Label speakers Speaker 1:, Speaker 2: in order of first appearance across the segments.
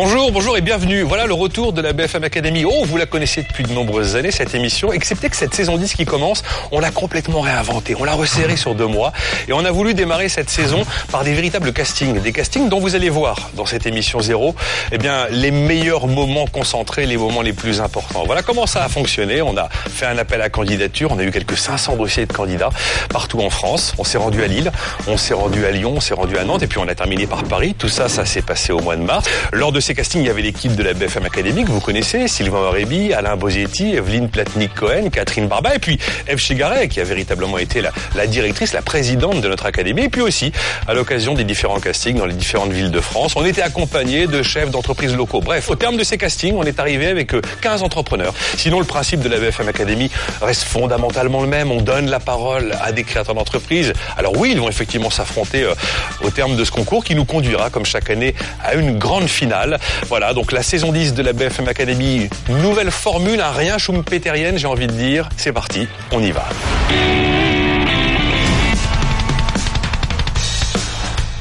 Speaker 1: Bonjour, bonjour et bienvenue. Voilà le retour de la BFM Academy. Oh, vous la connaissez depuis de nombreuses années, cette émission, excepté que cette saison 10 qui commence, on l'a complètement réinventée. On l'a resserrée sur deux mois et on a voulu démarrer cette saison par des véritables castings. Des castings dont vous allez voir dans cette émission zéro, eh bien, les meilleurs moments concentrés, les moments les plus importants. Voilà comment ça a fonctionné. On a fait un appel à candidature. On a eu quelques 500 dossiers de candidats partout en France. On s'est rendu à Lille, on s'est rendu à Lyon, on s'est rendu à Nantes et puis on a terminé par Paris. Tout ça, ça s'est passé au mois de mars. Lors de ces castings, il y avait l'équipe de la BFM Academy que vous connaissez, Sylvain Aurébi, Alain Bosietti, Evelyne Platnik-Cohen, Catherine Barba, et puis Eve Chigaret, qui a véritablement été la, directrice, la présidente de notre académie, et puis aussi à l'occasion des différents castings dans les différentes villes de France. On était accompagné de chefs d'entreprises locaux. Bref, au terme de ces castings, on est arrivé avec 15 entrepreneurs. Sinon, le principe de la BFM Academy reste fondamentalement le même. On donne la parole à des créateurs d'entreprises. Alors oui, ils vont effectivement s'affronter euh, au terme de ce concours qui nous conduira, comme chaque année, à une grande finale. Voilà, donc la saison 10 de la BFM Academy, nouvelle formule, rien schumpeterienne, j'ai envie de dire. C'est parti, on y va.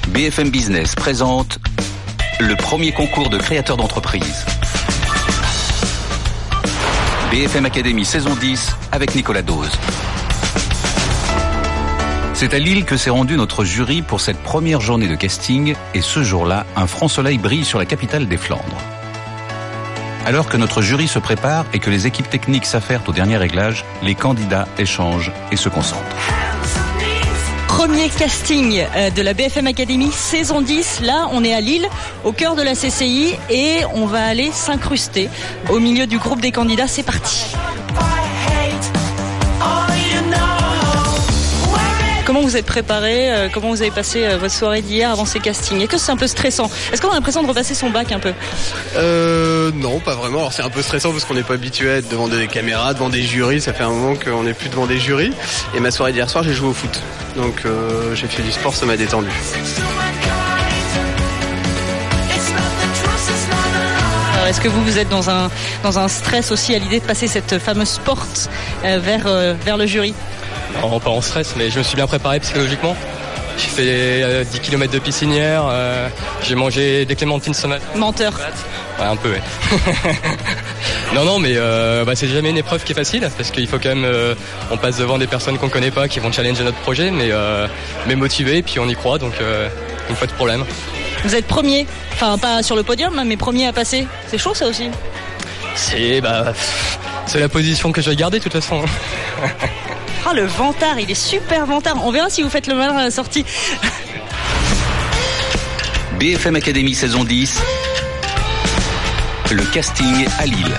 Speaker 2: BFM Business présente le premier concours de créateurs d'entreprise. BFM Academy saison 10 avec Nicolas Dose. C'est à Lille que s'est rendu notre jury pour cette première journée de casting et ce jour-là, un franc soleil brille sur la capitale des Flandres. Alors que notre jury se prépare et que les équipes techniques s'affairent au dernier réglage, les candidats échangent et se concentrent.
Speaker 3: Premier casting de la BFM Academy saison 10. Là, on est à Lille, au cœur de la CCI et on va aller s'incruster au milieu du groupe des candidats. C'est parti. Comment vous êtes préparé Comment vous avez passé votre soirée d'hier avant ces castings? Est-ce que c'est un peu stressant? Est-ce qu'on a l'impression de repasser son bac un peu?
Speaker 4: Euh, Non, pas vraiment. Alors c'est un peu stressant parce qu'on n'est pas habitué à être devant des caméras, devant des jurys. Ça fait un moment qu'on n'est plus devant des jurys. Et ma soirée d'hier soir, j'ai joué au foot. Donc euh, j'ai fait du sport, ça m'a détendu.
Speaker 3: Est-ce que vous, vous êtes dans un, dans un stress aussi à l'idée de passer cette fameuse porte euh, vers, euh, vers le jury?
Speaker 5: Non, pas en stress, mais je me suis bien préparé psychologiquement. J'ai fait euh, 10 km de piscine hier, euh, j'ai mangé des clémentines ce matin.
Speaker 3: Menteur.
Speaker 5: Ouais, un peu, ouais. non, non, mais euh, bah, c'est jamais une épreuve qui est facile, parce qu'il faut quand même, on passe devant des personnes qu'on connaît pas, qui vont challenger notre projet, mais, mais motivés, puis on y croit, donc, donc pas de problème.
Speaker 3: Vous êtes premier, enfin pas sur le podium, mais premier à passer. C'est chaud ça aussi
Speaker 5: C'est bah, c'est la position que je vais garder de toute façon.
Speaker 3: Oh le vantard, il est super vantard. On verra si vous faites le malin à la sortie.
Speaker 2: BFM Academy saison 10. Le casting à Lille.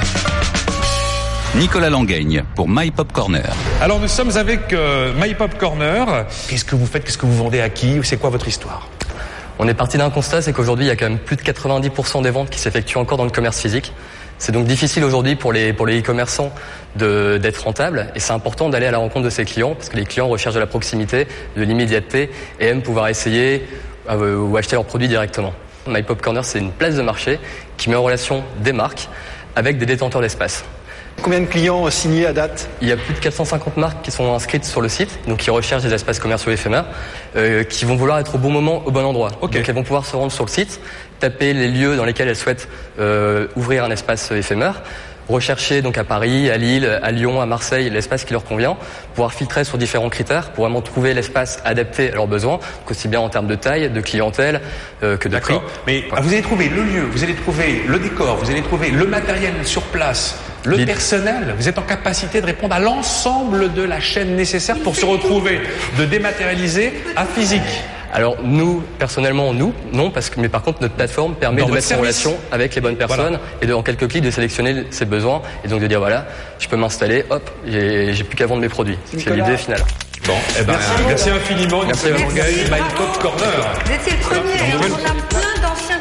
Speaker 2: Nicolas Langaigne pour My Pop Corner.
Speaker 1: Alors nous sommes avec euh, My Pop Corner. Qu'est-ce que vous faites? Qu'est-ce que vous vendez à qui? C'est quoi votre histoire?
Speaker 5: On est parti d'un constat, c'est qu'aujourd'hui il y a quand même plus de 90% des ventes qui s'effectuent encore dans le commerce physique. C'est donc difficile aujourd'hui pour les pour les e-commerçants d'être rentables et c'est important d'aller à la rencontre de ses clients parce que les clients recherchent de la proximité, de l'immédiateté et aiment pouvoir essayer euh, ou acheter leurs produits directement. My Pop Corner c'est une place de marché qui met en relation des marques avec des détenteurs d'espace.
Speaker 6: Combien de clients signés à date?
Speaker 5: Il y a plus de 450 marques qui sont inscrites sur le site, donc qui recherchent des espaces commerciaux éphémères, euh, qui vont vouloir être au bon moment, au bon endroit.
Speaker 1: Okay.
Speaker 5: Donc elles vont pouvoir se rendre sur le site, taper les lieux dans lesquels elles souhaitent euh, ouvrir un espace éphémère, rechercher donc à Paris, à Lille, à Lyon, à Marseille l'espace qui leur convient, pouvoir filtrer sur différents critères pour vraiment trouver l'espace adapté à leurs besoins, aussi bien en termes de taille, de clientèle euh, que de prix.
Speaker 1: Mais vous allez trouver le lieu, vous allez trouver le décor, vous allez trouver le matériel sur place, le personnel. Vous êtes en capacité de répondre à l'ensemble de la chaîne nécessaire pour se retrouver de dématérialisé à physique.
Speaker 5: Alors nous, personnellement, nous, non, parce que mais par contre notre plateforme permet
Speaker 1: Dans
Speaker 5: de mettre
Speaker 1: service.
Speaker 5: en relation avec les bonnes personnes
Speaker 1: Voilà.
Speaker 5: et de en quelques clics de sélectionner ses besoins et donc de dire voilà, je peux m'installer, hop, j'ai plus qu'à vendre mes produits. C'est l'idée finale.
Speaker 1: Bon, eh ben, merci, merci infiniment,
Speaker 5: Merci.
Speaker 1: Langay, My Pop Corner.
Speaker 7: Vous étiez le premier. On a plein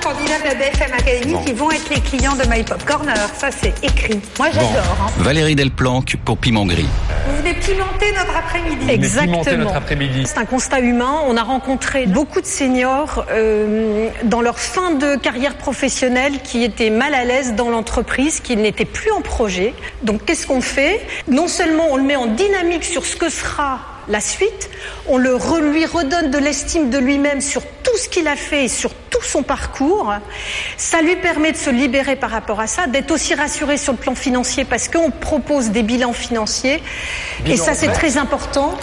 Speaker 7: candidats de la BFM Academy qui vont être les clients de My Pop Corner. Ça, c'est écrit. Moi, j'adore. hein.
Speaker 2: Valérie Delplanque pour Piment Gris.
Speaker 7: Vous venez pimenter notre après-midi.
Speaker 8: Exactement.
Speaker 1: pimenter notre après-midi.
Speaker 8: C'est un constat humain. On a rencontré beaucoup de seniors euh, dans leur fin de carrière professionnelle qui étaient mal à l'aise dans l'entreprise, qui n'étaient plus en projet. Donc qu'est-ce qu'on fait? Non seulement on le met en dynamique sur ce que sera la suite, on le lui redonne de l'estime de lui-même sur tout ce qu'il a fait et sur tout son parcours. Ça lui permet de se libérer par rapport à ça, d'être aussi rassuré sur le plan financier parce qu'on propose des bilans financiers. et ça, c'est très important.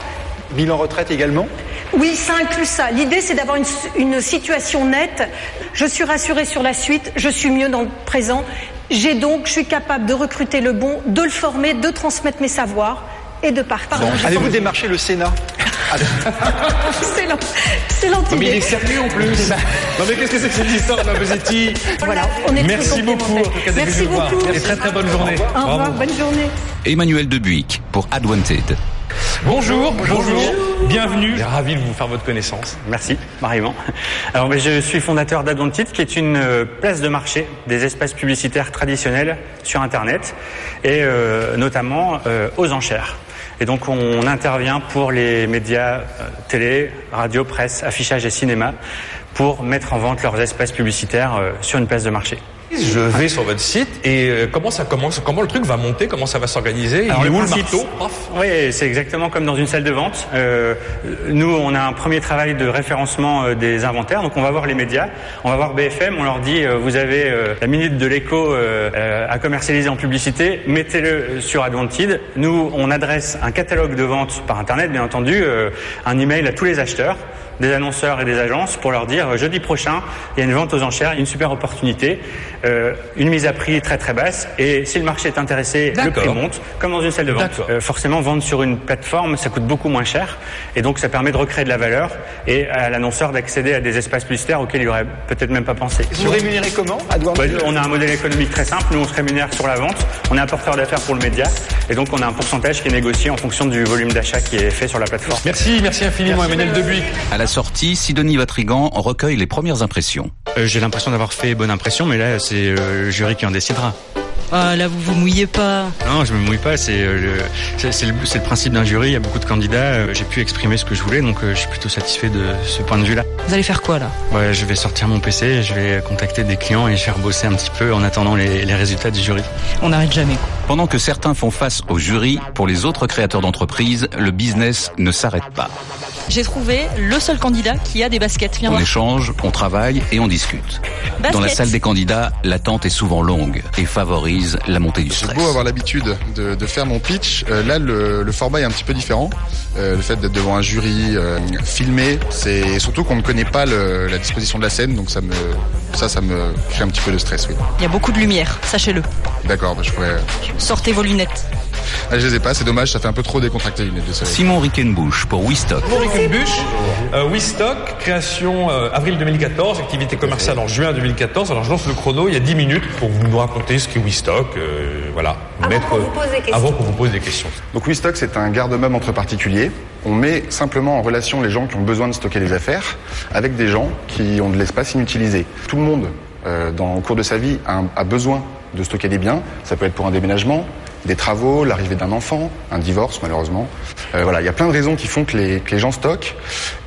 Speaker 6: Bilan retraite également?
Speaker 8: Oui, ça inclut ça. L'idée, c'est d'avoir une, une, situation nette. Je suis rassurée sur la suite, je suis mieux dans le présent. J'ai donc, je suis capable de recruter le bon, de le former, de transmettre mes savoirs et de partir.
Speaker 6: Avez-vous démarché le Sénat
Speaker 8: C'est l'anti.
Speaker 1: Mais il est sérieux en plus. non mais qu'est-ce que c'est que cette histoire, ma
Speaker 8: Voilà, on est
Speaker 1: Merci beaucoup.
Speaker 8: Merci beaucoup.
Speaker 1: Et très très bonne journée.
Speaker 8: Au revoir, bonne journée.
Speaker 2: Emmanuel Debuic pour Adwanted.
Speaker 1: Bonjour, bonjour, bienvenue. Ravi de vous faire votre connaissance.
Speaker 9: Merci, Mariement. Alors, je suis fondateur d'Adwanted, qui est une euh, place de marché des espaces publicitaires traditionnels sur Internet et euh, notamment euh, aux enchères. Et donc on intervient pour les médias télé, radio, presse, affichage et cinéma pour mettre en vente leurs espaces publicitaires sur une place de marché.
Speaker 1: Je vais sur votre site et euh, comment ça commence Comment le truc va monter Comment ça va s'organiser Il est où le marteau?
Speaker 9: Oui, c'est exactement comme dans une salle de vente. Euh, nous, on a un premier travail de référencement euh, des inventaires. Donc, on va voir les médias, on va voir BFM, on leur dit vous avez la minute de l'écho à commercialiser en publicité, mettez-le sur Advanted. Nous, on adresse un catalogue de vente par internet, bien entendu, un email à tous les acheteurs des annonceurs et des agences pour leur dire jeudi prochain, il y a une vente aux enchères, une super opportunité, euh, une mise à prix très très basse. Et si le marché est intéressé, le prix monte, comme dans une salle de vente. Euh, forcément, vendre sur une plateforme, ça coûte beaucoup moins cher. Et donc ça permet de recréer de la valeur et à l'annonceur d'accéder à des espaces publicitaires auxquels il aurait peut-être même pas pensé.
Speaker 6: Vous rémunérez comment
Speaker 9: On a un modèle économique très simple, nous on se rémunère sur la vente, on est un porteur d'affaires pour le média. Et donc on a un pourcentage qui est négocié en fonction du volume d'achat qui est fait sur la plateforme.
Speaker 1: Merci, merci infiniment Emmanuel Debuy
Speaker 2: la sortie, Sidonie Vatrigan recueille les premières impressions.
Speaker 9: Euh, j'ai l'impression d'avoir fait bonne impression, mais là, c'est euh, le jury qui en décidera.
Speaker 3: Ah là, vous vous mouillez pas.
Speaker 9: Non, je me mouille pas. C'est euh, le, c'est le, principe d'un jury. Il y a beaucoup de candidats. J'ai pu exprimer ce que je voulais, donc je suis plutôt satisfait de ce point de vue-là.
Speaker 3: Vous allez faire quoi là?
Speaker 9: Ouais, je vais sortir mon PC, je vais contacter des clients et faire bosser un petit peu en attendant les, les résultats du jury.
Speaker 3: On n'arrête jamais.
Speaker 2: Pendant que certains font face au jury, pour les autres créateurs d'entreprises, le business ne s'arrête pas.
Speaker 3: J'ai trouvé le seul candidat qui a des baskets.
Speaker 2: on échange, on travaille et on discute. Dans la salle des candidats, l'attente est souvent longue et favorise la montée du stress.
Speaker 10: C'est beau avoir l'habitude de, faire mon pitch. Euh, là, le, format est un petit peu différent. Euh, le fait d'être devant un jury euh, filmé, c'est surtout qu'on ne connaît pas la disposition de la scène, donc ça me, ça, ça me crée un petit peu de stress. Oui.
Speaker 3: Il y a beaucoup de lumière, sachez-le.
Speaker 10: D'accord, bah, je pourrais.
Speaker 3: Sortez vos lunettes.
Speaker 10: Ah, je les ai pas, c'est dommage, ça fait un peu trop décontracté
Speaker 2: de Simon Rickenbush pour WeStock.
Speaker 1: Simon Rickenbush, euh, WeStock, création euh, avril 2014, activité commerciale en juin 2014. Alors je lance le chrono, il y a 10 minutes pour vous nous raconter ce qu'est WeStock. Euh, voilà.
Speaker 7: Avant qu'on vous pose des questions.
Speaker 1: Avant qu'on vous pose des questions.
Speaker 10: Donc WeStock, c'est un garde-meuble entre particuliers. On met simplement en relation les gens qui ont besoin de stocker les affaires avec des gens qui ont de l'espace inutilisé. Tout le monde, euh, dans, au cours de sa vie, a, a besoin de stocker des biens. Ça peut être pour un déménagement, des travaux, l'arrivée d'un enfant, un divorce malheureusement. Euh, voilà, il y a plein de raisons qui font que les, que les gens stockent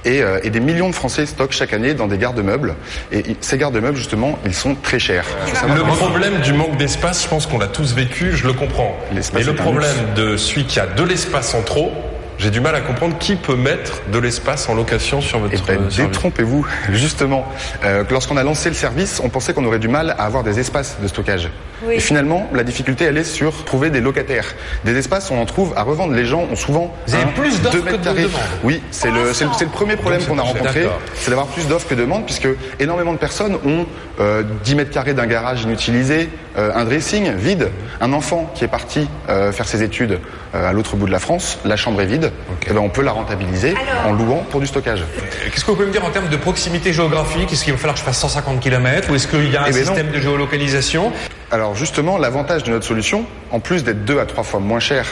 Speaker 10: et, euh, et, des millions de Français stockent chaque année dans des garde-meubles. Et ces garde-meubles justement, ils sont très chers.
Speaker 1: Le problème du manque d'espace, je pense qu'on l'a tous vécu, je le comprends. Mais le problème de celui qui a de l'espace en trop, j'ai du mal à comprendre qui peut mettre de l'espace en location sur votre
Speaker 10: eh ben, Détrompez-vous, justement. Euh, lorsqu'on a lancé le service, on pensait qu'on aurait du mal à avoir des espaces de stockage. Et finalement, la difficulté, elle est sur trouver des locataires. Des espaces, on en trouve à revendre. Les gens ont souvent
Speaker 1: Vous avez plus d'offres que de demandes.
Speaker 10: Oui, c'est le, c'est le, premier problème qu'on a rencontré, c'est d'avoir plus d'offres que de demandes, puisque énormément de personnes ont euh, 10 mètres carrés d'un garage inutilisé, euh, un dressing vide, un enfant qui est parti euh, faire ses études euh, à l'autre bout de la France, la chambre est vide. Eh ben, on peut la rentabiliser en louant pour du stockage.
Speaker 1: Qu'est-ce que vous pouvez me dire en termes de proximité géographique? Est-ce qu'il va falloir que je fasse 150 km ou est-ce qu'il y a un eh ben système de géolocalisation?
Speaker 10: Alors justement, l'avantage de notre solution, en plus d'être deux à trois fois moins cher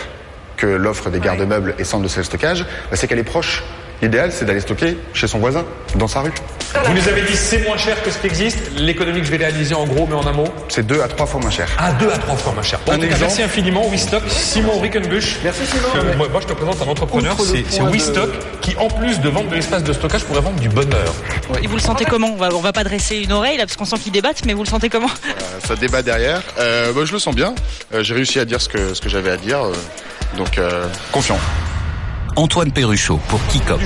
Speaker 10: que l'offre des garde-meubles et centres de self-stockage, bah, c'est qu'elle est proche L'idéal, c'est d'aller stocker chez son voisin, dans sa rue.
Speaker 1: Vous nous avez dit c'est moins cher que ce qui existe. L'économie que je vais réaliser en gros, mais en un mot
Speaker 10: C'est deux à trois fois moins cher.
Speaker 1: Ah, deux à trois fois moins cher. Bon, merci infiniment, WeStock, Simon Rickenbush.
Speaker 6: Merci Simon.
Speaker 1: moi, je te présente un entrepreneur, c'est WeStock, qui en plus de vendre de l'espace de stockage pourrait vendre du bonheur.
Speaker 3: Et vous le sentez comment? On va, va pas dresser une oreille là, parce qu'on sent qu'il débattent, mais vous le sentez comment?
Speaker 10: Euh, Ça débat derrière. Euh, bah, je le sens bien. Euh, j'ai réussi à dire ce que, ce que j'avais à dire. donc, confiant.
Speaker 2: Antoine Perruchot pour Kicop.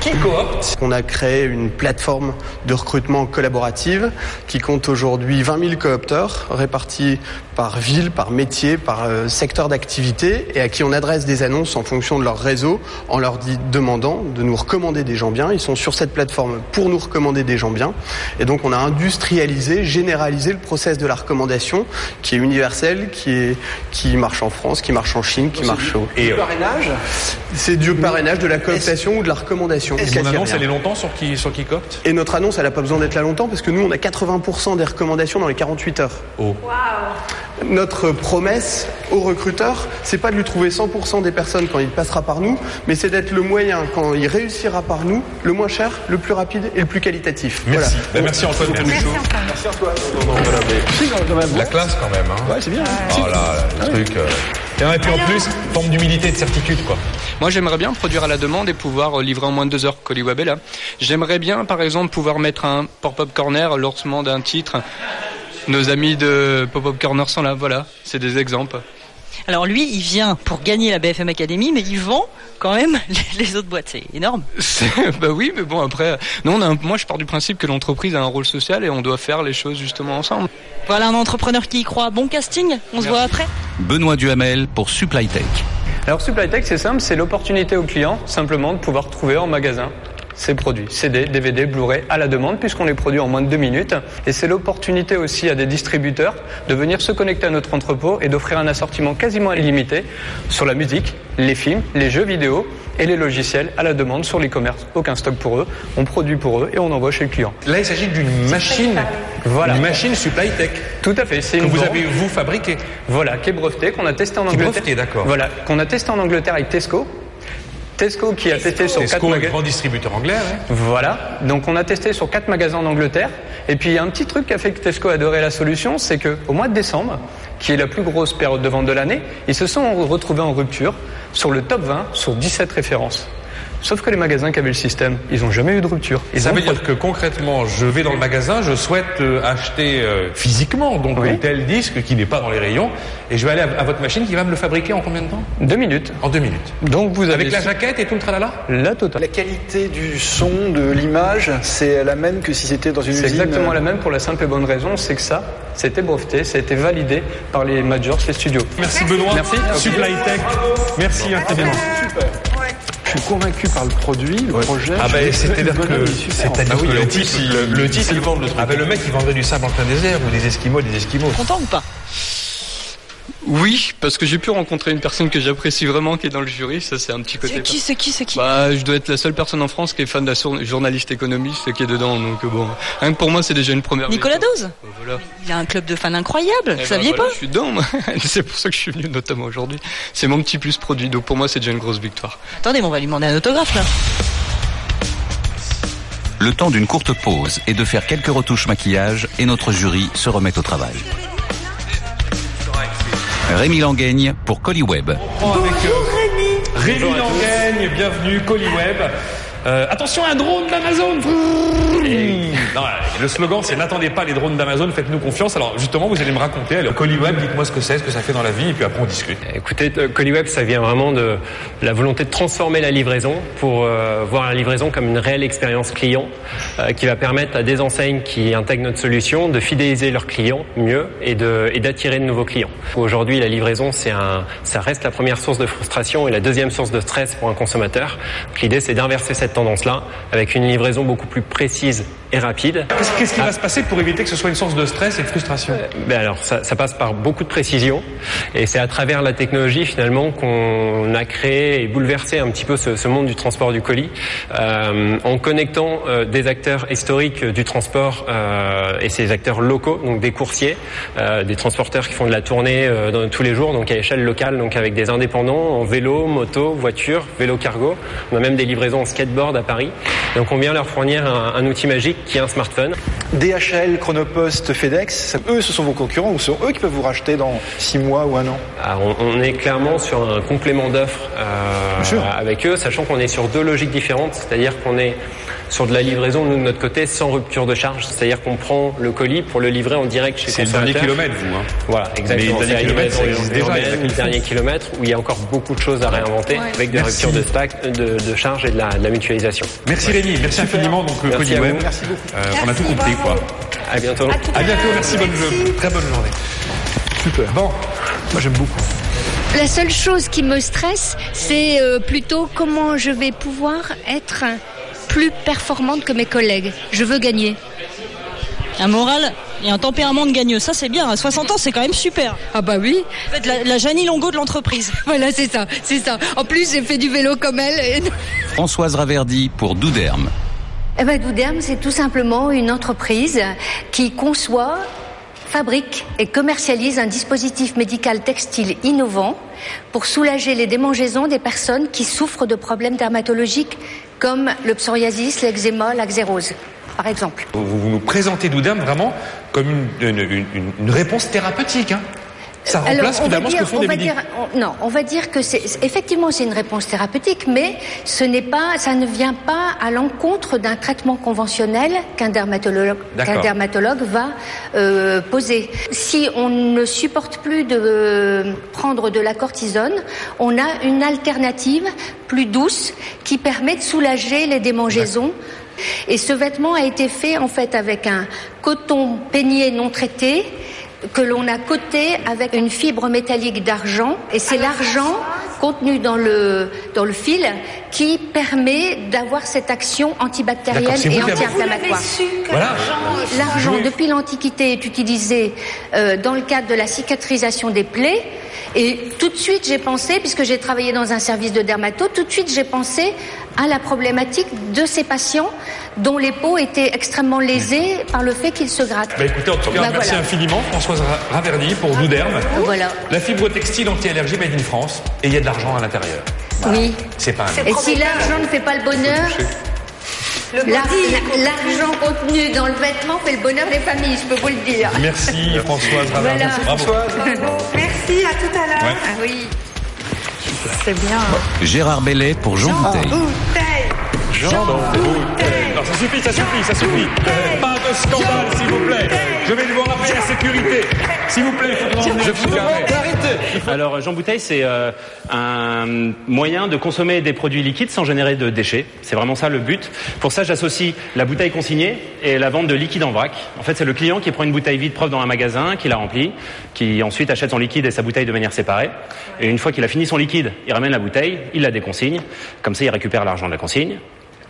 Speaker 1: Qui coopte
Speaker 11: On a créé une plateforme de recrutement collaborative qui compte aujourd'hui 20 000 coopteurs répartis par ville, par métier, par euh, secteur d'activité et à qui on adresse des annonces en fonction de leur réseau en leur dit, demandant de nous recommander des gens bien. Ils sont sur cette plateforme pour nous recommander des gens bien. Et donc on a industrialisé, généralisé le process de la recommandation qui est universel, qui, est, qui marche en France, qui marche en Chine, qui marche au...
Speaker 7: Et parrainage?
Speaker 11: C'est du parrainage, de la cooptation ou de la recommandation.
Speaker 1: Mon annonce, elle est longtemps sur qui, sur qui copte
Speaker 11: Et notre annonce, elle n'a pas besoin d'être là longtemps parce que nous, on a 80% des recommandations dans les 48 heures.
Speaker 1: Oh.
Speaker 11: Notre promesse au recruteur, c'est pas de lui trouver 100% des personnes quand il passera par nous, mais c'est d'être le moyen quand il réussira par nous, le moins cher, le plus rapide et le plus qualitatif.
Speaker 1: Merci. Ben, merci Antoine Perruchot.
Speaker 7: Merci Antoine.
Speaker 1: La classe quand même. Hein.
Speaker 7: Ouais, c'est bien.
Speaker 1: Oh là, le truc. euh. Et puis en plus, forme d'humilité et de certitude, quoi.
Speaker 12: Moi, j'aimerais bien produire à la demande et pouvoir euh, livrer en moins de deux heures. Coliweb est là. J'aimerais bien, par exemple, pouvoir mettre un pop-up corner, lancement d'un titre. Nos amis de pop-up corner sont là. Voilà, c'est des exemples.
Speaker 13: Alors lui, il vient pour gagner la BFM Academy, mais il vend quand même les, autres boîtes. C'est énorme.
Speaker 12: Bah oui, mais bon après, non, on a un- moi je pars du principe que l'entreprise a un rôle social et on doit faire les choses justement ensemble.
Speaker 13: Voilà un entrepreneur qui y croit. Bon casting. On se voit après.
Speaker 2: Benoît Duhamel pour Supply Tech.
Speaker 12: Alors Supply Tech, c'est simple, c'est l'opportunité au client simplement de pouvoir trouver en magasin ces produits, CD, DVD, Blu-ray à la demande puisqu'on les produit en moins de deux minutes. Et c'est l'opportunité aussi à des distributeurs de venir se connecter à notre entrepôt et d'offrir un assortiment quasiment illimité sur la musique, les films, les jeux vidéo et les logiciels à la demande sur l'e-commerce. Aucun stock pour eux, on produit pour eux et on envoie chez le client.
Speaker 1: Là, il s'agit d'une machine.
Speaker 12: Voilà.
Speaker 1: Une machine supply tech.
Speaker 12: Tout à fait, c'est
Speaker 1: Que
Speaker 12: une
Speaker 1: vous avez, vous, fabriquée.
Speaker 12: Voilà, qui est brevetée, qu'on a testé en
Speaker 1: Qui est
Speaker 12: Angleterre.
Speaker 1: brevetée, d'accord.
Speaker 12: Voilà, qu'on a testé en Angleterre avec Tesco. Tesco qui a testé sur quatre
Speaker 1: Tesco,
Speaker 12: magasins.
Speaker 1: grand distributeur anglais.
Speaker 12: Voilà, donc on a testé sur quatre magasins en Angleterre. Et puis il y a un petit truc qui a fait que Tesco a adoré la solution, c'est que au mois de décembre, qui est la plus grosse période de vente de l'année, ils se sont retrouvés en rupture sur le top 20 sur 17 références. Sauf que les magasins qui avaient le système, ils n'ont jamais eu de rupture.
Speaker 1: Et
Speaker 12: Ils
Speaker 1: ça veut dire que concrètement, je vais dans le magasin, je souhaite euh, acheter euh, physiquement donc
Speaker 12: Oui.
Speaker 1: un tel disque qui n'est pas dans les rayons, et je vais aller à, à votre machine qui va me le fabriquer en combien de temps?
Speaker 12: Deux minutes.
Speaker 1: En deux minutes.
Speaker 12: Donc vous avez
Speaker 1: Avec la jaquette et tout le tralala?
Speaker 12: La totale.
Speaker 7: La qualité du son, de l'image, c'est la même que si c'était dans une
Speaker 12: C'est
Speaker 7: usine.
Speaker 12: exactement la même pour la simple et bonne raison, c'est que ça, c'était breveté, ça a été validé par les majors, les studios.
Speaker 1: Merci Benoît.
Speaker 12: Merci.
Speaker 1: Supply Tech. Merci infiniment.
Speaker 7: Je suis convaincu par le produit, le projet.
Speaker 1: Ah ben c'est-à-dire que que le type, le, le type, il vend le truc. Ah ben le mec il vendrait du sable en plein désert ou des esquimaux, des esquimaux.
Speaker 13: Content ou pas?
Speaker 12: Oui, parce que j'ai pu rencontrer une personne que j'apprécie vraiment qui est dans le jury, ça c'est un petit côté.
Speaker 13: C'est qui C'est qui C'est qui?
Speaker 12: Bah, je dois être la seule personne en France qui est fan de la journaliste économiste qui est dedans, donc euh, bon, rien que pour moi c'est déjà une première.
Speaker 13: Nicolas
Speaker 12: victoire.
Speaker 13: Dose?
Speaker 12: Bah, voilà.
Speaker 13: Il a un club de fans incroyable.
Speaker 12: Eh
Speaker 13: Vous
Speaker 12: ben,
Speaker 13: saviez
Speaker 12: voilà,
Speaker 13: pas?
Speaker 12: Je suis dedans, moi. c'est pour ça que je suis venu notamment aujourd'hui. C'est mon petit plus produit, donc pour moi c'est déjà une grosse victoire.
Speaker 13: Attendez, mais on va lui demander un autographe là.
Speaker 2: Le temps d'une courte pause et de faire quelques retouches maquillage et notre jury se remet au travail. Rémi Langaigne pour Coliweb.
Speaker 1: avec euh, Rémi Langaigne, bienvenue, Coliweb. Euh, attention, un drone d'Amazon Non, Le slogan, c'est n'attendez pas les drones d'Amazon, faites-nous confiance. Alors justement, vous allez me raconter. Alors, Coliweb, dites-moi ce que c'est, ce que ça fait dans la vie, et puis après on discute.
Speaker 14: Écoutez, euh, Coliweb, ça vient vraiment de la volonté de transformer la livraison pour euh, voir la livraison comme une réelle expérience client euh, qui va permettre à des enseignes qui intègrent notre solution de fidéliser leurs clients mieux et de et d'attirer de nouveaux clients. Aujourd'hui, la livraison, c'est un, ça reste la première source de frustration et la deuxième source de stress pour un consommateur. Donc, L'idée, c'est d'inverser cette tendance-là avec une livraison beaucoup plus précise et rapide.
Speaker 1: Qu'est-ce qui va se passer pour éviter que ce soit une source de stress et de frustration?
Speaker 14: Ben alors, ça, ça passe par beaucoup de précision, et c'est à travers la technologie finalement qu'on a créé et bouleversé un petit peu ce, ce monde du transport du colis, euh, en connectant euh, des acteurs historiques du transport euh, et ces acteurs locaux, donc des coursiers, euh, des transporteurs qui font de la tournée euh, dans, tous les jours, donc à échelle locale, donc avec des indépendants en vélo, moto, voiture, vélo cargo. On a même des livraisons en skateboard à Paris. Donc on vient leur fournir un, un outil magique qui est un smartphone.
Speaker 7: DHL, Chronopost, FedEx, eux, ce sont vos concurrents ou ce sont eux qui peuvent vous racheter dans 6 mois ou un an
Speaker 14: Ah, on, est clairement sur un complément d'offres euh, avec eux, sachant qu'on est sur deux logiques différentes, c'est-à-dire qu'on est sur de la livraison, nous de notre côté, sans rupture de charge. C'est-à-dire qu'on prend le colis pour le livrer en direct chez
Speaker 1: C'est le dernier
Speaker 14: consommateur.
Speaker 1: kilomètre, vous. Hein.
Speaker 14: Voilà, exactement.
Speaker 1: Mais le
Speaker 14: C'est la
Speaker 1: dernier kilomètre, ça
Speaker 14: livraison urbaine, le
Speaker 1: le
Speaker 14: dernier kilomètre où il y a encore beaucoup de choses à réinventer avec des
Speaker 1: Merci.
Speaker 14: ruptures de, stack, de, de charge et de la, de la mutualisation.
Speaker 1: Merci Rémi, merci infiniment. Donc, le
Speaker 14: Merci à vous. Merci
Speaker 1: Euh, on a tout compris, quoi.
Speaker 14: À bientôt.
Speaker 1: À bientôt, merci, bonne journée. Très bonne journée. Super. Bon, moi j'aime beaucoup.
Speaker 15: La seule chose qui me stresse, c'est euh, plutôt comment je vais pouvoir être plus performante que mes collègues. Je veux gagner.
Speaker 3: Un moral et un tempérament de gagneux, ça c'est bien. À 60 ans, c'est quand même super.
Speaker 15: Ah bah oui.
Speaker 3: Vous êtes la, la Jeannie Longo de l'entreprise.
Speaker 15: Voilà, c'est ça, c'est ça. En plus, j'ai fait du vélo comme elle. et-
Speaker 2: Françoise Raverdi pour Douderme.
Speaker 16: Eh ben, Douderm, c'est tout simplement une entreprise qui conçoit, fabrique et commercialise un dispositif médical textile innovant pour soulager les démangeaisons des personnes qui souffrent de problèmes dermatologiques comme le psoriasis, l'eczéma, l'axérose, par exemple.
Speaker 1: Vous, vous nous présentez Doudam vraiment comme une réponse thérapeutique. hein. Ça remplace ce que
Speaker 16: dire-
Speaker 1: font
Speaker 16: on
Speaker 1: des
Speaker 16: va
Speaker 1: médicaux.
Speaker 16: dire- on- non, on va dire que c'est effectivement c'est une réponse thérapeutique, mais ce n'est pas, ça ne vient pas à l'encontre d'un traitement conventionnel qu'un dermatologue, qu'un dermatologue va euh, poser. Si on ne supporte plus de euh, prendre de la cortisone, on a une alternative plus douce qui permet de soulager les démangeaisons. Et ce vêtement a été fait en fait avec un coton peigné non traité que l'on a coté avec une fibre métallique d'argent et c'est l'argent contenu dans le dans le fil qui permet d'avoir cette action antibactérienne et anti-inflammatoire. Voilà.
Speaker 7: l'argent- Oui.
Speaker 16: depuis l'Antiquité est utilisé euh, dans le cadre de la cicatrisation des plaies et tout de suite j'ai pensé puisque j'ai travaillé dans un service de dermato tout de suite j'ai pensé à la problématique de ces patients dont les peaux étaient extrêmement lésées par le fait qu'ils se grattent.
Speaker 1: Bah écoutez, en tout cas,
Speaker 16: Bah
Speaker 1: merci
Speaker 16: voilà.
Speaker 1: infiniment Françoise Ra- Raverdi pour Douderme.
Speaker 16: Voilà.
Speaker 1: La fibre textile anti-allergie made in France et il y a de l'argent à l'intérieur.
Speaker 16: Oui.
Speaker 1: C'est pas un
Speaker 16: Et si l'argent ne fait pas le bonheur, l'ar- l'argent contenu dans le vêtement fait le bonheur des familles, je peux vous le dire.
Speaker 1: Merci Françoise.
Speaker 16: Voilà.
Speaker 1: Bravo.
Speaker 7: Merci, à tout à l'heure.
Speaker 2: Ouais.
Speaker 16: Ah oui.
Speaker 7: C'est bien.
Speaker 2: Gérard Bellet pour Jean Bouteille.
Speaker 1: Jean Bouteille. Non, ça suffit, ça suffit, ça suffit. Pas de scandale, s'il vous plaît. Je vais devoir appeler la sécurité. S'il vous plaît, il faut que je vous
Speaker 17: Alors Jean Bouteille, c'est euh, un moyen de consommer des produits liquides sans générer de déchets. C'est vraiment ça le but. Pour ça, j'associe la bouteille consignée et la vente de liquide en vrac. En fait, c'est le client qui prend une bouteille vide propre dans un magasin, qui la remplit, qui ensuite achète son liquide et sa bouteille de manière séparée. Et une fois qu'il a fini son liquide, il ramène la bouteille, il la déconsigne. Comme ça, il récupère l'argent de la consigne.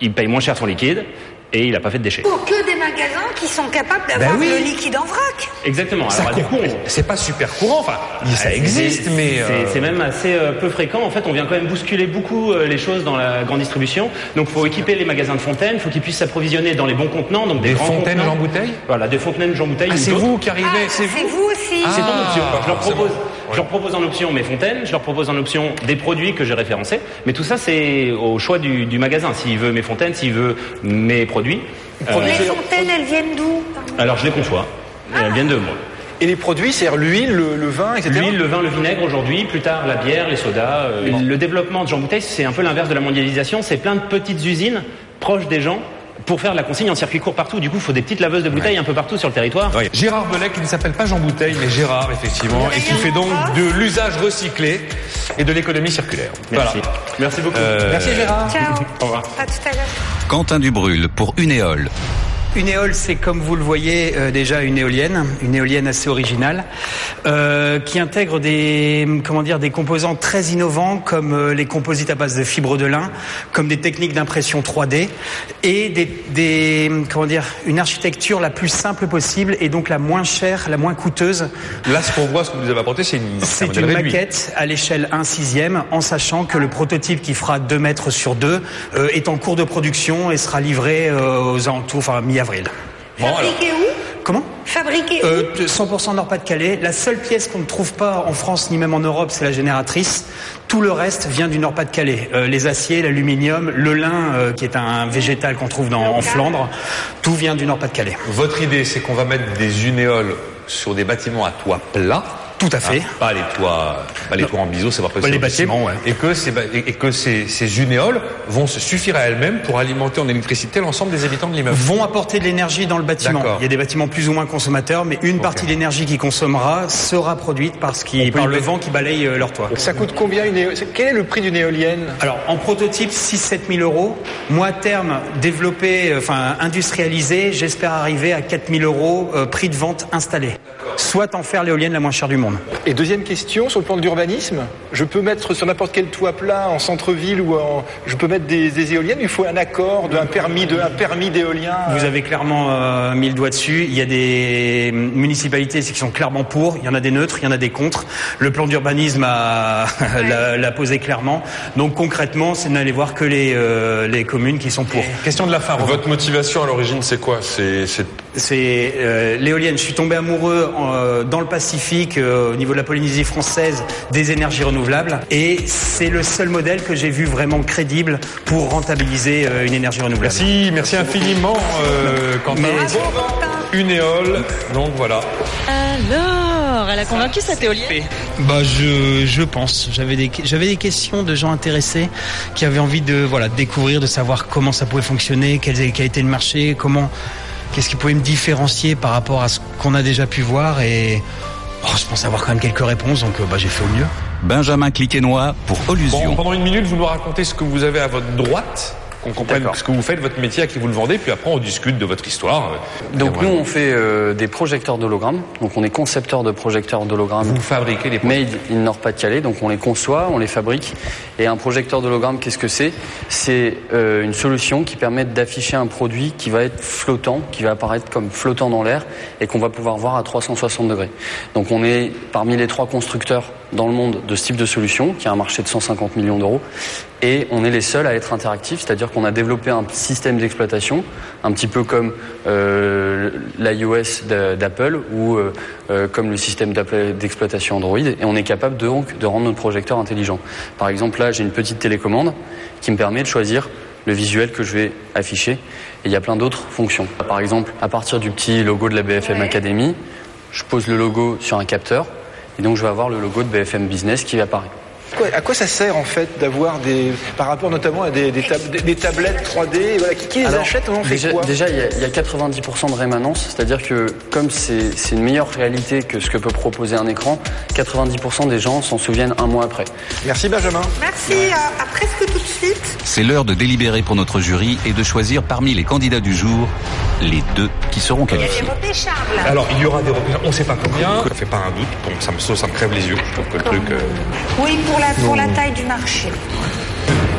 Speaker 17: Il paye moins cher son liquide et il n'a pas fait de déchets.
Speaker 7: Pour que des magasins qui sont capables d'avoir
Speaker 1: Ben oui.
Speaker 7: le liquide en vrac.
Speaker 17: Exactement.
Speaker 1: Ça
Speaker 17: Alors, du
Speaker 1: court-
Speaker 17: coup,
Speaker 1: C'est pas super courant, enfin, ça
Speaker 17: Ah,
Speaker 1: existe,
Speaker 17: c'est-
Speaker 1: mais.
Speaker 17: c'est
Speaker 1: euh,
Speaker 17: c'est même assez euh, peu fréquent. En fait, on vient quand même bousculer beaucoup euh, les choses dans la grande distribution. Donc, il faut équiper les magasins de fontaines. Il faut qu'ils puissent s'approvisionner dans les bons contenants, donc des,
Speaker 1: Des
Speaker 17: grands
Speaker 1: fontaines
Speaker 17: contenants.
Speaker 1: Jean Bouteille
Speaker 17: Voilà, des fontaines Jean Bouteille.
Speaker 1: Ah, c'est vous qui arrivez,
Speaker 7: Ah, c'est vous aussi.
Speaker 17: C'est en option.
Speaker 1: Ah,
Speaker 17: je, leur propose,
Speaker 1: bon.
Speaker 17: Je leur propose en option mes fontaines, je leur propose en option des produits que j'ai référencés. Mais tout ça, c'est au choix du, du magasin. S'il veut mes fontaines, s'il veut mes produits. Euh,
Speaker 7: Les fontaines, elles viennent d'où?
Speaker 17: Alors, je les conçois. Elles viennent de moi.
Speaker 6: Et les produits, c'est-à-dire l'huile, le, le vin, etc.
Speaker 17: L'huile, le vin, le vinaigre aujourd'hui, plus tard la bière, les sodas. euh, Le développement de Jean Bouteille, c'est un peu l'inverse de la mondialisation. C'est plein de petites usines proches des gens pour faire de la consigne en circuit court partout. Du coup, il faut des petites laveuses de bouteilles un peu partout sur le territoire.
Speaker 1: Gérard Bellet qui ne s'appelle pas Jean Bouteille mais Gérard effectivement et qui fait donc de l'usage recyclé et de l'économie circulaire.
Speaker 17: Merci.
Speaker 1: Voilà.
Speaker 17: Merci beaucoup.
Speaker 1: Euh,
Speaker 6: Merci Gérard.
Speaker 7: Ciao.
Speaker 17: Au revoir.
Speaker 7: À tout à l'heure.
Speaker 2: Quentin Dubrul pour Unéole.
Speaker 18: Une éole, c'est comme vous le voyez euh, déjà une éolienne, une éolienne assez originale, euh, qui intègre des comment dire des composants très innovants comme euh, les composites à base de fibres de lin, comme des techniques d'impression 3D et des, des comment dire une architecture la plus simple possible et donc la moins chère, la moins coûteuse.
Speaker 1: Là ce qu'on voit, ce que vous avez apporté, c'est une, un
Speaker 18: C'est une
Speaker 1: réduit.
Speaker 18: maquette à l'échelle 1 sixième, en sachant que le prototype qui fera 2 mètres sur 2 euh, est en cours de production et sera livré aux alentours, enfin mi-avril.
Speaker 7: Fabriqué où?
Speaker 18: Comment?
Speaker 7: Fabriqué où?
Speaker 18: euh, 100% Nord-Pas-de-Calais. La seule pièce qu'on ne trouve pas en France ni même en Europe, c'est la génératrice. Tout le reste vient du Nord-Pas-de-Calais. Euh, les aciers, l'aluminium, le lin, euh, qui est un végétal qu'on trouve dans, en Flandre, tout vient du Nord-Pas-de-Calais.
Speaker 1: Votre idée, c'est qu'on va mettre des unéoles sur des bâtiments à toit plat
Speaker 18: Tout à fait.
Speaker 1: Hein, pas les toits, pas les toits en biseau, c'est pas possible.
Speaker 18: les bâtiments, ouais.
Speaker 1: Et que ces, et et que ces, ces unéoles vont se suffire à elles-mêmes pour alimenter en électricité l'ensemble des habitants de l'immeuble.
Speaker 18: vont apporter de l'énergie dans le bâtiment. Il y a des bâtiments plus ou moins consommateurs, mais une partie de l'énergie qui consommera sera produite par, ce qui, par le vent qui balaye euh, leur toit.
Speaker 19: Ça coûte combien une éo- Quel est le prix d'une éolienne?
Speaker 18: Alors, en prototype, 6-7 000 euros. Moi, à terme, développé, euh, enfin, industrialisé, j'espère arriver à 4 000 euros euh, prix de vente installé. Soit en faire l'éolienne la moins chère du monde.
Speaker 19: Et deuxième question, sur le plan de l'urbanisme, je peux mettre sur n'importe quel toit plat en centre-ville ou en, je peux mettre des, des éoliennes. Il faut un accord, de, un permis de, un permis d'éolien.
Speaker 18: Vous avez clairement euh, mis le doigt dessus. Il y a des municipalités qui sont clairement pour, il y en a des neutres, il y en a des contre. Le plan d'urbanisme a- l'a l'a posé clairement. Donc concrètement, c'est d'aller voir que les, euh, les communes qui sont pour.
Speaker 1: Question de la fin.
Speaker 20: Votre motivation à l'origine, c'est quoi? C'est c'est-
Speaker 18: C'est euh, l'éolienne. Je suis tombé amoureux euh, dans le Pacifique, euh, au niveau de la Polynésie française, des énergies renouvelables. Et c'est le seul modèle que j'ai vu vraiment crédible pour rentabiliser euh, une énergie renouvelable.
Speaker 1: Merci, merci infiniment, euh, Quentin. Une éole, donc voilà.
Speaker 13: Alors, elle a convaincu cette éolienne
Speaker 18: Bah je, je pense. J'avais des j'avais des questions de gens intéressés qui avaient envie de voilà découvrir, de savoir comment ça pouvait fonctionner, quel, quel était le marché, comment qu'est-ce qui pouvait me différencier par rapport à ce qu'on a déjà pu voir et oh, je pense avoir quand même quelques réponses donc euh, bah j'ai fait au mieux.
Speaker 2: Benjamin Cliquenois pour Illusion.
Speaker 1: Bon, pendant une minute, vous nous racontez ce que vous avez à votre droite, qu'on comprenne ce que vous faites, votre métier, à qui vous le vendez, puis après on discute de votre histoire.
Speaker 6: Donc nous on fait euh, des projecteurs d'hologrammes. Donc on est concepteur de projecteurs d'hologrammes.
Speaker 1: Vous fabriquez les
Speaker 6: Made in Nord-Pas-de-Calais. Donc on les conçoit, on les fabrique. Et un projecteur d'hologramme, qu'est-ce que c'est? C'est euh, une solution qui permet d'afficher un produit qui va être flottant, qui va apparaître comme flottant dans l'air et qu'on va pouvoir voir à 360 degrés. Donc on est parmi les trois constructeurs dans le monde de ce type de solution, qui a un marché de 150 millions d'euros. Et on est les seuls à être interactifs, c'est-à-dire qu'on a développé un système d'exploitation, un petit peu comme euh, l'iOS d'a- d'Apple ou euh, euh, comme le système d'exploitation Android, et on est capable donc de rendre notre projecteur intelligent. Par exemple, là, j'ai une petite télécommande qui me permet de choisir le visuel que je vais afficher, et il y a plein d'autres fonctions. Par exemple, à partir du petit logo de la BFM Academy, je pose le logo sur un capteur, et donc je vais avoir le logo de BFM Business qui apparaît.
Speaker 19: À quoi ça sert en fait d'avoir des, par rapport notamment à des, des, tab- des- des tablettes 3D Voilà, qui, qui les
Speaker 6: Alors,
Speaker 19: achète On en fait
Speaker 6: déjà,
Speaker 19: quoi
Speaker 6: déjà, il y, a- il y a 90% de rémanence, c'est-à-dire que comme c'est une meilleure réalité que ce que peut proposer un écran, 90% des gens s'en souviennent un mois après.
Speaker 19: Merci Benjamin.
Speaker 7: Merci, à, à presque tout de suite.
Speaker 2: C'est l'heure de délibérer pour notre jury et de choisir parmi les candidats du jour les deux qui seront
Speaker 7: Il y a
Speaker 2: qualifiés.
Speaker 1: Alors, il y aura des représentants, on ne sait pas combien, ça fait pas un doute, bon, ça me, ça me crève les yeux, je trouve que le truc... euh,
Speaker 7: Oui, pour la, pour la taille du marché.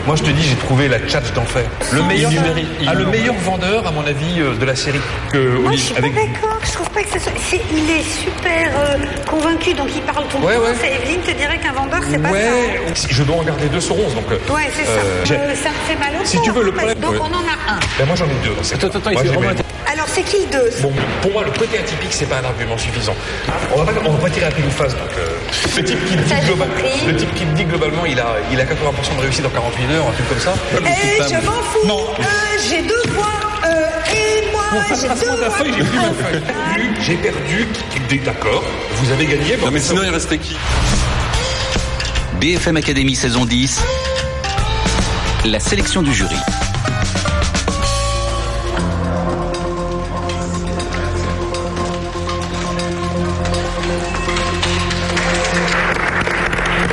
Speaker 1: Moi, je te dis, j'ai trouvé la tchatch d'enfer. Le meilleur,
Speaker 7: numérique,
Speaker 1: ah, le meilleur vendeur, à mon avis, euh, de la série. Que
Speaker 7: Moi, je suis pas
Speaker 1: avec...
Speaker 7: d'accord. Je trouve pas que ça soit... c'est- Il est super euh, convaincu, donc il parle tout le
Speaker 1: Ouais,
Speaker 7: temps.
Speaker 1: ouais.
Speaker 7: Evelyne te dirait qu'un vendeur, c'est pas ça.
Speaker 1: Ouais, je dois en garder deux sur onze, donc... euh,
Speaker 7: Ouais, c'est ça.
Speaker 1: euh,
Speaker 7: Euh, ça me fait mal au
Speaker 1: Si tu veux, le problème-
Speaker 7: Donc
Speaker 1: ouais.
Speaker 7: on en a un.
Speaker 1: Ben, moi, j'en ai deux dans cette
Speaker 19: Attends, attends,
Speaker 1: Moi,
Speaker 19: il fait
Speaker 1: j'ai
Speaker 19: vraiment
Speaker 1: mes-
Speaker 7: Alors c'est qui le deux?
Speaker 1: Bon, pour moi, le côté atypique, c'est pas un argument suffisant. On va pas, on va pas tirer à pile ou face. Donc, euh, le type qui dit, le type qui dit globalement, il a, il a 80% de réussite dans 48 heures, un truc comme ça.
Speaker 7: Eh, je m'en fous. Euh, j'ai deux points. Euh, et moi, j'ai deux
Speaker 1: feuille, j'ai ma feuille. J'ai perdu, d'accord, vous avez gagné.
Speaker 20: Non, mais sinon, il restait qui
Speaker 2: BFM Academy saison 10, la sélection du jury.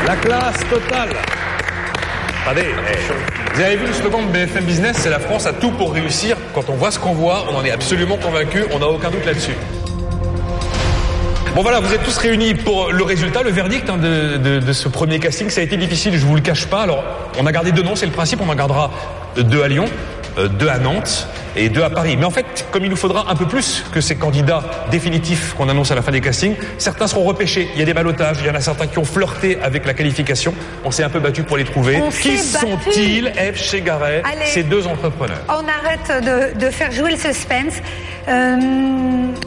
Speaker 1: La classe totale. Vous avez vu le slogan de BFM Business, c'est la France a tout pour réussir. Quand on voit ce qu'on voit, on en est absolument convaincu, on n'a aucun doute là-dessus. Bon voilà, vous êtes tous réunis pour le résultat, le verdict hein, de, ce premier casting. Ça a été difficile, je vous le cache pas. Alors, on a gardé deux noms, c'est le principe. On en gardera deux à Lyon, euh, deux à Nantes et deux à Paris. Mais en fait, comme il nous faudra un peu plus que ces candidats définitifs qu'on annonce à la fin des castings, certains seront repêchés. Il y a des ballottages, il y en a certains qui ont flirté avec la qualification. On s'est un peu battu pour les trouver.
Speaker 7: On
Speaker 1: qui sont-ils, Eve Chegaray, ces deux entrepreneurs
Speaker 7: On arrête de, de faire jouer le suspense. Euh,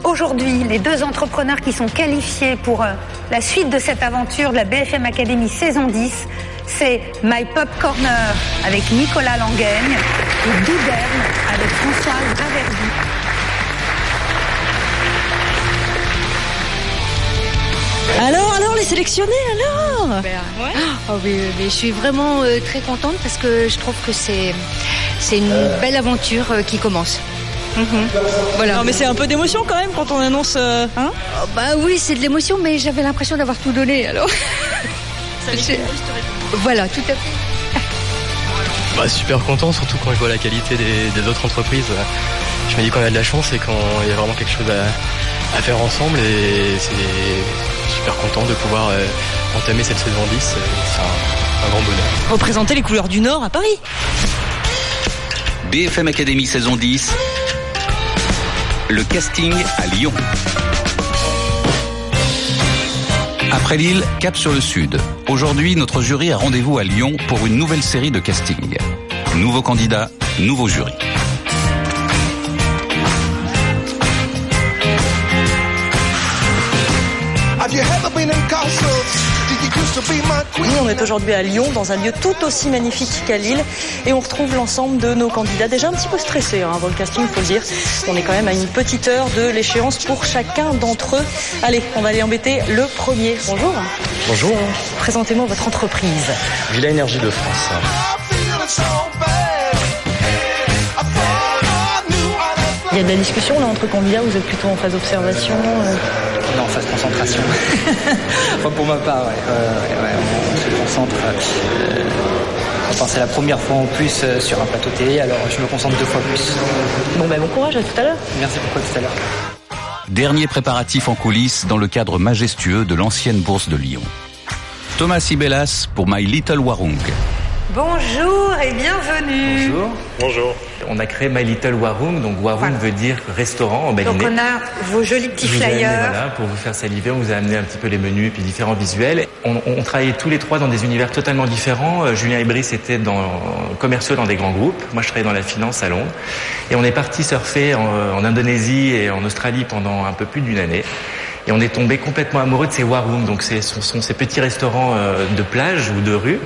Speaker 7: Aujourd'hui, les deux entrepreneurs qui sont qualifiés pour euh, la suite de cette aventure de la BFM Academy saison 10, c'est My Pop Corner avec Nicolas Langaigne et Douderne avec Françoise Averdi.
Speaker 13: Alors, alors sélectionné alors
Speaker 16: Ah oui, oui, oui, je suis vraiment euh, très contente parce que je trouve que c'est c'est une belle aventure euh, qui commence. Voilà.
Speaker 13: Non mais c'est un peu d'émotion quand même quand on annonce. euh, hein
Speaker 16: Oh, bah oui, c'est de l'émotion, mais j'avais l'impression d'avoir tout donné alors. C'est- Voilà, tout à fait.
Speaker 5: Bah, super content, surtout quand je vois la qualité des, des autres entreprises. Je me dis qu'on a de la chance et qu'il y a vraiment quelque chose à, à faire ensemble et c'est super content de pouvoir euh, entamer cette saison 10. C'est un, un grand bonheur.
Speaker 13: Représenter les couleurs du Nord à Paris.
Speaker 2: BFM Academy saison 10. Le casting à Lyon. Après Lille, cap sur le sud. Aujourd'hui, notre jury a rendez-vous à Lyon pour une nouvelle série de casting. Nouveau candidat, nouveau jury.
Speaker 13: Nous, on est aujourd'hui à Lyon, dans un lieu tout aussi magnifique qu'à Lille, et on retrouve l'ensemble de nos candidats, déjà un petit peu stressés hein, avant le casting, il faut le dire. On est quand même à une petite heure de l'échéance pour chacun d'entre eux. Allez, on va aller embêter le premier. Bonjour.
Speaker 5: Bonjour,
Speaker 13: Présentez-moi votre entreprise.
Speaker 5: Villa Énergie de France.
Speaker 13: Y a de la discussion là entre candidats, vous êtes plutôt en phase d'observation euh,
Speaker 21: Non, phase concentration. enfin, pour ma part, ouais, ouais, ouais, ouais, on se concentre. euh, enfin, c'est la première fois en plus euh, sur un plateau télé, alors je me concentre deux fois plus.
Speaker 13: Bon, ben bon courage, à tout à l'heure.
Speaker 21: Merci beaucoup, à tout à l'heure.
Speaker 2: Dernier préparatif en coulisses dans le cadre majestueux de l'ancienne bourse de Lyon. Thomas Sibellas pour My Little Warung.
Speaker 7: Bonjour et bienvenue.
Speaker 22: Bonjour.
Speaker 23: Bonjour.
Speaker 22: On a créé My Little Warung, donc Warung veut dire restaurant en
Speaker 7: Donc
Speaker 22: balinais.
Speaker 7: on a vos jolis petits
Speaker 22: amené,
Speaker 7: flyers.
Speaker 22: voilà, pour vous faire saliver, on vous a amené un petit peu les menus puis différents visuels. On, on travaillait tous les trois dans des univers totalement différents. Euh, Julien Ibris était dans commerciaux dans des grands groupes. Moi, je travaillais dans la finance à Londres. Et on est parti surfer en, en Indonésie et en Australie pendant un peu plus d'une année. Et on est tombé complètement amoureux de ces warung, donc ce sont, ces petits restaurants euh, de plage ou de rue.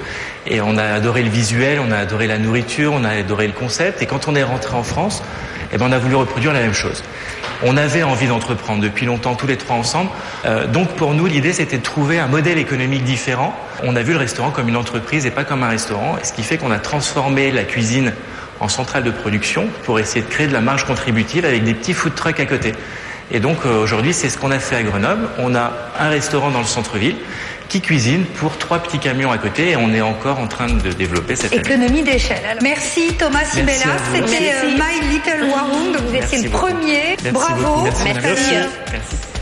Speaker 22: Et on a adoré le visuel, on a adoré la nourriture, on a adoré le concept. Et quand on est rentré en France, eh ben on a voulu reproduire la même chose. On avait envie d'entreprendre depuis longtemps, tous les trois ensemble. Euh, donc pour nous, l'idée, c'était de trouver un modèle économique différent. On a vu le restaurant comme une entreprise et pas comme un restaurant, ce qui fait qu'on a transformé la cuisine en centrale de production pour essayer de créer de la marge contributive avec des petits food trucks à côté. Et donc euh, aujourd'hui, c'est ce qu'on a fait à Grenoble. On a un restaurant dans le centre-ville qui cuisine pour trois petits camions à côté et on est encore en train de développer cette.
Speaker 7: Économie d'échelle. Merci Thomas Sibella. C'était euh. My Little Warung. Donc vous étiez le premier.
Speaker 22: Merci
Speaker 7: Bravo.
Speaker 22: Merci,
Speaker 7: Merci.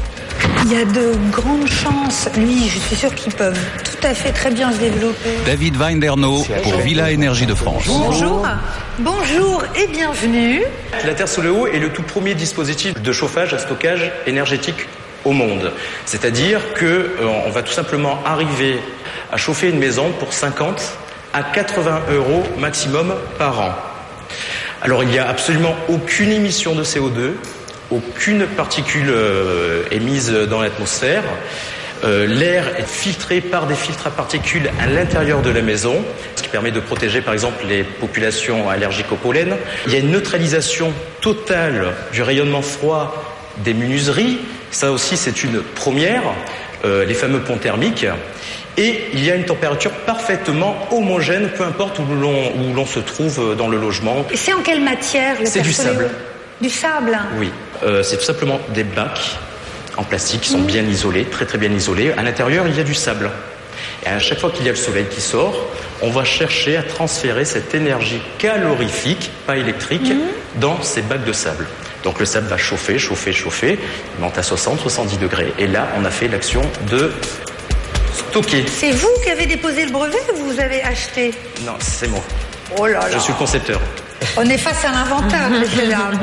Speaker 7: Il y a de grandes chances. Lui, je suis sûre qu'ils peuvent tout à fait très bien se développer.
Speaker 2: David Weinderno pour Villa Énergie de France.
Speaker 7: Bonjour. Bonjour et bienvenue.
Speaker 24: La Terre sous le haut est le tout premier dispositif de chauffage à stockage énergétique au monde. C'est-à-dire que euh, on va tout simplement arriver à chauffer une maison pour 50 à 80 euros maximum par an. Alors il n'y a absolument aucune émission de CO2, aucune particule euh, émise dans l'atmosphère. Euh, L'air est filtré par des filtres à particules à l'intérieur de la maison, ce qui permet de protéger par exemple les populations allergiques au pollen. Il y a une neutralisation totale du rayonnement froid des menuiseries. Ça aussi c'est une première, euh, les fameux ponts thermiques. Et il y a une température parfaitement homogène, peu importe où l'on où l'on se trouve dans le logement.
Speaker 7: Et C'est en quelle matière le
Speaker 24: C'est du sable.
Speaker 7: Du sable.
Speaker 24: Oui, euh, c'est tout simplement des bacs en plastique qui sont bien isolés, très très bien isolés. À l'intérieur, il y a du sable. Et à chaque fois qu'il y a le soleil qui sort, on va chercher à transférer cette énergie calorifique, pas électrique, dans ces bacs de sable. Donc le sable va chauffer, chauffer, chauffer, il monte à 60, 70 degrés. Et là, on a fait l'action de stocker.
Speaker 7: C'est vous qui avez déposé le brevet ou vous avez acheté?
Speaker 24: Non, c'est moi.
Speaker 7: Oh là là.
Speaker 24: Je suis le concepteur.
Speaker 7: On est face à l'inventeur, messieurs dames.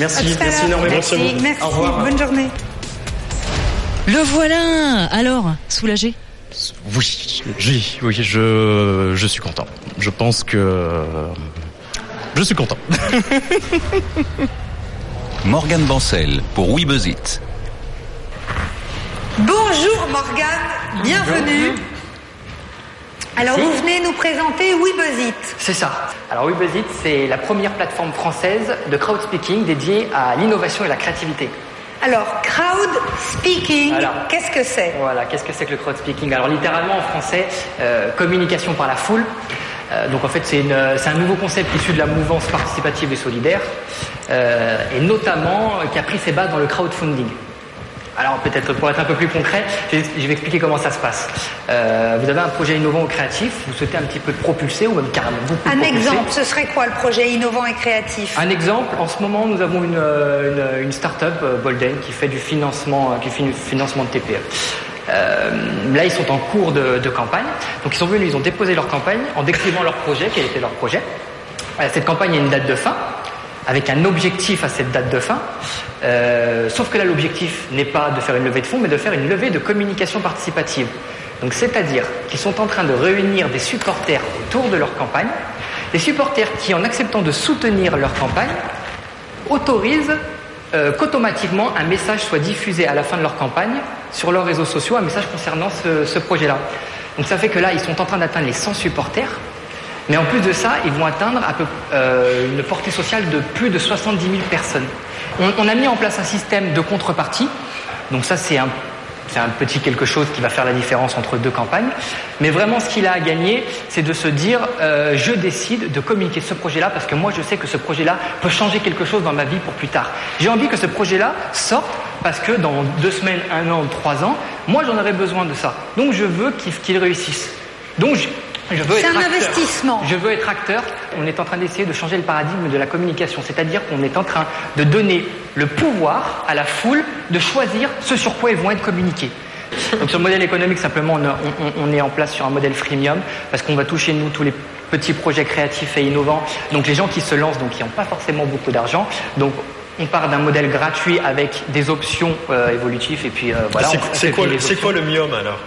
Speaker 24: Merci, merci énormément.
Speaker 7: Merci, merci.
Speaker 24: Au revoir.
Speaker 7: Bonne journée.
Speaker 13: Le voilà Alors, soulagé?
Speaker 5: Oui, oui, oui, je, je suis content. Je pense que. Je suis content.
Speaker 2: Morgane Bancel pour We Buzz It.
Speaker 7: Bonjour Morgane, bienvenue. Alors vous venez nous présenter WeBuzzit.
Speaker 21: C'est ça. Alors WeBuzzit, c'est la première plateforme française de crowd speaking dédiée à l'innovation et la créativité.
Speaker 7: Alors, crowd speaking, qu'est-ce que c'est?
Speaker 25: Voilà, qu'est-ce que c'est que le crowd speaking Alors littéralement en français, euh, communication par la foule. Euh, donc en fait c'est une- c'est un nouveau concept issu de la mouvance participative et solidaire, euh, et notamment euh, qui a pris ses bases dans le crowdfunding. Alors peut-être pour être un peu plus concret, je vais, expliquer comment ça se passe. Euh, vous avez un projet innovant ou créatif, vous souhaitez un petit peu le propulser ou même carrément beaucoup
Speaker 7: Un
Speaker 25: propulser.
Speaker 7: exemple, ce serait quoi le projet innovant et créatif?
Speaker 25: Un exemple, en ce moment, nous avons une, une, une start-up, euh, Bolden, qui fait du financement, euh, qui fait du financement de TPE. Euh, là, ils sont en cours de, de campagne. Donc, ils sont venus, ils ont déposé leur campagne en décrivant leur projet, quel était leur projet. Cette campagne a une date de fin, avec un objectif à cette date de fin. Euh, sauf que là, l'objectif n'est pas de faire une levée de fonds, mais de faire une levée de communication participative. Donc, c'est-à-dire qu'ils sont en train de réunir des supporters autour de leur campagne, des supporters qui, en acceptant de soutenir leur campagne, autorisent euh, qu'automatiquement un message soit diffusé à la fin de leur campagne sur leurs réseaux sociaux, un message concernant ce, ce projet-là. Donc ça fait que là, ils sont en train d'atteindre les 100 supporters, mais en plus de ça, ils vont atteindre euh, une portée sociale de plus de 70 000 personnes. On, a mis en place un système de contrepartie, donc ça c'est un petit quelque chose qui va faire la différence entre deux campagnes. Mais vraiment, ce qu'il a à gagner, c'est de se dire, euh, je décide de communiquer ce projet-là parce que moi, je sais que ce projet-là peut changer quelque chose dans ma vie pour plus tard. J'ai envie que ce projet-là sorte parce que dans deux semaines, un an trois ans, moi, j'en aurai besoin de ça. Donc, je veux qu'il réussisse. Donc,
Speaker 7: C'est un
Speaker 25: acteur.
Speaker 7: investissement.
Speaker 25: Je veux être acteur. On est en train d'essayer de changer le paradigme de la communication, c'est-à-dire qu'on est en train de donner le pouvoir à la foule de choisir ce sur quoi ils vont être communiqués. Donc sur le modèle économique, simplement, on, on- on est en place sur un modèle freemium parce qu'on va toucher nous tous les petits projets créatifs et innovants. Donc les gens qui se lancent, donc qui n'ont pas forcément beaucoup d'argent, donc on part d'un modèle gratuit avec des options euh, évolutives et puis euh, voilà.
Speaker 20: C'est- quoi, le- quoi le mium alors?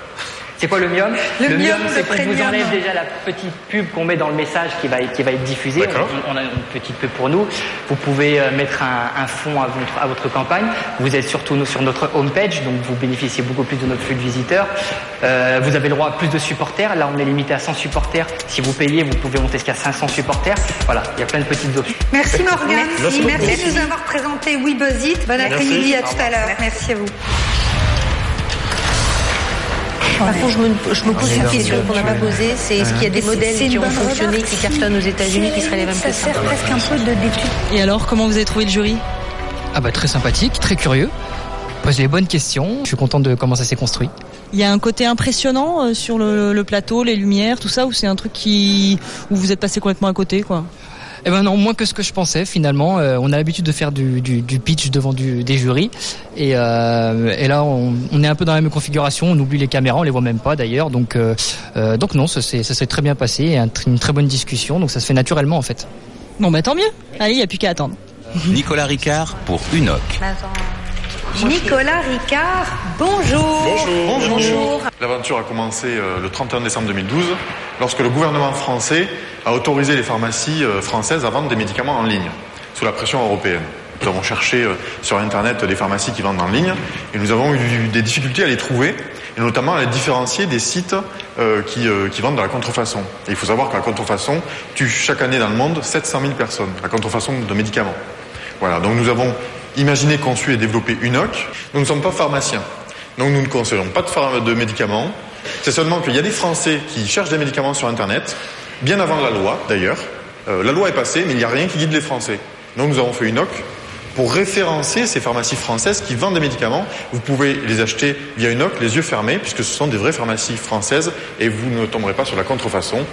Speaker 25: C'est quoi le mium
Speaker 7: Le mium,
Speaker 25: c'est
Speaker 7: le
Speaker 25: qu'on vous enlève déjà la petite pub qu'on met dans le message qui va, qui va être diffusé. On, on a une petite pub pour nous. Vous pouvez euh, mettre un, un fond à votre, à votre campagne. Vous êtes surtout nous, sur notre homepage, donc vous bénéficiez beaucoup plus de notre flux de visiteurs. Euh, vous avez le droit à plus de supporters. Là, on est limité à 100 supporters. Si vous payez, vous pouvez monter jusqu'à 500 supporters. Voilà, il y a plein de petites options.
Speaker 7: Merci Morgane,
Speaker 25: Merci
Speaker 7: merci,
Speaker 25: beaucoup.
Speaker 7: de nous avoir présenté We Buzz It. Bon
Speaker 25: Merci.
Speaker 7: après-midi, à tout à l'heure. Merci à vous.
Speaker 26: Par contre, je me, je me pose une question qu'on n'a pas posée, c'est est-ce qu'il y a des modèles qui ont fonctionné, qui cartonnent aux États-Unis, qui seraient les mêmes
Speaker 7: Ça
Speaker 26: que ça
Speaker 7: sert presque un peu de d'étude.
Speaker 13: Et alors, comment vous avez trouvé le jury?
Speaker 27: Ah bah très sympathique, très curieux. Pose les bonnes questions. Je suis content de comment ça s'est construit.
Speaker 13: Il y a un côté impressionnant euh, sur le, le plateau, les lumières, tout ça, ou c'est un truc qui où vous êtes passé complètement à côté, quoi?
Speaker 27: Eh ben non, moins que ce que je pensais finalement. Euh, on a l'habitude de faire du, du, du pitch devant du, des jurys. Et, euh, et là, on, on est un peu dans la même configuration. On oublie les caméras, on les voit même pas d'ailleurs. Donc, euh, donc non, ça s'est ça s'est très bien passé. Et un tr- une très bonne discussion. Donc ça se fait naturellement en fait.
Speaker 13: Bon bah tant mieux. Allez, il n'y a plus qu'à attendre.
Speaker 2: Nicolas Ricard pour UNOC.
Speaker 7: Nicolas Ricard, bonjour. Bonjour.
Speaker 20: L'aventure a commencé euh, le 31 décembre 2012 lorsque le gouvernement français a autorisé les pharmacies euh, françaises à vendre des médicaments en ligne sous la pression européenne. Nous avons cherché euh, sur Internet des pharmacies qui vendent en ligne et nous avons eu des difficultés à les trouver et notamment à les différencier des sites qui, qui vendent de la contrefaçon. Et il faut savoir que la contrefaçon tue chaque année dans le monde 700 000 personnes, la contrefaçon de médicaments. Voilà, donc nous avons imaginé, conçu et développé UNOC. Nous ne sommes pas pharmaciens. Donc nous ne conseillons pas de, médicaments. C'est seulement qu'il y a des Français qui cherchent des médicaments sur Internet, bien avant la loi d'ailleurs. Euh, la loi est passée, mais il n'y a rien qui guide les Français. Donc nous avons fait UNOC pour référencer ces pharmacies françaises qui vendent des médicaments. Vous pouvez les acheter via UNOC, les yeux fermés, puisque ce sont des vraies pharmacies françaises et vous ne tomberez pas sur la contrefaçon.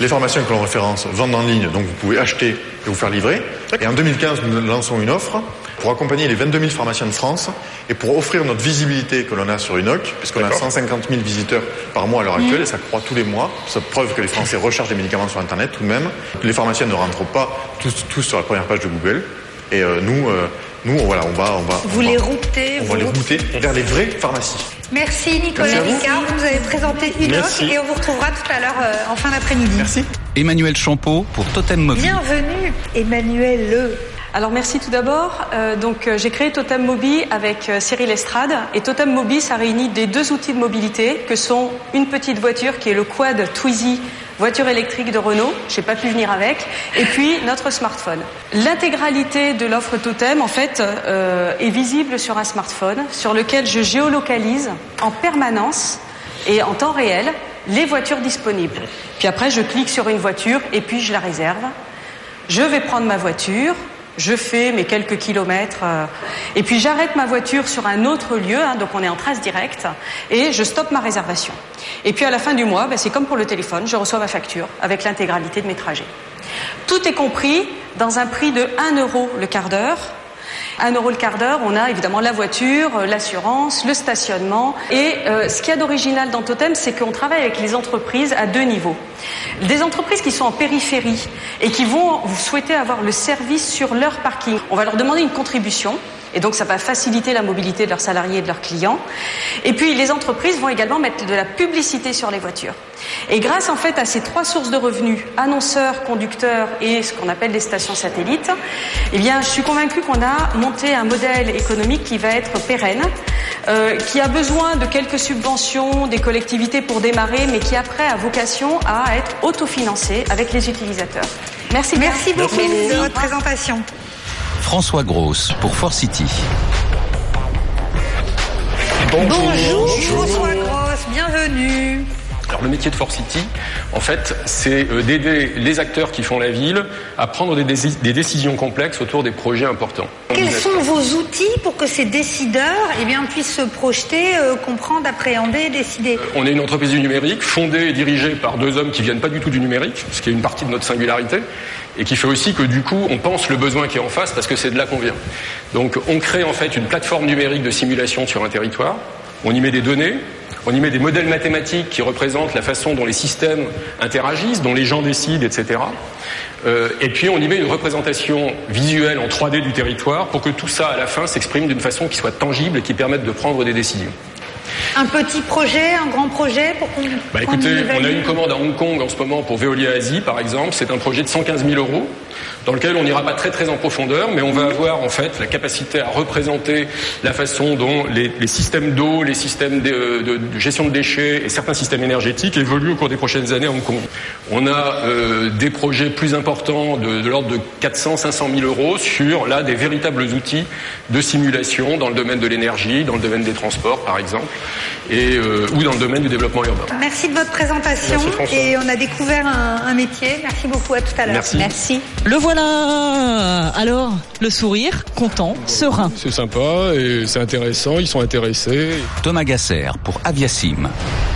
Speaker 20: Les pharmaciens que l'on référence vendent en ligne, donc vous pouvez acheter et vous faire livrer. Et en 2015, nous lançons une offre pour accompagner les 22 000 pharmaciens de France et pour offrir notre visibilité que l'on a sur UNOC, puisqu'on a 150 000 visiteurs par mois à l'heure actuelle et ça croît tous les mois. Ça preuve que les Français recherchent des médicaments sur Internet tout de même. Les pharmaciens ne rentrent pas tous, tous sur la première page de Google. Et euh, nous, euh, nous, voilà, on va, on va,
Speaker 7: Vous
Speaker 20: on va-
Speaker 7: les routez,
Speaker 20: on
Speaker 7: vous
Speaker 20: va les
Speaker 7: routez.
Speaker 20: router vers les vraies pharmacies.
Speaker 7: Merci Nicolas
Speaker 20: Merci.
Speaker 7: Ricard, vous nous avez présenté UNOC
Speaker 2: Merci.
Speaker 7: et on vous retrouvera tout à l'heure euh, en fin d'après-midi. Merci.
Speaker 2: Emmanuel Champeau pour Totem Mobile.
Speaker 7: Bienvenue Emmanuel Le.
Speaker 3: Alors merci tout d'abord. Euh, donc euh, j'ai créé Totem Mobi avec euh, Cyril Estrade et Totem Mobi ça réunit des deux outils de mobilité que sont une petite voiture qui est le quad Twizy voiture électrique de Renault, j'ai pas pu venir avec, et puis notre smartphone. L'intégralité de l'offre Totem, en fait, est visible sur un smartphone sur lequel je géolocalise en permanence et en temps réel les voitures disponibles. Puis après, je clique sur une voiture et puis je la réserve. Je vais prendre ma voiture, je fais mes quelques kilomètres, euh, et puis j'arrête ma voiture sur un autre lieu, hein, donc on est en trace directe, et je stoppe ma réservation. Et puis à la fin du mois, ben, c'est comme pour le téléphone, je reçois ma facture avec l'intégralité de mes trajets. Tout est compris dans un prix de 1 euro le quart d'heure, 1 euro le quart d'heure, on a évidemment la voiture, euh, l'assurance, le stationnement. Et euh, ce qu'il y a d'original dans Totem, c'est qu'on travaille avec les entreprises à deux niveaux. Des entreprises qui sont en périphérie et qui vont souhaiter avoir le service sur leur parking. On va leur demander une contribution et donc ça va faciliter la mobilité de leurs salariés et de leurs clients. Et puis les entreprises vont également mettre de la publicité sur les voitures. Et grâce en fait à ces trois sources de revenus, annonceurs, conducteurs et ce qu'on appelle les stations satellites, eh bien je suis convaincue qu'on a monté un modèle économique qui va être pérenne, euh, qui a besoin de quelques subventions des collectivités pour démarrer, mais qui après a vocation à être autofinancé avec les utilisateurs. Merci.
Speaker 7: Merci beaucoup de votre présentation.
Speaker 2: François Grosse pour Fort City.
Speaker 7: Bonjour, François Grosse, bienvenue.
Speaker 28: Alors le métier de Fort City, en fait, c'est euh, d'aider les acteurs qui font la ville à prendre des, déci- des décisions complexes autour des projets importants.
Speaker 7: Quels sont vos outils pour que ces décideurs eh bien, puissent se projeter, euh, comprendre, appréhender, décider?
Speaker 28: On est une entreprise du numérique fondée et dirigée par deux hommes qui viennent pas du tout du numérique, ce qui est une partie de notre singularité, et qui fait aussi que du coup on pense le besoin qui est en face parce que c'est de là qu'on vient. Donc on crée en fait une plateforme numérique de simulation sur un territoire, on y met des données, on y met des modèles mathématiques qui représentent la façon dont les systèmes interagissent, dont les gens décident, etc. Euh, et puis on y met une représentation visuelle en 3D du territoire pour que tout ça à la fin s'exprime d'une façon qui soit tangible et qui permette de prendre des décisions.
Speaker 7: Un petit projet, un grand projet pour qu'on
Speaker 28: Bah écoutez, on a une commande à Hong Kong en ce moment pour Veolia Asie, par exemple. C'est un projet de 115 000 euros dans lequel on n'ira pas très très en profondeur, mais on va avoir en fait la capacité à représenter la façon dont les, les systèmes d'eau, les systèmes de, de- de gestion de déchets et certains systèmes énergétiques évoluent au cours des prochaines années à Hong Kong. On a euh, des projets plus importants de, de l'ordre de 400, 500 000 euros sur là des véritables outils de simulation dans le domaine de l'énergie, dans le domaine des transports par exemple, et euh, ou dans le domaine du développement urbain.
Speaker 7: Merci de votre présentation
Speaker 28: Merci,
Speaker 7: et on a découvert un, un métier. Merci beaucoup, à tout à l'heure.
Speaker 28: Merci.
Speaker 13: Merci. Le voilà. Alors, le sourire, content, serein.
Speaker 28: C'est sympa et c'est intéressant, ils sont intéressés.
Speaker 2: Thomas Gasser pour Aviasim.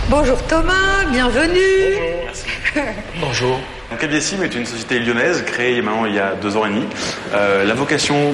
Speaker 7: Bonjour Thomas, bienvenue.
Speaker 29: Bonjour. Donc Aviasim est une société lyonnaise créée maintenant il y a deux ans et demi. Euh, la vocation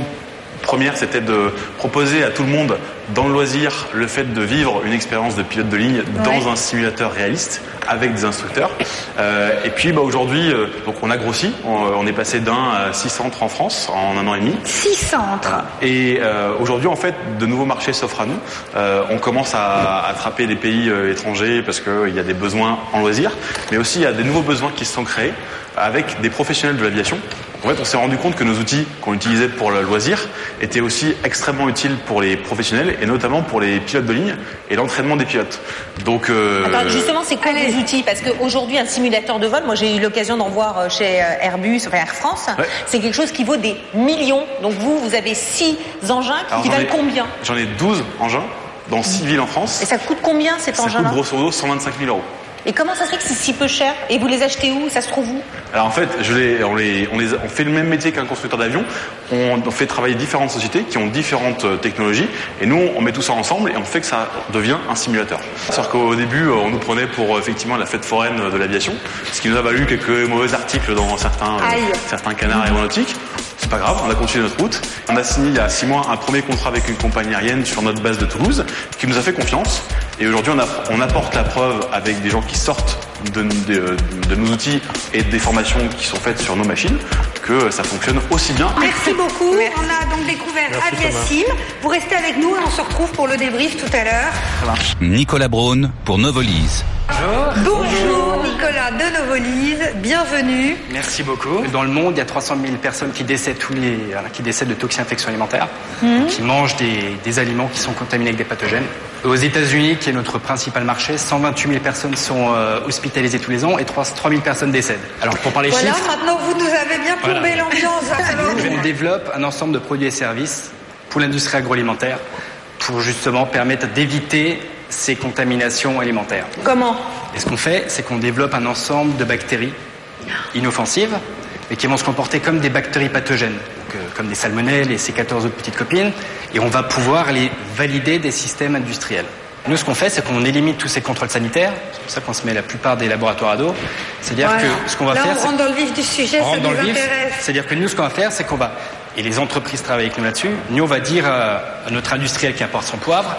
Speaker 29: première, c'était de proposer à tout le monde dans le loisir le fait de vivre une expérience de pilote de ligne dans
Speaker 7: Ouais.
Speaker 29: un simulateur réaliste avec des instructeurs. Euh, et puis bah, aujourd'hui, euh, donc on a grossi. On, on est passé d'un à six centres en France en un an et demi.
Speaker 7: Six centres.
Speaker 29: Et euh, aujourd'hui, en fait, de nouveaux marchés s'offrent à nous. Euh, on commence à attraper des pays euh, étrangers parce qu'il y a des besoins en loisirs, mais aussi il y a des nouveaux besoins qui se sont créés avec des professionnels de l'aviation. En fait, on s'est rendu compte que nos outils qu'on utilisait pour le loisir étaient aussi extrêmement utiles pour les professionnels et notamment pour les pilotes de ligne et l'entraînement des pilotes. Donc, euh,
Speaker 26: Attends, justement, c'est quoi les outils? Parce qu'aujourd'hui, un simulateur de vol, moi j'ai eu l'occasion d'en voir euh, chez euh, Airbus, enfin Air France,
Speaker 29: Ouais.
Speaker 26: c'est quelque chose qui vaut des millions. Donc vous, vous avez six engins
Speaker 29: alors,
Speaker 26: qui valent
Speaker 29: ai-
Speaker 26: combien?
Speaker 29: J'en ai 12 engins dans 6 villes en France.
Speaker 26: Et ça coûte combien cet
Speaker 29: Ça coûte grosso modo 125 000 euros.
Speaker 26: Et comment ça se fait que c'est si peu cher? Et vous les achetez où? Ça se trouve où?
Speaker 29: Alors en fait, je les, on, les, on, les, on fait le même métier qu'un constructeur d'avion. On, on fait travailler différentes sociétés qui ont différentes euh, technologies. Et nous, on met tout ça ensemble et on fait que ça devient un simulateur. C'est-à-dire qu'au début, euh, on nous prenait pour euh, effectivement la fête foraine de l'aviation, ce qui nous a valu quelques mauvais articles dans certains, euh, certains canards aéronautiques. C'est pas grave, on a continué notre route. On a signé il y a six mois un premier contrat avec une compagnie aérienne sur notre base de Toulouse, qui nous a fait confiance. Et aujourd'hui, on, apporte la preuve avec des gens qui sortent de, de- de nos outils et des formations qui sont faites sur nos machines que ça fonctionne aussi bien.
Speaker 7: Merci beaucoup. On a donc découvert Aviasim. Vous restez avec nous et on se retrouve pour le débrief tout à l'heure.
Speaker 2: Nicolas Braun pour Novolise.
Speaker 7: Bonjour Nicolas de Novolise, bienvenue.
Speaker 30: Merci beaucoup. Dans le monde, il y a 300 000 personnes qui décèdent tous les, voilà, qui décèdent de toxines infection alimentaire,
Speaker 7: Mhm.
Speaker 30: qui mangent des, des aliments qui sont contaminés avec des pathogènes. Aux États-Unis, qui est notre principal marché, 128 000 personnes sont euh, hospitalisées tous les ans et 3, 3 000 personnes décèdent. Alors pour parler
Speaker 7: Voilà,
Speaker 30: chiffres,
Speaker 7: maintenant vous nous avez bien plombé l'ambiance. falloir-
Speaker 30: on développe un ensemble de produits et services pour l'industrie agroalimentaire pour justement permettre d'éviter ces contaminations alimentaires.
Speaker 7: Comment?
Speaker 30: Et ce qu'on fait, c'est qu'on développe un ensemble de bactéries inoffensives, mais qui vont se comporter comme des bactéries pathogènes, donc, euh, comme des salmonelles et ces 14 autres petites copines, et on va pouvoir les valider des systèmes industriels. Nous, ce qu'on fait, c'est qu'on élimine tous ces contrôles sanitaires. C'est pour ça qu'on se met la plupart des laboratoires à dos. C'est-à-dire
Speaker 7: Voilà.
Speaker 30: que ce qu'on va
Speaker 7: Là,
Speaker 30: faire,
Speaker 7: on rentre dans le vif du sujet,
Speaker 30: on
Speaker 7: ça
Speaker 30: dans
Speaker 7: nous
Speaker 30: le vif.
Speaker 7: intéresse.
Speaker 30: C'est-à-dire que nous, ce qu'on va faire, c'est qu'on va, et les entreprises travaillent avec nous là-dessus, nous, on va dire euh, à notre industriel qui importe son poivre,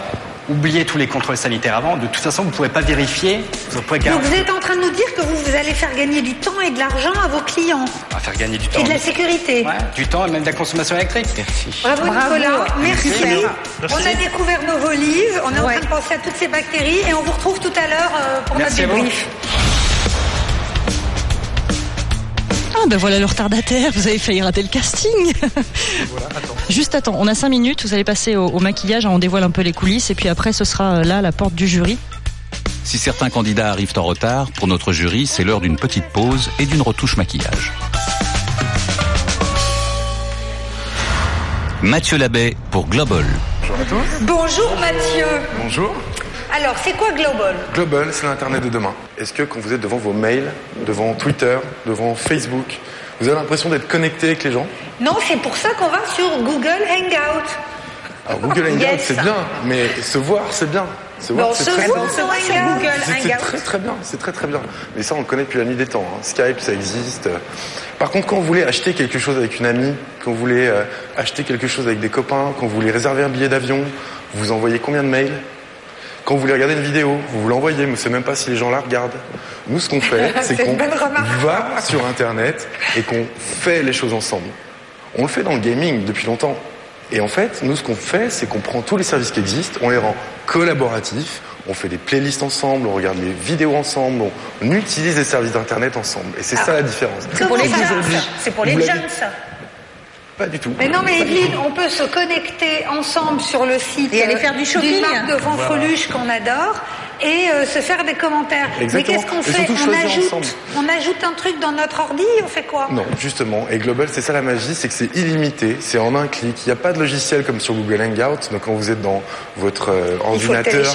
Speaker 30: oubliez tous les contrôles sanitaires avant. De toute façon, vous ne pourrez pas vérifier. Vous pouvez
Speaker 7: Donc vous êtes en train de nous dire que vous, vous allez faire gagner du temps et de l'argent à vos clients
Speaker 30: à faire gagner du temps.
Speaker 7: et de la sécurité.
Speaker 30: Ouais, du temps et même de la consommation électrique. Merci.
Speaker 7: Bravo,
Speaker 26: Bravo.
Speaker 7: Nicolas, merci. On a découvert nos volives, on est en train de penser à toutes ces bactéries et on vous retrouve tout à l'heure euh, pour
Speaker 30: Merci à
Speaker 7: notre
Speaker 30: vous.
Speaker 7: débrief.
Speaker 13: Ah ben voilà le retardataire, vous avez failli rater le casting. Juste attends, on a cinq minutes, vous allez passer au, au maquillage, hein, on dévoile un peu les coulisses et puis après ce sera euh, là la porte du jury.
Speaker 2: Si certains candidats arrivent en retard, pour notre jury, c'est l'heure d'une petite pause et d'une retouche maquillage. Mathieu Labbé pour Global.
Speaker 31: Bonjour à tous.
Speaker 7: Bonjour Mathieu.
Speaker 31: Bonjour.
Speaker 7: Alors, c'est quoi Global
Speaker 31: Global, c'est l'Internet de demain. Est-ce que quand vous êtes devant vos mails, devant Twitter, devant Facebook, vous avez l'impression d'être connecté avec les gens?
Speaker 7: Non, c'est pour ça qu'on va sur Google Hangout.
Speaker 31: Alors Google Hangout,
Speaker 7: Yes.
Speaker 31: c'est bien, mais se voir, c'est bien. Se voir, c'est très bien. C'est très très bien, c'est très très bien. Mais ça, on le connaît depuis la nuit des temps. hein. Skype, ça existe. Par contre, quand vous voulez acheter quelque chose avec une amie, quand vous voulez euh, acheter quelque chose avec des copains, quand vous voulez réserver un billet d'avion, vous envoyez combien de mails? Quand vous voulez regarder une vidéo, vous vous l'envoyez, mais on ne sait même pas si les gens la regardent. Nous, ce qu'on fait, c'est qu'on va sur Internet et qu'on fait les choses ensemble. On le fait dans le gaming depuis longtemps. Et en fait, nous, ce qu'on fait, c'est qu'on prend tous les services qui existent, on les rend collaboratifs, on fait des playlists ensemble, on regarde les vidéos ensemble, on, on utilise les services d'Internet ensemble. Et c'est ça la différence.
Speaker 7: C'est pour les jeunes, ça.
Speaker 31: Pas du tout.
Speaker 7: Mais non, mais Evelyne, on peut se connecter ensemble sur le site
Speaker 26: Et aller
Speaker 7: euh,
Speaker 26: faire du shopping.
Speaker 7: d'une marque de fanfreluche qu'on adore et euh, se faire des commentaires.
Speaker 31: Exactement.
Speaker 7: Mais qu'est-ce qu'on fait on ajoute, on ajoute un truc dans notre ordi, on fait quoi?
Speaker 31: Non, justement. Et Global, c'est ça la magie, c'est que c'est illimité, c'est en un clic. Il n'y a pas de logiciel comme sur Google Hangout. Donc quand vous êtes dans votre euh, ordinateur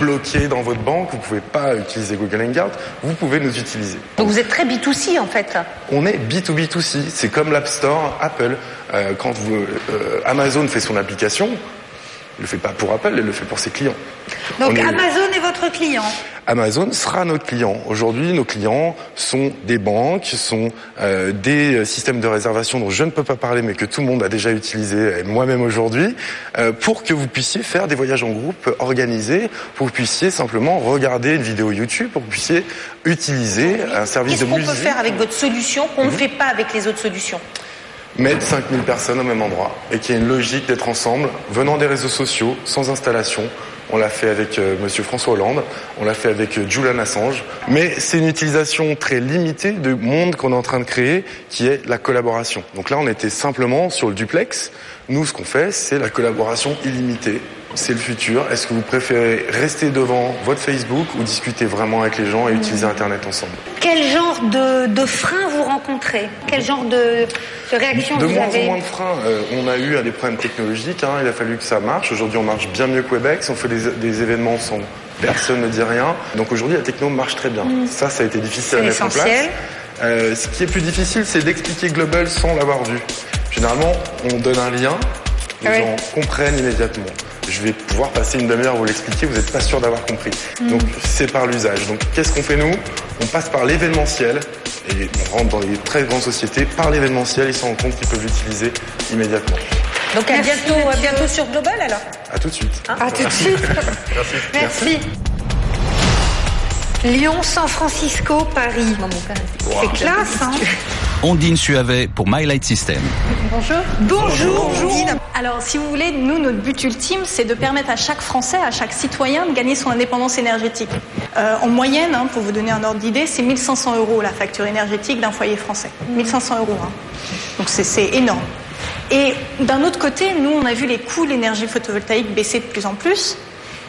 Speaker 31: bloqué dans votre banque, vous pouvez pas utiliser Google Hangout. Vous pouvez nous utiliser.
Speaker 26: Donc vous êtes très B2C en fait.
Speaker 31: On est B2B2C. C'est comme l'App Store, Apple. Euh, quand vous, euh, Amazon fait son application, il le fait pas pour Apple, il le fait pour ses clients.
Speaker 7: Donc
Speaker 31: est-
Speaker 7: Amazon est votre client.
Speaker 31: Amazon sera notre client. Aujourd'hui, nos clients sont des banques, sont euh, des systèmes de réservation dont je ne peux pas parler, mais que tout le monde a déjà utilisé, moi-même aujourd'hui, euh, pour que vous puissiez faire des voyages en groupe organisés, pour que vous puissiez simplement regarder une vidéo YouTube, pour que vous puissiez utiliser un service
Speaker 26: Qu'est-ce
Speaker 31: de
Speaker 26: qu'on
Speaker 31: musique.
Speaker 26: peut faire avec votre solution qu'on ne fait pas avec les autres solutions?
Speaker 31: Mettre 5000 personnes au même endroit et qu'il y ait une logique d'être ensemble, venant des réseaux sociaux, sans installation. On l'a fait avec euh, Monsieur François Hollande, on l'a fait avec euh, Julian Assange, mais c'est une utilisation très limitée du monde qu'on est en train de créer, qui est la collaboration. Donc là, on était simplement sur le duplex. Nous, ce qu'on fait, c'est la collaboration illimitée. C'est le futur. Est-ce que vous préférez rester devant votre Facebook ou discuter vraiment avec les gens et utiliser Internet ensemble?
Speaker 7: Quel genre de, de frein vous rencontrez? Quel genre de, de réaction
Speaker 31: De
Speaker 7: vous
Speaker 31: moins
Speaker 7: avez
Speaker 31: en moins de freins. Euh, on a eu euh, des problèmes technologiques. hein, il a fallu que ça marche. Aujourd'hui, on marche bien mieux que Webex. On fait des, des événements sans personne ne dit rien. Donc aujourd'hui, la techno marche très bien.
Speaker 7: Mm.
Speaker 31: Ça, ça a été difficile à mettre en place. Euh, ce qui est plus difficile, c'est d'expliquer Global sans l'avoir vu. Généralement, on donne un lien, les
Speaker 7: Oui.
Speaker 31: gens comprennent immédiatement. Je vais pouvoir passer une demi-heure à vous l'expliquer, vous n'êtes pas sûr d'avoir compris.
Speaker 7: Mm.
Speaker 31: Donc c'est par l'usage. Donc qu'est-ce qu'on fait nous? On passe par l'événementiel et on rentre dans les très grandes sociétés par l'événementiel, ils se rendent compte qu'ils peuvent l'utiliser immédiatement.
Speaker 26: Donc à
Speaker 7: Merci,
Speaker 26: bientôt, à bientôt sur Global alors
Speaker 31: À tout de suite.
Speaker 7: À tout de suite. Merci. Lyon, San Francisco, Paris. C'est classe, hein
Speaker 2: Ondine Suavet pour My Light System.
Speaker 32: Bonjour.
Speaker 7: Bonjour,
Speaker 32: Ondine. Alors, si vous voulez, nous, notre but ultime, c'est de permettre à chaque Français, à chaque citoyen, de gagner son indépendance énergétique. Euh, en moyenne, hein, pour vous donner un ordre d'idée, c'est 1500 euros la facture énergétique d'un foyer français. 1500 euros. hein. Donc, c'est- c'est énorme. Et d'un autre côté, nous, on a vu les coûts de l'énergie photovoltaïque baisser de plus en plus.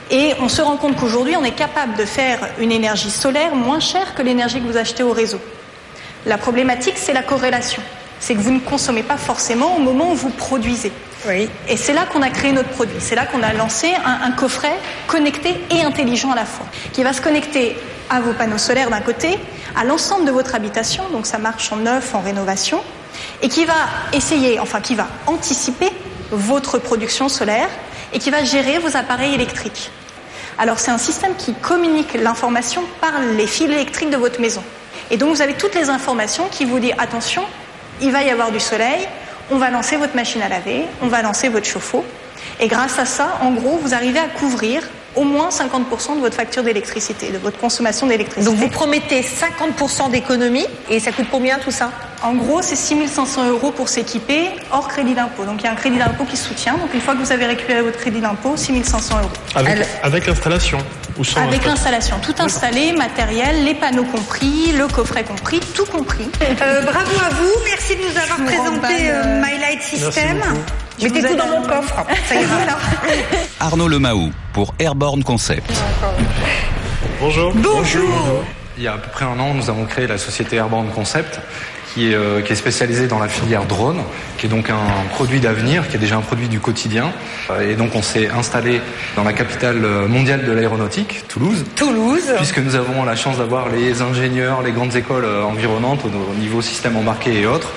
Speaker 32: Et on se rend compte qu'aujourd'hui, on est capable de faire une énergie solaire moins chère que l'énergie que vous achetez au réseau. La problématique, c'est la corrélation. C'est que vous ne consommez pas forcément au moment où vous produisez. Et c'est là qu'on a créé notre produit. C'est là qu'on a lancé un, un coffret connecté et intelligent à la fois, qui va se connecter à vos panneaux solaires d'un côté, à l'ensemble de votre habitation, donc ça marche en neuf, en rénovation, et qui va essayer, enfin qui va anticiper votre production solaire et qui va gérer vos appareils électriques. Alors c'est un système qui communique l'information par les fils électriques de votre maison. Et donc vous avez toutes les informations qui vous disent attention, il va y avoir du soleil, on va lancer votre machine à laver, on va lancer votre chauffe-eau. Et grâce à ça, en gros, vous arrivez à couvrir au moins 50% de votre facture d'électricité, de votre consommation d'électricité.
Speaker 26: Donc vous promettez 50% d'économie et ça coûte combien tout ça?
Speaker 32: En gros, c'est 6500 euros pour s'équiper hors crédit d'impôt. Donc il y a un crédit d'impôt qui soutient. Donc une fois que vous avez récupéré votre crédit d'impôt, 6500 euros.
Speaker 33: Avec, avec l'installation ou sans
Speaker 32: Avec
Speaker 33: installation
Speaker 32: l'installation, tout installé, matériel, les panneaux compris, le coffret compris, tout compris.
Speaker 7: Euh, bravo à vous, merci de nous avoir
Speaker 32: Je
Speaker 7: présenté euh,
Speaker 32: euh,
Speaker 7: My Light System.
Speaker 26: Mettez tout dans mon coffre.
Speaker 7: Ça ira.
Speaker 2: Arnaud Lemaou pour Airborne Concept.
Speaker 33: Bonjour.
Speaker 7: Bonjour.
Speaker 34: Il y a à peu près un an, nous avons créé la société Airborne Concept, qui est, euh, qui est spécialisée dans la filière drone, qui est donc un produit d'avenir, qui est déjà un produit du quotidien. Euh, Et donc on s'est installé dans la capitale euh, mondiale de l'aéronautique, Toulouse.
Speaker 26: Toulouse.
Speaker 34: Puisque nous avons la chance d'avoir les ingénieurs, les grandes écoles environnantes au niveau système embarqué et autres.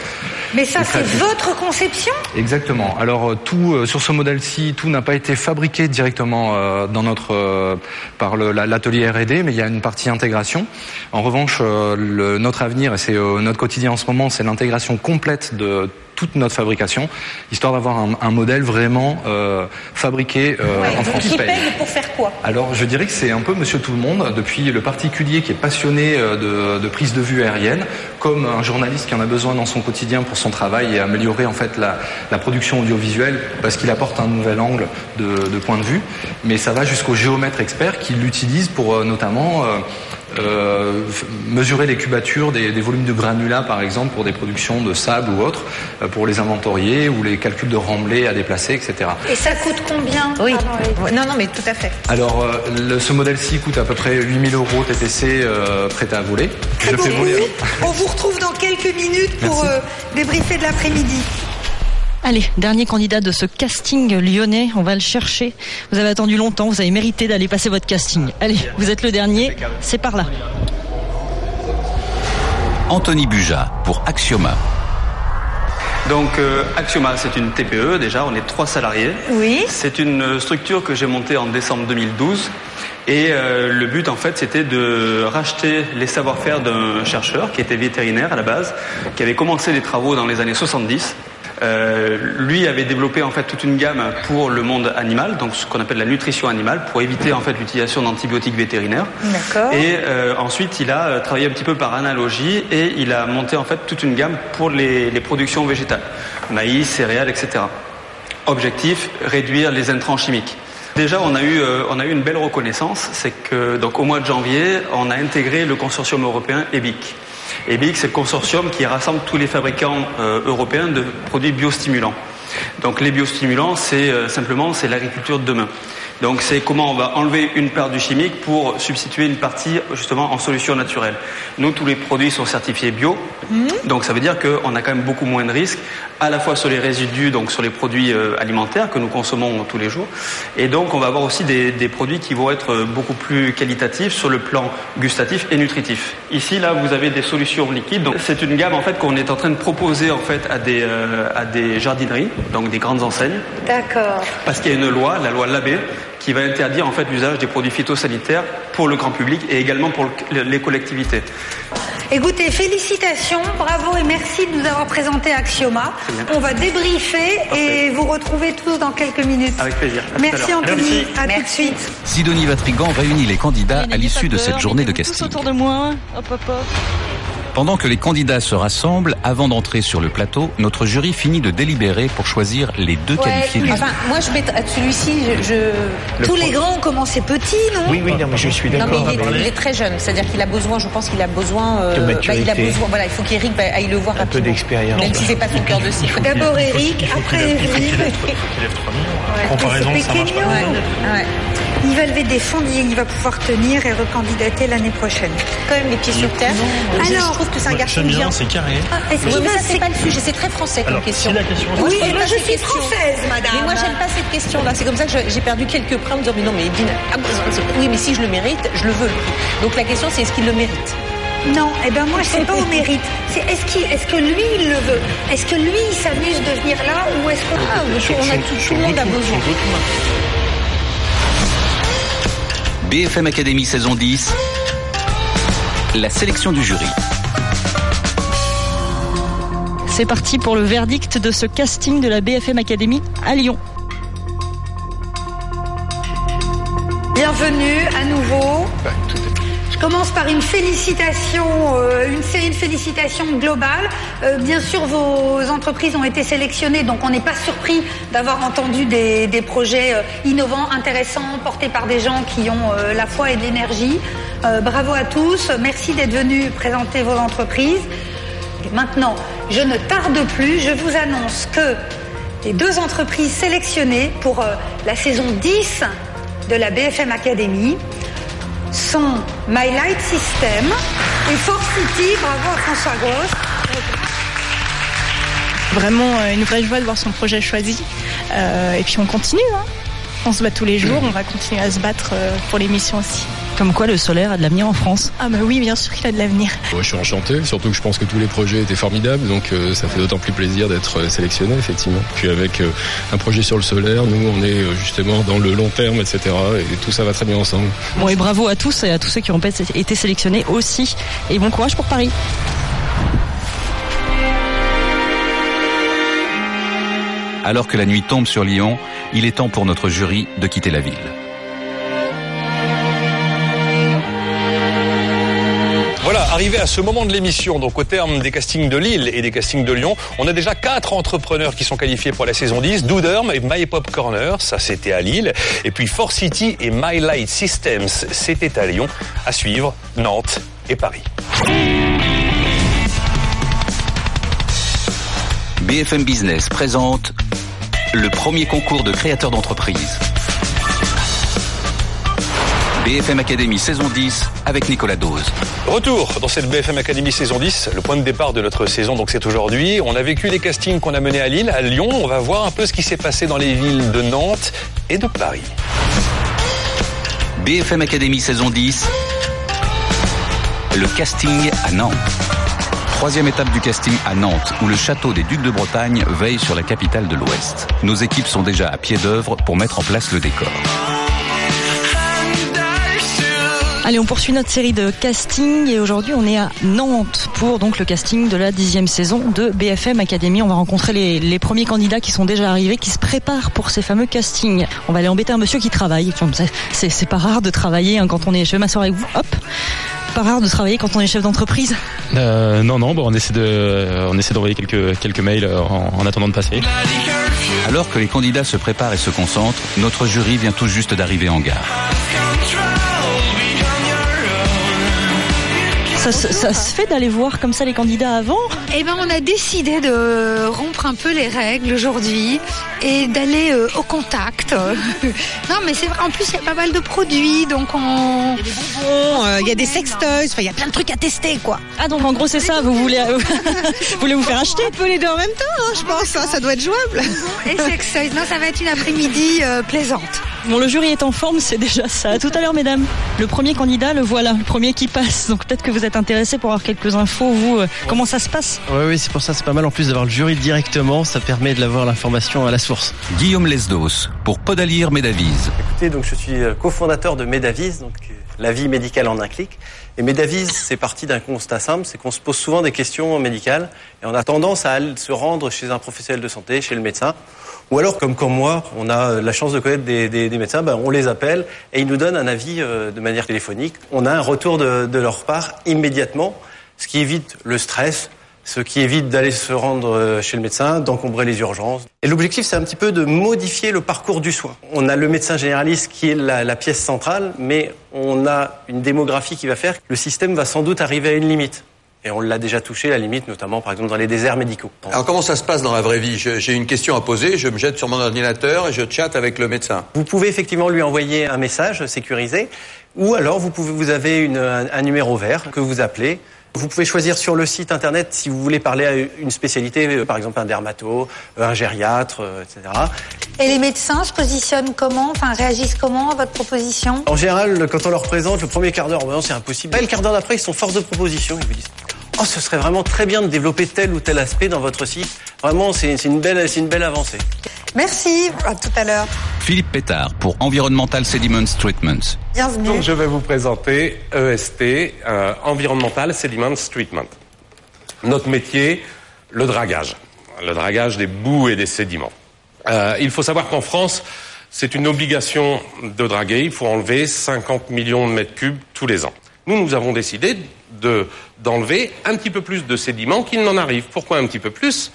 Speaker 7: Mais ça, c'est votre conception
Speaker 34: Exactement. Alors euh, tout euh, sur ce modèle-ci, tout n'a pas été fabriqué directement euh, dans notre euh, par la- l'atelier R&D, mais il y a une partie intégration. En revanche, euh, le- notre avenir et c'est euh, notre quotidien en ce moment, c'est l'intégration complète de toute notre fabrication, histoire d'avoir un, un modèle vraiment euh, fabriqué euh, en France.
Speaker 26: qui paye pour faire quoi?
Speaker 34: Alors, je dirais que c'est un peu Monsieur Tout le Monde, depuis le particulier qui est passionné euh, de, de prise de vue aérienne, comme un journaliste qui en a besoin dans son quotidien pour son travail et améliorer en fait la, la production audiovisuelle parce qu'il apporte un nouvel angle de, de point de vue. Mais ça va jusqu'au géomètre expert qui l'utilise pour euh, notamment euh, mesurer les cubatures des, des volumes de granulats, par exemple, pour des productions de sable ou autres, euh, pour les inventorier ou les calculs de remblais à déplacer, etc.
Speaker 7: Et ça coûte combien
Speaker 26: Oui.
Speaker 7: Les-
Speaker 26: Non, non, mais tout à fait.
Speaker 34: Alors, euh, le- ce modèle-ci coûte à peu près 8000 euros TTC euh, prêt à voler.
Speaker 7: Très
Speaker 34: Je le fais voler.
Speaker 7: On vous retrouve dans quelques minutes pour euh, débriefer de l'après-midi.
Speaker 13: Allez, dernier candidat de ce casting lyonnais, on va le chercher. Vous avez attendu longtemps, vous avez mérité d'aller passer votre casting. Allez, vous êtes le dernier, c'est par là.
Speaker 2: Anthony Buja pour Axioma.
Speaker 35: Donc euh, Axioma, c'est une TPE déjà, on est trois salariés.
Speaker 7: Oui.
Speaker 35: C'est une structure que j'ai montée en décembre 2012. Et euh, le but en fait c'était de racheter les savoir-faire d'un chercheur qui était vétérinaire à la base, qui avait commencé les travaux dans les années 70. Euh, lui avait développé en fait toute une gamme pour le monde animal, donc ce qu'on appelle la nutrition animale, pour éviter en fait l'utilisation d'antibiotiques vétérinaires.
Speaker 7: D'accord.
Speaker 35: Et euh, ensuite, il a euh, travaillé un petit peu par analogie et il a monté en fait toute une gamme pour les, les productions végétales, maïs, céréales, etc. Objectif réduire les intrants chimiques. Déjà, on a eu, euh, on a eu une belle reconnaissance, c'est que donc au mois de janvier, on a intégré le consortium européen EBIC. EBIC, c'est le consortium qui rassemble tous les fabricants euh, européens de produits biostimulants. Donc les biostimulants, c'est euh, simplement l'agriculture de demain. Donc c'est comment on va enlever une part du chimique pour substituer une partie justement en solution naturelle. Nous, tous les produits sont certifiés bio, donc ça veut dire qu'on a quand même beaucoup moins de risques, à la fois sur les résidus, donc sur les produits euh, alimentaires que nous consommons tous les jours, et donc on va avoir aussi des, des produits qui vont être euh, beaucoup plus qualitatifs sur le plan gustatif et nutritif. Ici, là, vous avez des solutions liquides. Donc c'est une gamme en fait qu'on est en train de proposer en fait à des à des jardineries, donc des grandes enseignes.
Speaker 7: D'accord.
Speaker 35: Parce qu'il y a une loi, la loi Labé, qui va interdire en fait l'usage des produits phytosanitaires pour le grand public et également pour le- les collectivités.
Speaker 7: Écoutez, félicitations, bravo et merci de nous avoir présenté Axioma. On va débriefer et vous retrouver tous dans quelques minutes.
Speaker 35: Avec plaisir. À
Speaker 7: Merci. Anthony, à tout de suite.
Speaker 2: Sidonie Vatrigan réunit les candidats à l'issue de cette journée de
Speaker 13: Tous
Speaker 2: casting.
Speaker 13: autour de moi, hop hop hop.
Speaker 2: Pendant que les candidats se rassemblent, avant d'entrer sur le plateau, notre jury finit de délibérer pour choisir les deux qualifiés du
Speaker 26: enfin, moi je mets celui-ci, je, je-
Speaker 7: Tous les grands ont commencé petits, non
Speaker 33: Oui, oui, non, mais je suis
Speaker 26: Non
Speaker 33: d'accord.
Speaker 26: mais il est, il très jeune, c'est-à-dire qu'il a besoin, je pense qu'il a besoin, euh,
Speaker 33: De
Speaker 26: bah, il a
Speaker 33: maturité.
Speaker 26: besoin, voilà, il faut qu'Eric bah, aille le voir
Speaker 33: Un peu d'expérience.
Speaker 26: Même si c'est pas son cœur de cible.
Speaker 7: D'abord Eric, après Eric.
Speaker 33: Comparaison, ça marche pas.
Speaker 7: Il va lever des fonds, il va pouvoir tenir et recandidater l'année prochaine.
Speaker 26: Quand même les pieds sur terre. Alors, je trouve que c'est un garçon
Speaker 33: bien,
Speaker 26: bien.
Speaker 33: c'est carré.
Speaker 26: Ah,
Speaker 7: Oui,
Speaker 26: mais ça, c'est pas le sujet, c'est très français comme
Speaker 33: Alors,
Speaker 26: question.
Speaker 33: la question-
Speaker 26: Moi,
Speaker 7: Oui,
Speaker 26: j'aime
Speaker 7: moi,
Speaker 26: pas
Speaker 7: je suis
Speaker 26: question.
Speaker 7: française, madame.
Speaker 26: Mais moi, j'aime pas cette question-là. C'est comme ça que je- j'ai perdu quelques points en me disant, mais non, mais Edine, ah, bah, oui, mais si je le mérite, je le veux. le prix. Donc la question, c'est est-ce qu'il le mérite?
Speaker 7: Non, eh ben moi, c'est pas au mérite. C'est est-ce est-ce que lui, il le veut? Est-ce que lui, il s'amuse de venir là ou est-ce qu'on...
Speaker 26: Ah, a tout, tout le monde a besoin.
Speaker 2: BFM Academy saison 10, la sélection du jury.
Speaker 13: C'est parti pour le verdict de ce casting de la BFM Academy à Lyon.
Speaker 7: Bienvenue à nouveau. Je commence par une félicitation, euh, une, une félicitation globale. Euh, bien sûr, vos entreprises ont été sélectionnées, donc on n'est pas surpris d'avoir entendu des, projets euh, innovants, intéressants, portés par des gens qui ont euh, la foi et de l'énergie. Bravo à tous, merci d'être venus présenter vos entreprises. Et maintenant, je ne tarde plus, je vous annonce que les deux entreprises sélectionnées pour la saison 10 de la BFM Academy sont My Light System et Force City. Bravo à François Grosse.
Speaker 36: Vraiment euh, une vraie joie de voir son projet choisi. Euh, et puis on continue. hein. On se bat tous les jours, on va continuer à se battre euh, pour l'émission aussi.
Speaker 13: Comme quoi le solaire a de l'avenir en France.
Speaker 36: Ah bah oui, bien sûr qu'il a de l'avenir.
Speaker 37: Ouais, je suis enchanté, surtout que je pense que tous les projets étaient formidables, donc euh, ça fait d'autant plus plaisir d'être euh, sélectionné, effectivement. Puis avec euh, un projet sur le solaire, nous on est euh, justement dans le long terme, etc. Et tout ça va très bien ensemble.
Speaker 13: Bon et bravo à tous et à tous ceux qui ont été sélectionnés aussi. Et bon courage pour Paris.
Speaker 2: Alors que la nuit tombe sur Lyon, il est temps pour notre jury de quitter la ville.
Speaker 1: Arrivé à ce moment de l'émission, donc au terme des castings de Lille et des castings de Lyon, on a déjà quatre entrepreneurs qui sont qualifiés pour la saison 10. Dooderm et My Pop Corner, ça c'était à Lille. Et puis Force City et My Light Systems, c'était à Lyon. À suivre, Nantes et Paris.
Speaker 2: BFM Business présente le premier concours de créateurs d'entreprise. BFM Academy saison 10 avec Nicolas Dose.
Speaker 1: Retour dans cette BFM Academy saison 10, le point de départ de notre saison, donc c'est aujourd'hui. On a vécu les castings qu'on a menés à Lille, à Lyon. On va voir un peu ce qui s'est passé dans les villes de Nantes et de Paris.
Speaker 2: BFM Academy saison 10, le casting à Nantes. Troisième étape du casting à Nantes, où le château des Ducs de Bretagne veille sur la capitale de l'Ouest. Nos équipes sont déjà à pied d'œuvre pour mettre en place le décor.
Speaker 13: Allez, on poursuit notre série de casting et aujourd'hui on est à Nantes pour donc le casting de la dixième saison de BFM Academy. On va rencontrer les, les premiers candidats qui sont déjà arrivés, qui se préparent pour ces fameux castings. On va aller embêter un monsieur qui travaille. C'est pas rare de travailler hein, quand on est. Je vais m'asseoir avec vous. Hop. Pas rare de travailler quand on est chef d'entreprise.
Speaker 38: Euh, non, non, bon, on essaie de, euh, on essaie d'envoyer quelques, quelques mails euh, en, en attendant de passer.
Speaker 2: Alors que les candidats se préparent et se concentrent, notre jury vient tout juste d'arriver en gare.
Speaker 13: Ça, se- ça se fait d'aller voir comme ça les candidats avant
Speaker 7: Eh ben, on a décidé de rompre un peu les règles aujourd'hui et d'aller euh, au contact. non, mais c'est vrai. En plus, il y a pas mal de produits, donc on. Il y a des bonbons,
Speaker 13: euh,
Speaker 7: il y a des sextoys. Enfin, il y a plein de trucs à tester, quoi.
Speaker 13: Ah donc en gros c'est ça. Vous voulez, vous voulez vous faire acheter
Speaker 7: Un peu les deux en même temps, hein, je pense. hein, ça doit être jouable. Et sextoys. Non, ça va être une après-midi euh, plaisante.
Speaker 13: Bon, le jury est en forme, c'est déjà ça. À tout à l'heure, mesdames. Le premier candidat, le voilà, le premier qui passe. Donc peut-être que vous êtes intéressés pour avoir quelques infos, vous, euh, comment ça se passe?
Speaker 11: Oui, oui, c'est pour ça, c'est pas mal en plus d'avoir le jury directement, ça permet de l'avoir l'information à la source.
Speaker 2: Guillaume Lesdos, pour Podalir Médavise.
Speaker 11: Écoutez, donc je suis euh, cofondateur de Medavise, donc euh, la vie médicale en un clic. Et Medavise, c'est parti d'un constat simple, c'est qu'on se pose souvent des questions médicales et on a tendance à se rendre chez un professionnel de santé, chez le médecin. Ou alors, comme comme moi, on a la chance de connaître des, des- des médecins, ben, on les appelle et ils nous donnent un avis euh, de manière téléphonique. On a un retour de, de leur part immédiatement, ce qui évite le stress, ce qui évite d'aller se rendre euh, chez le médecin, d'encombrer les urgences. Et l'objectif, c'est un petit peu de modifier le parcours du soin. On a le médecin généraliste qui est la, la pièce centrale, mais on a une démographie qui va faire que le système va sans doute arriver à une limite. Et on l'a déjà touché, la limite, notamment par exemple dans les déserts médicaux.
Speaker 39: Alors comment ça se passe dans la vraie vie? J'ai une question à poser, je me jette sur mon ordinateur et je chatte avec le médecin.
Speaker 11: Vous pouvez effectivement lui envoyer un message sécurisé, ou alors vous, pouvez, vous avez une- un, un numéro vert que vous appelez. Vous pouvez choisir sur le site internet si vous voulez parler à une spécialité, euh, par exemple un dermato, euh, un gériatre, euh, etc.
Speaker 7: Et les médecins se positionnent comment Enfin, réagissent comment à votre proposition?
Speaker 11: En général, quand on leur présente le premier quart d'heure, c'est impossible. Et le quart d'heure d'après, ils sont force de proposition. Ils vous disent Oh, ce serait vraiment très bien de développer tel ou tel aspect dans votre site. Vraiment, c'est une, belle- une belle avancée.
Speaker 7: Merci, à tout à l'heure.
Speaker 2: Philippe Pétard pour Environmental Sediments Treatment.
Speaker 7: Bienvenue.
Speaker 40: Donc je vais vous présenter EST, euh, Environmental Sediment Treatment. Notre métier, le dragage. Le dragage des boues et des sédiments. Euh, il faut savoir qu'en France, c'est une obligation de draguer. Il faut enlever 50 millions de mètres cubes tous les ans. Nous, nous avons décidé de, d'enlever un petit peu plus de sédiments qu'il n'en arrive. Pourquoi un petit peu plus?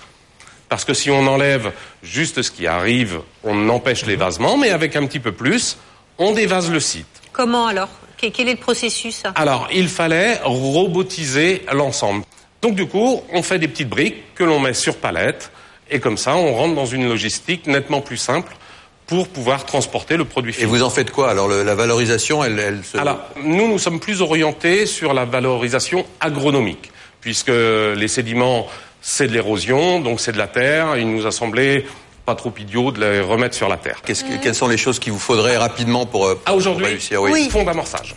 Speaker 40: Parce que si on enlève juste ce qui arrive, on empêche l'évasement, mais avec un petit peu plus, on dévase le site.
Speaker 26: Comment alors? Quel est le processus?
Speaker 40: Alors, il fallait robotiser l'ensemble. Donc du coup, on fait des petites briques que l'on met sur palette, et comme ça, on rentre dans une logistique nettement plus simple pour pouvoir transporter le produit
Speaker 39: Et
Speaker 40: fini.
Speaker 39: vous en faites quoi? Alors le- la valorisation, elle, elle se...
Speaker 40: Alors, nous, nous sommes plus orientés sur la valorisation agronomique, puisque les sédiments, c'est de l'érosion, donc c'est de la terre. Il nous a semblé pas trop idiot de les remettre sur la terre.
Speaker 39: Qu'est-ce que- quelles sont les choses qu'il vous faudrait rapidement pour, euh, pour
Speaker 40: Ah, aujourd'hui,
Speaker 39: réussir oui.
Speaker 40: fond d'amorçage.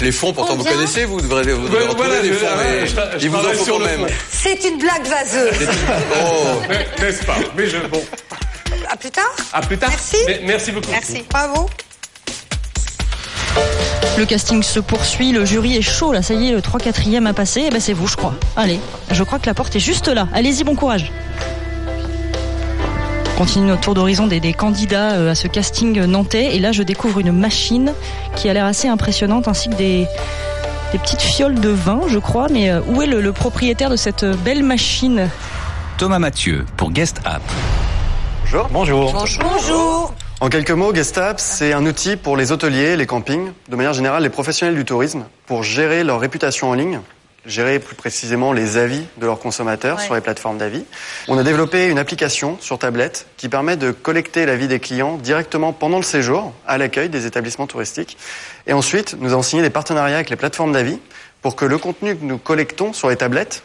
Speaker 39: Les fonds, pourtant vous connaissez, vous devrez, vous devrez
Speaker 40: Ouais,
Speaker 39: retrouver
Speaker 40: voilà,
Speaker 39: les
Speaker 40: je-
Speaker 39: fonds,
Speaker 40: ah,
Speaker 39: mais
Speaker 40: je tra- je
Speaker 39: il vous en faut
Speaker 40: sur
Speaker 39: quand
Speaker 40: le
Speaker 39: même.
Speaker 7: C'est une blague vaseuse.
Speaker 39: Oh.
Speaker 40: N'est-ce pas? Mais je, bon,
Speaker 7: À plus tard.
Speaker 40: à plus tard.
Speaker 7: Merci.
Speaker 40: Mais- merci beaucoup.
Speaker 7: Merci. Bravo.
Speaker 13: Le casting se poursuit, le jury est chaud là, ça y est, le 3 4 e a passé, et ben c'est vous je crois. Allez, je crois que la porte est juste là. Allez-y, bon courage. On Continue notre tour d'horizon des, des candidats euh, à ce casting nantais et là je découvre une machine qui a l'air assez impressionnante ainsi que des, des petites fioles de vin je crois mais euh, où est le, le propriétaire de cette belle machine?
Speaker 2: Thomas Mathieu pour Guest App.
Speaker 11: Bonjour. Bonjour.
Speaker 7: Bonjour.
Speaker 11: En quelques mots, Gestap, c'est un outil pour les hôteliers, les campings, de manière générale les professionnels du tourisme, pour gérer leur réputation en ligne, gérer plus précisément les avis de leurs consommateurs
Speaker 7: Ouais.
Speaker 11: sur les plateformes d'avis. On a développé une application sur tablette qui permet de collecter l'avis des clients directement pendant le séjour, à l'accueil des établissements touristiques. Et ensuite, nous avons signé des partenariats avec les plateformes d'avis pour que le contenu que nous collectons sur les tablettes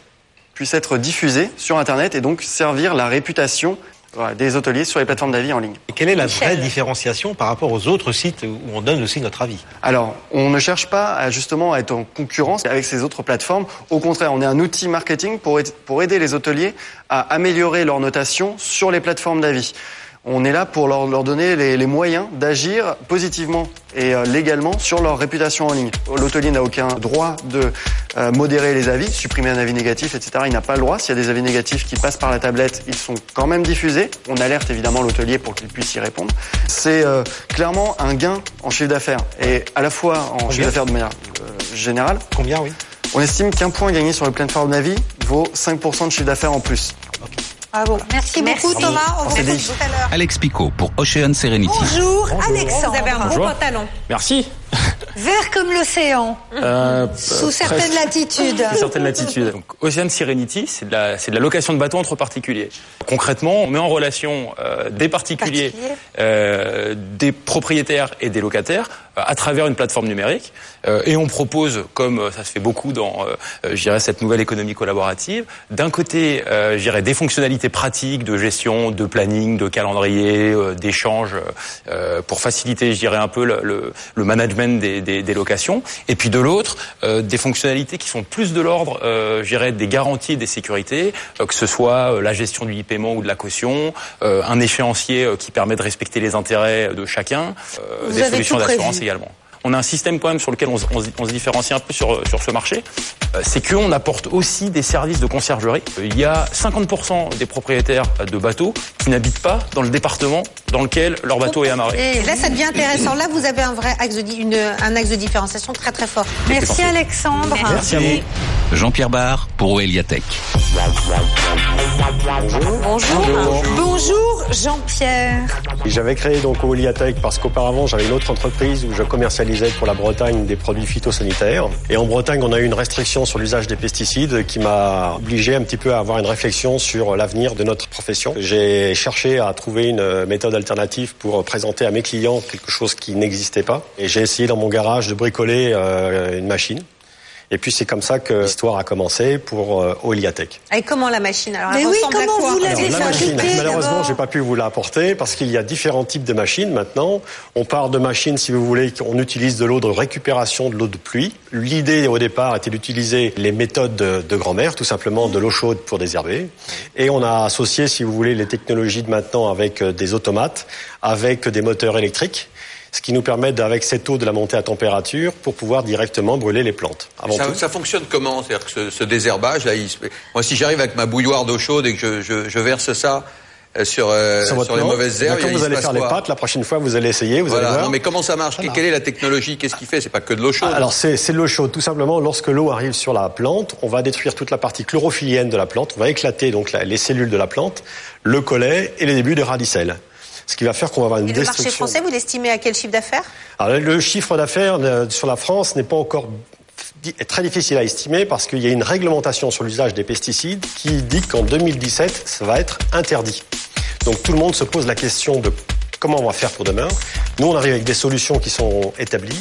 Speaker 11: puisse être diffusé sur Internet et donc servir la réputation voilà, des hôteliers sur les plateformes d'avis en ligne.
Speaker 37: Et quelle est la
Speaker 11: Michel.
Speaker 37: vraie différenciation par rapport aux autres sites où on donne aussi notre avis?
Speaker 11: Alors, on ne cherche pas à justement à être en concurrence avec ces autres plateformes. Au contraire, on est un outil marketing pour, pour aider les hôteliers à améliorer leur notation sur les plateformes d'avis. On est là pour leur, leur donner les, les moyens d'agir positivement et euh, légalement sur leur réputation en ligne. L'hôtelier n'a aucun droit de euh, modérer les avis, supprimer un avis négatif, etc. Il n'a pas le droit. S'il y a des avis négatifs qui passent par la tablette, ils sont quand même diffusés. On alerte évidemment l'hôtelier pour qu'il puisse y répondre. C'est euh, clairement un gain en chiffre d'affaires et à la fois en chiffre d'affaires de manière euh, générale.
Speaker 37: Combien, oui?
Speaker 11: On estime qu'un point gagné sur le plateforme d'avis vaut 5% de chiffre d'affaires en plus.
Speaker 7: Bravo. Merci, beaucoup Thomas. On vous
Speaker 11: CDI.
Speaker 7: retrouve tout à l'heure.
Speaker 2: Alex Picot pour Ocean Serenity.
Speaker 7: Bonjour, Alexandre.
Speaker 26: Vous avez un beau
Speaker 40: Bonjour.
Speaker 26: pantalon.
Speaker 40: Merci.
Speaker 7: Vert comme l'océan,
Speaker 9: Euh,
Speaker 7: sous certaines latitudes.
Speaker 9: Sous certaines latitudes. Donc, Ocean Serenity, c'est de, la, c'est de la location de bateaux entre particuliers. Concrètement, on met en relation euh, des particuliers, euh, des propriétaires et des locataires euh, à travers une plateforme numérique. Euh, et on propose, comme euh, ça se fait beaucoup dans, dirais, cette nouvelle économie collaborative, d'un côté, euh, je dirais, des fonctionnalités pratiques de gestion, de planning, de calendrier, euh, d'échange, euh, pour faciliter, je dirais, un peu le, le- le management des, des- des locations. Et puis de l'autre, euh, des fonctionnalités qui sont plus de l'ordre, euh, je dirais, des garanties et des sécurités, euh, que ce soit euh, la gestion du paiement ou de la caution, euh, un échéancier euh, qui permet de respecter les intérêts de chacun, euh, des solutions d'assurance également. On a un système quand même sur lequel on, se- on se- on se différencie un peu sur, sur ce marché, euh, c'est qu'on apporte aussi des services de conciergerie. Euh, Il y a 50% des propriétaires de bateaux qui n'habitent pas dans le département dans lequel leur bateau est amarré.
Speaker 26: Et là, ça devient intéressant. Là, vous avez un vrai axe de, une- un axe de différenciation très très fort.
Speaker 7: Merci Alexandre.
Speaker 9: Merci à vous.
Speaker 2: Jean-Pierre Barre pour Eliatech.
Speaker 7: Bonjour. Bonjour, Jean-Pierre.
Speaker 41: J'avais créé donc Oliatech parce qu'auparavant j'avais une autre entreprise où je commercialisais pour la Bretagne des produits phytosanitaires. Et en Bretagne, on a eu une restriction sur l'usage des pesticides qui m'a obligé un petit peu à avoir une réflexion sur l'avenir de notre profession. J'ai cherché à trouver une méthode alternative pour présenter à mes clients quelque chose qui n'existait pas. Et j'ai essayé dans mon garage de bricoler euh, une machine. Et puis c'est comme ça que l'histoire a commencé pour euh, Oliatech.
Speaker 7: Et comment la machine Alors,
Speaker 26: Mais oui,
Speaker 7: à
Speaker 26: comment
Speaker 7: quoi
Speaker 26: vous l'avez
Speaker 41: Alors, la machine, malheureusement, j'ai pas pu vous l'apporter parce qu'il y a différents types de machines maintenant. On part de machines, si vous voulez, on utilise de l'eau de récupération, de l'eau de pluie. L'idée au départ était d'utiliser les méthodes de, de grand-mère, tout simplement de l'eau chaude pour désherber. Et on a associé, si vous voulez, les technologies de maintenant avec euh, des automates, avec des moteurs électriques ce qui nous permet, avec cette eau, de la monter à température pour pouvoir directement brûler les plantes. Avant
Speaker 39: Ça,
Speaker 41: tout.
Speaker 39: ça fonctionne comment C'est-à-dire que ce, ce désherbage, là, il moi, si j'arrive avec ma bouilloire d'eau chaude et que je, je, je verse ça euh, sur, euh,
Speaker 41: Sur votre
Speaker 39: les mauvaises herbes,
Speaker 41: quand vous allez faire les pâtes, la prochaine fois, vous allez essayer, vous
Speaker 39: Voilà.
Speaker 41: allez voir.
Speaker 39: Non, mais comment ça marche?
Speaker 41: Voilà.
Speaker 39: Quelle est la technologie? Qu'est-ce qu'il fait? C'est pas que de l'eau chaude.
Speaker 41: Alors c'est de l'eau chaude. Tout simplement, lorsque l'eau arrive sur la plante, on va détruire toute la partie chlorophyllienne de la plante. On va éclater donc les cellules de la plante, le collet et les débuts des radicelles. Ce qui va faire qu'on va avoir une
Speaker 7: Et le marché français, vous l'estimez à quel chiffre d'affaires?
Speaker 41: Alors le chiffre d'affaires sur la France n'est pas encore est très difficile à estimer parce qu'il y a une réglementation sur l'usage des pesticides qui dit qu'en 2017, ça va être interdit. Donc tout le monde se pose la question de comment on va faire pour demain. Nous, on arrive avec des solutions qui sont établies,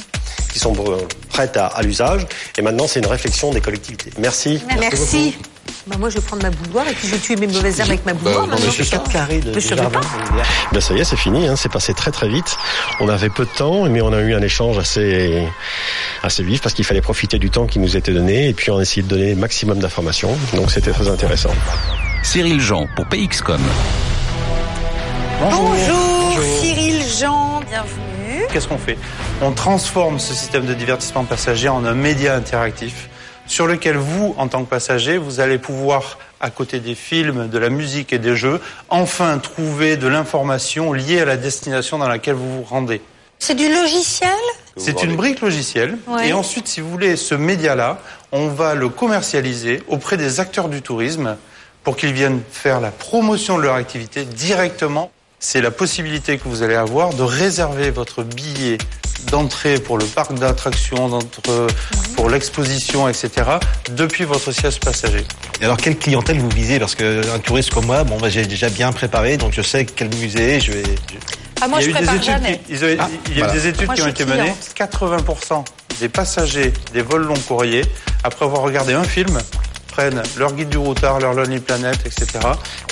Speaker 41: qui sont euh, prêtes à, à l'usage. Et maintenant, c'est une réflexion des collectivités. Merci.
Speaker 7: Merci. Bah, moi, je vais prendre ma bouilloire et puis je vais tuer mes mauvaises herbes avec ma bouilloire.
Speaker 41: non, mais
Speaker 7: maintenant.
Speaker 41: c'est ça.
Speaker 37: carrés de,
Speaker 7: Mais je
Speaker 37: jardin.
Speaker 41: Ben ça y est, c'est fini. Hein, c'est passé très très vite. On avait peu de temps, mais on a eu un échange assez assez vif parce qu'il fallait profiter du temps qui nous était donné et puis on a essayé de donner le maximum d'informations. Donc c'était très intéressant.
Speaker 2: Cyril Jean pour PXCom.
Speaker 7: Bonjour, Cyril Jean, bienvenue.
Speaker 42: Qu'est-ce qu'on fait? On transforme ce système de divertissement passager en un média interactif sur lequel vous, en tant que passager, vous allez pouvoir, à côté des films, de la musique et des jeux, enfin trouver de l'information liée à la destination dans laquelle vous vous rendez.
Speaker 7: C'est du logiciel?
Speaker 42: C'est une brique logicielle.
Speaker 7: Ouais.
Speaker 42: Et ensuite, si vous voulez, ce média-là, on va le commercialiser auprès des acteurs du tourisme pour qu'ils viennent faire la promotion de leur activité directement. C'est la possibilité que vous allez avoir de réserver votre billet d'entrée pour le parc d'attractions, d'entre- pour l'exposition, etc., depuis votre siège passager.
Speaker 37: Et alors, quelle clientèle vous visez Parce qu'un touriste comme moi, bon, bah, j'ai déjà bien préparé, donc je sais quel musée je vais. je-
Speaker 7: Ah, moi,
Speaker 42: il y
Speaker 7: je
Speaker 42: a eu des
Speaker 7: prépare jamais.
Speaker 42: qui, ils ont-
Speaker 37: Ah,
Speaker 42: il y a eu
Speaker 37: voilà.
Speaker 42: des études
Speaker 7: Moi,
Speaker 42: qui
Speaker 7: je
Speaker 42: ont été menées.
Speaker 7: cliente.
Speaker 42: 80% des passagers des vols long courriers, après avoir regardé un film, prennent leur guide du routard, leur Lonely Planet, etc.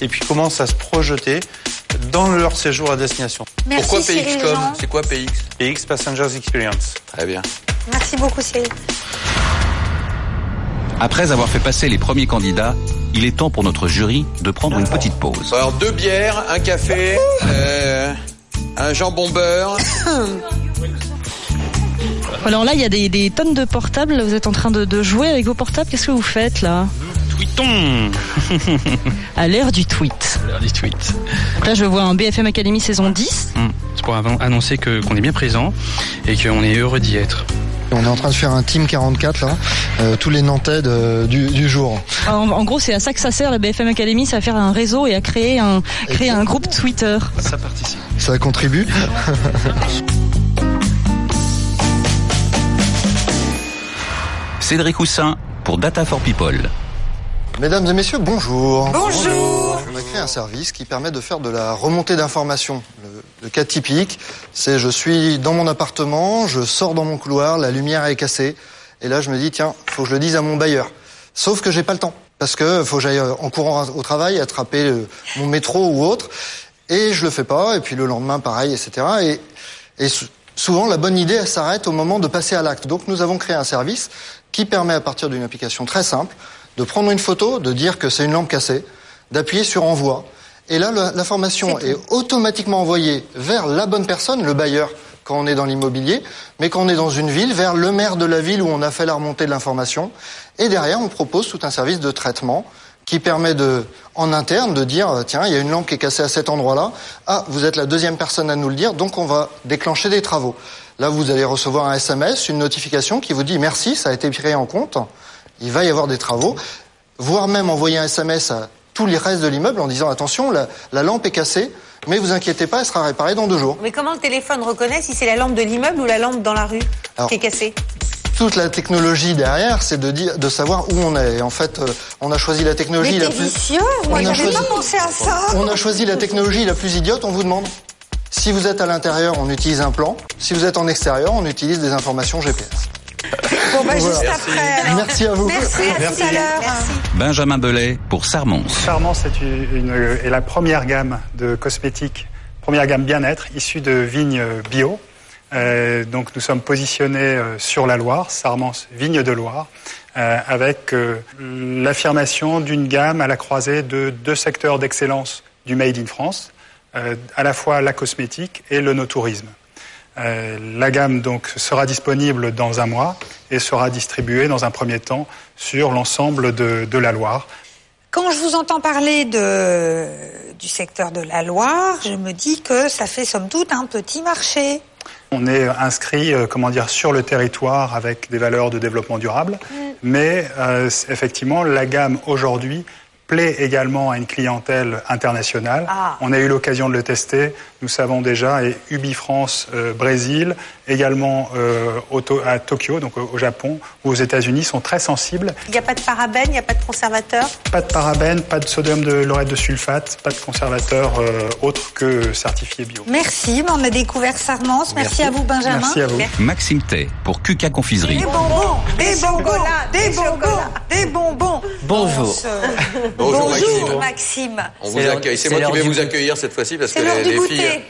Speaker 42: Et puis commencent à se projeter dans leur séjour à destination.
Speaker 7: Merci,
Speaker 39: Pourquoi PXCom. C'est quoi PX
Speaker 42: PX Passengers Experience.
Speaker 39: Très bien.
Speaker 7: Merci beaucoup, Cyril.
Speaker 2: Après avoir fait passer les premiers candidats, il est temps pour notre jury de prendre une petite pause.
Speaker 39: Alors deux bières, un café, euh, un jambon beurre.
Speaker 13: Alors là, il y a des, des tonnes de portables. Vous êtes en train de, de jouer avec vos portables. Qu'est-ce que vous faites là?
Speaker 43: Tweetons
Speaker 13: À l'ère du tweet.
Speaker 43: L'heure du tweet.
Speaker 13: Donc là, je vois un BFM Academy saison 10.
Speaker 43: Hum, C'est pour annoncer que- qu'on est bien présent et qu'on est heureux d'y être.
Speaker 44: On est en train de faire un team 44 là, euh, tous les Nantais de- du, du jour.
Speaker 13: En, en gros, c'est à ça que ça sert la BFM Academy, c'est à faire un réseau et à créer un, créer un groupe Twitter.
Speaker 43: Ça participe.
Speaker 44: Ça contribue.
Speaker 2: Cédric Houssin pour Data for People.
Speaker 44: Mesdames et messieurs, bonjour.
Speaker 7: Bonjour.
Speaker 44: On a créé un service qui permet de faire de la remontée d'informations. Le, le cas typique, c'est je suis dans mon appartement, je sors dans mon couloir, la lumière est cassée, et là je me dis tiens, faut que je le dise à mon bailleur. Sauf que j'ai pas le temps parce que faut que j'aille en courant au travail attraper mon métro ou autre, et je le fais pas. Et puis le lendemain pareil, etc. Et, et sou- souvent la bonne idée s'arrête au moment de passer à l'acte. Donc nous avons créé un service qui permet à partir d'une application très simple de prendre une photo, de dire que c'est une lampe cassée, d'appuyer sur envoi. Et là, l'information est automatiquement envoyée vers la bonne personne, le bailleur, quand on est dans l'immobilier, mais quand on est dans une ville, vers le maire de la ville où on a fait la remontée de l'information. Et derrière, on propose tout un service de traitement qui permet de, en interne, de dire, euh, tiens, il y a une lampe qui est cassée à cet endroit-là. Ah, vous êtes la deuxième personne à nous le dire, donc on va déclencher des travaux. Là, vous allez recevoir un SMS, une notification qui vous dit merci, ça a été pris en compte. Il va y avoir des travaux, voire même envoyer un SMS à tous les restes de l'immeuble en disant attention, la, la lampe est cassée, mais vous inquiétez pas, elle sera réparée dans deux jours.
Speaker 45: Mais comment le téléphone reconnaît si c'est la lampe de l'immeuble ou la lampe dans la rue
Speaker 44: Alors-
Speaker 45: qui est cassée?
Speaker 44: Toute la technologie derrière, c'est de dire, de savoir où on est. En fait, euh, on a choisi la technologie
Speaker 7: Mais
Speaker 44: la plus.
Speaker 7: vicieux Moi,
Speaker 44: On a
Speaker 7: j'avais
Speaker 44: choisi-
Speaker 7: pas pensé à ça.
Speaker 44: On a choisi la technologie la plus idiote. On vous demande. Si vous êtes à l'intérieur, on utilise un plan. Si vous êtes en extérieur, on utilise des informations GPS.
Speaker 7: Bon, bah, juste
Speaker 44: Merci.
Speaker 7: après. alors.
Speaker 44: Merci à vous.
Speaker 7: Merci, à
Speaker 44: Merci.
Speaker 7: tout à l'heure.
Speaker 2: Benjamin Belay pour Sarmons.
Speaker 42: Une, une- est la première gamme de cosmétiques, première gamme bien-être issue de vignes bio. Euh, donc nous sommes positionnés euh, sur la Loire, Sarmence, vigne de Loire, euh, avec euh, l'affirmation d'une gamme à la croisée de deux secteurs d'excellence du Made in France, euh, à la fois la cosmétique et le no-tourisme. Euh, la gamme donc sera disponible dans un mois et sera distribuée dans un premier temps sur l'ensemble de, de la Loire.
Speaker 7: Quand je vous entends parler de, du secteur de la Loire, je me dis que ça fait somme toute un petit marché.
Speaker 42: On est inscrit, euh, comment dire, sur le territoire avec des valeurs de développement durable, mais euh, effectivement, la gamme aujourd'hui plaît également à une clientèle internationale.
Speaker 7: Ah.
Speaker 42: On a eu l'occasion de le tester. Nous savons déjà, et Ubi France, euh, Brésil, également euh, au To- à Tokyo, donc au, Japon, ou aux États-Unis, sont très sensibles.
Speaker 45: Il n'y a pas de parabènes, il n'y a pas de conservateur?
Speaker 42: Pas de parabènes, pas de sodium de laurette de sulfate, pas de conservateur euh, autre que certifié bio.
Speaker 7: Merci, on a découvert Sarmence. Merci, à vous, Benjamin.
Speaker 42: Merci à vous.
Speaker 2: Maxime Tay pour Cuca Confiserie.
Speaker 7: Des bonbons, des bonbons, des bonbons, des bonbons.
Speaker 46: Bonjour.
Speaker 39: Bonjour,
Speaker 7: Bonjour,
Speaker 39: Maxime.
Speaker 7: Maxime.
Speaker 39: On vous accueille. C'est moi qui vais vous accueillir cette fois-ci parce que les, les filles,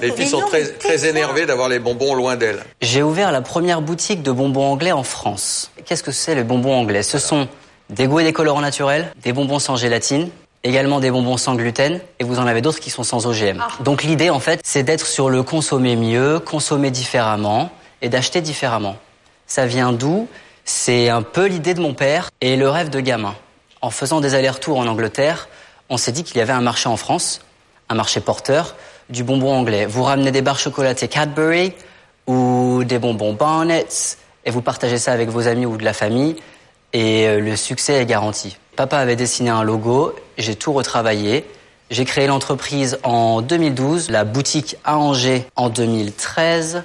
Speaker 39: les filles sont très, très énervées d'avoir les bonbons loin
Speaker 46: J'ai ouvert la première boutique de bonbons anglais en France. Qu'est-ce que c'est les bonbons anglais? Ce sont des goûts et des colorants naturels, des bonbons sans gélatine, également des bonbons sans gluten, et vous en avez d'autres qui sont sans OGM. Donc l'idée, en fait, c'est d'être sur le consommer mieux, consommer différemment, et d'acheter différemment. Ça vient d'où? C'est un peu l'idée de mon père et le rêve de gamin. En faisant des allers-retours en Angleterre, on s'est dit qu'il y avait un marché en France, un marché porteur, du bonbon anglais. Vous ramenez des barres chocolatées Cadbury ou des bonbons Barnett's et vous partagez ça avec vos amis ou de la famille et euh, le succès est garanti. Papa avait dessiné un logo, j'ai tout retravaillé. J'ai créé l'entreprise en 2012, la boutique à Angers en 2013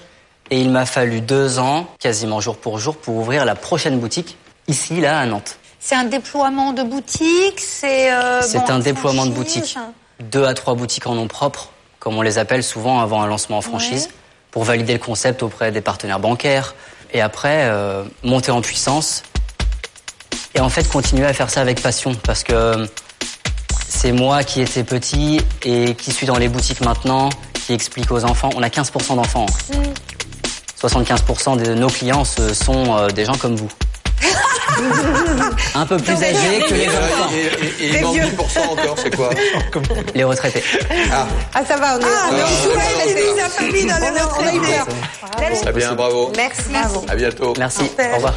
Speaker 46: et il m'a fallu deux ans, quasiment jour pour jour, pour ouvrir la prochaine boutique ici, là, à Nantes.
Speaker 7: C'est un déploiement de boutique, c'est. euh,
Speaker 46: C'est
Speaker 7: bon,
Speaker 46: un déploiement de boutiques. Deux à trois boutiques en nom propre, comme on les appelle souvent avant un lancement en franchise,
Speaker 7: Ouais.
Speaker 46: Pour valider le concept auprès des partenaires bancaires. Et après, euh, monter en puissance. Et en fait, continuer à faire ça avec passion. Parce que c'est moi qui étais petit et qui suis dans les boutiques maintenant, qui explique aux enfants. On a 15% d'enfants. 75% de nos clients ce sont euh, des gens comme vous. Un peu plus âgés que les enfants.
Speaker 39: Et, et- et il manque 10% encore, c'est quoi
Speaker 46: Les retraités.
Speaker 39: Ah,
Speaker 7: Ah, ça va, on est.
Speaker 39: Ah,
Speaker 7: on
Speaker 39: ah, ah,
Speaker 7: parce que
Speaker 39: ah,
Speaker 7: sa famille dans les retraités.
Speaker 39: très bien, bravo.
Speaker 7: Merci.
Speaker 39: À bientôt.
Speaker 46: Merci. Au revoir.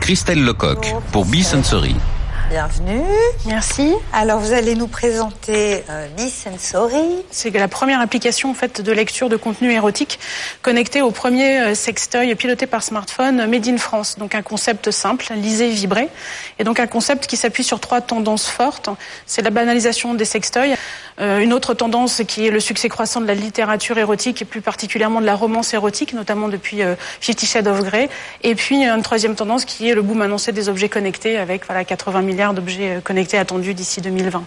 Speaker 2: Christelle Lecoq pour Bisensory.
Speaker 7: Bienvenue.
Speaker 36: Merci.
Speaker 7: Alors, vous allez nous présenter euh, Sensory.
Speaker 36: C'est la première application en fait de lecture de contenu érotique connectée au premier euh, sextoy piloté par smartphone euh, Made in France. Donc un concept simple, lisez, vibrez, et donc un concept qui s'appuie sur trois tendances fortes. C'est la banalisation des sextoys, euh, une autre tendance qui est le succès croissant de la littérature érotique et plus particulièrement de la romance érotique, notamment depuis euh, Fifty Shades of Grey, et puis une troisième tendance qui est le boom annoncé des objets connectés avec voilà 80 milliards d'objets euh, connectés attendus d'ici 2020.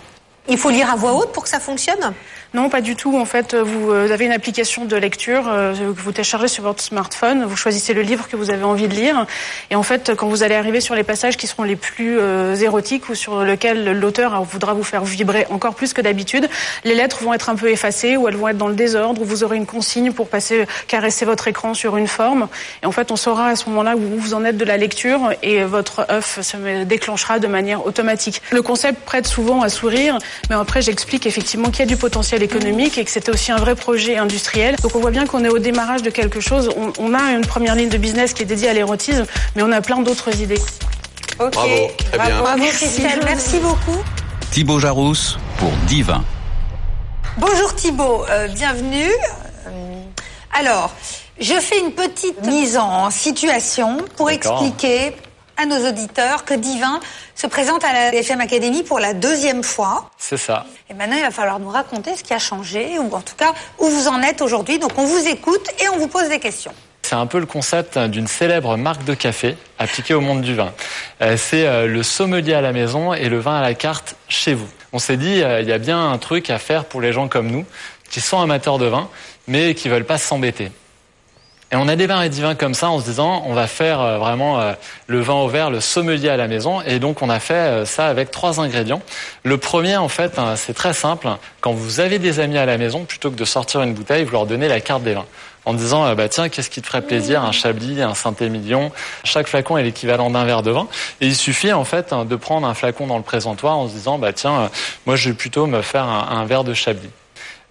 Speaker 45: Il faut lire à voix haute pour que ça fonctionne?
Speaker 36: Non, pas du tout. En fait, vous euh, avez une application de lecture euh, que vous téléchargez sur votre smartphone. Vous choisissez le livre que vous avez envie de lire. Et en fait, quand vous allez arriver sur les passages qui seront les plus euh, érotiques ou sur lesquels l'auteur voudra vous faire vibrer encore plus que d'habitude, les lettres vont être un peu effacées ou elles vont être dans le désordre. Ou vous aurez une consigne pour passer caresser votre écran sur une forme. Et en fait, on saura à ce moment-là où vous en êtes de la lecture et votre œuf se déclenchera de manière automatique. Le concept prête souvent à sourire, mais après j'explique effectivement qu'il y a du potentiel économique et que c'était aussi un vrai projet industriel. Donc on voit bien qu'on est au démarrage de quelque chose. On, on a une première ligne de business qui est dédiée à l'érotisme, mais on a plein d'autres idées.
Speaker 7: Ok.
Speaker 39: Bravo, très bien.
Speaker 7: Bravo, Christelle. Merci beaucoup.
Speaker 2: Thibaut Jarousse pour Divin.
Speaker 7: Bonjour Thibault, euh, bienvenue. Euh, alors, je fais une petite mise en situation pour expliquer à nos auditeurs que Divin se présente à la BFM Academy pour la deuxième fois.
Speaker 47: C'est ça.
Speaker 7: Et maintenant, il va falloir nous raconter ce qui a changé, ou en tout cas où vous en êtes aujourd'hui. Donc on vous écoute et on vous pose des questions.
Speaker 47: C'est un peu le concept d'une célèbre marque de café appliquée au monde du vin. Euh, C'est euh, le sommelier à la maison et le vin à la carte chez vous. On s'est dit, euh, il y a bien un truc à faire pour les gens comme nous, qui sont amateurs de vin, mais qui veulent pas s'embêter. Et on a démarré Divin comme ça en se disant on va faire euh, vraiment euh, le vin au verre, le sommelier à la maison. Et donc on a fait euh, ça avec trois ingrédients. Le premier en fait hein, c'est très simple. Quand vous avez des amis à la maison, plutôt que de sortir une bouteille, vous leur donnez la carte des vins. En disant bah tiens qu'est-ce qui te ferait plaisir? Un Chablis, un Saint-Émilion. Chaque flacon est l'équivalent d'un verre de vin. Et il suffit en fait hein, de prendre un flacon dans le présentoir en se disant bah tiens moi je vais plutôt me faire un verre de Chablis.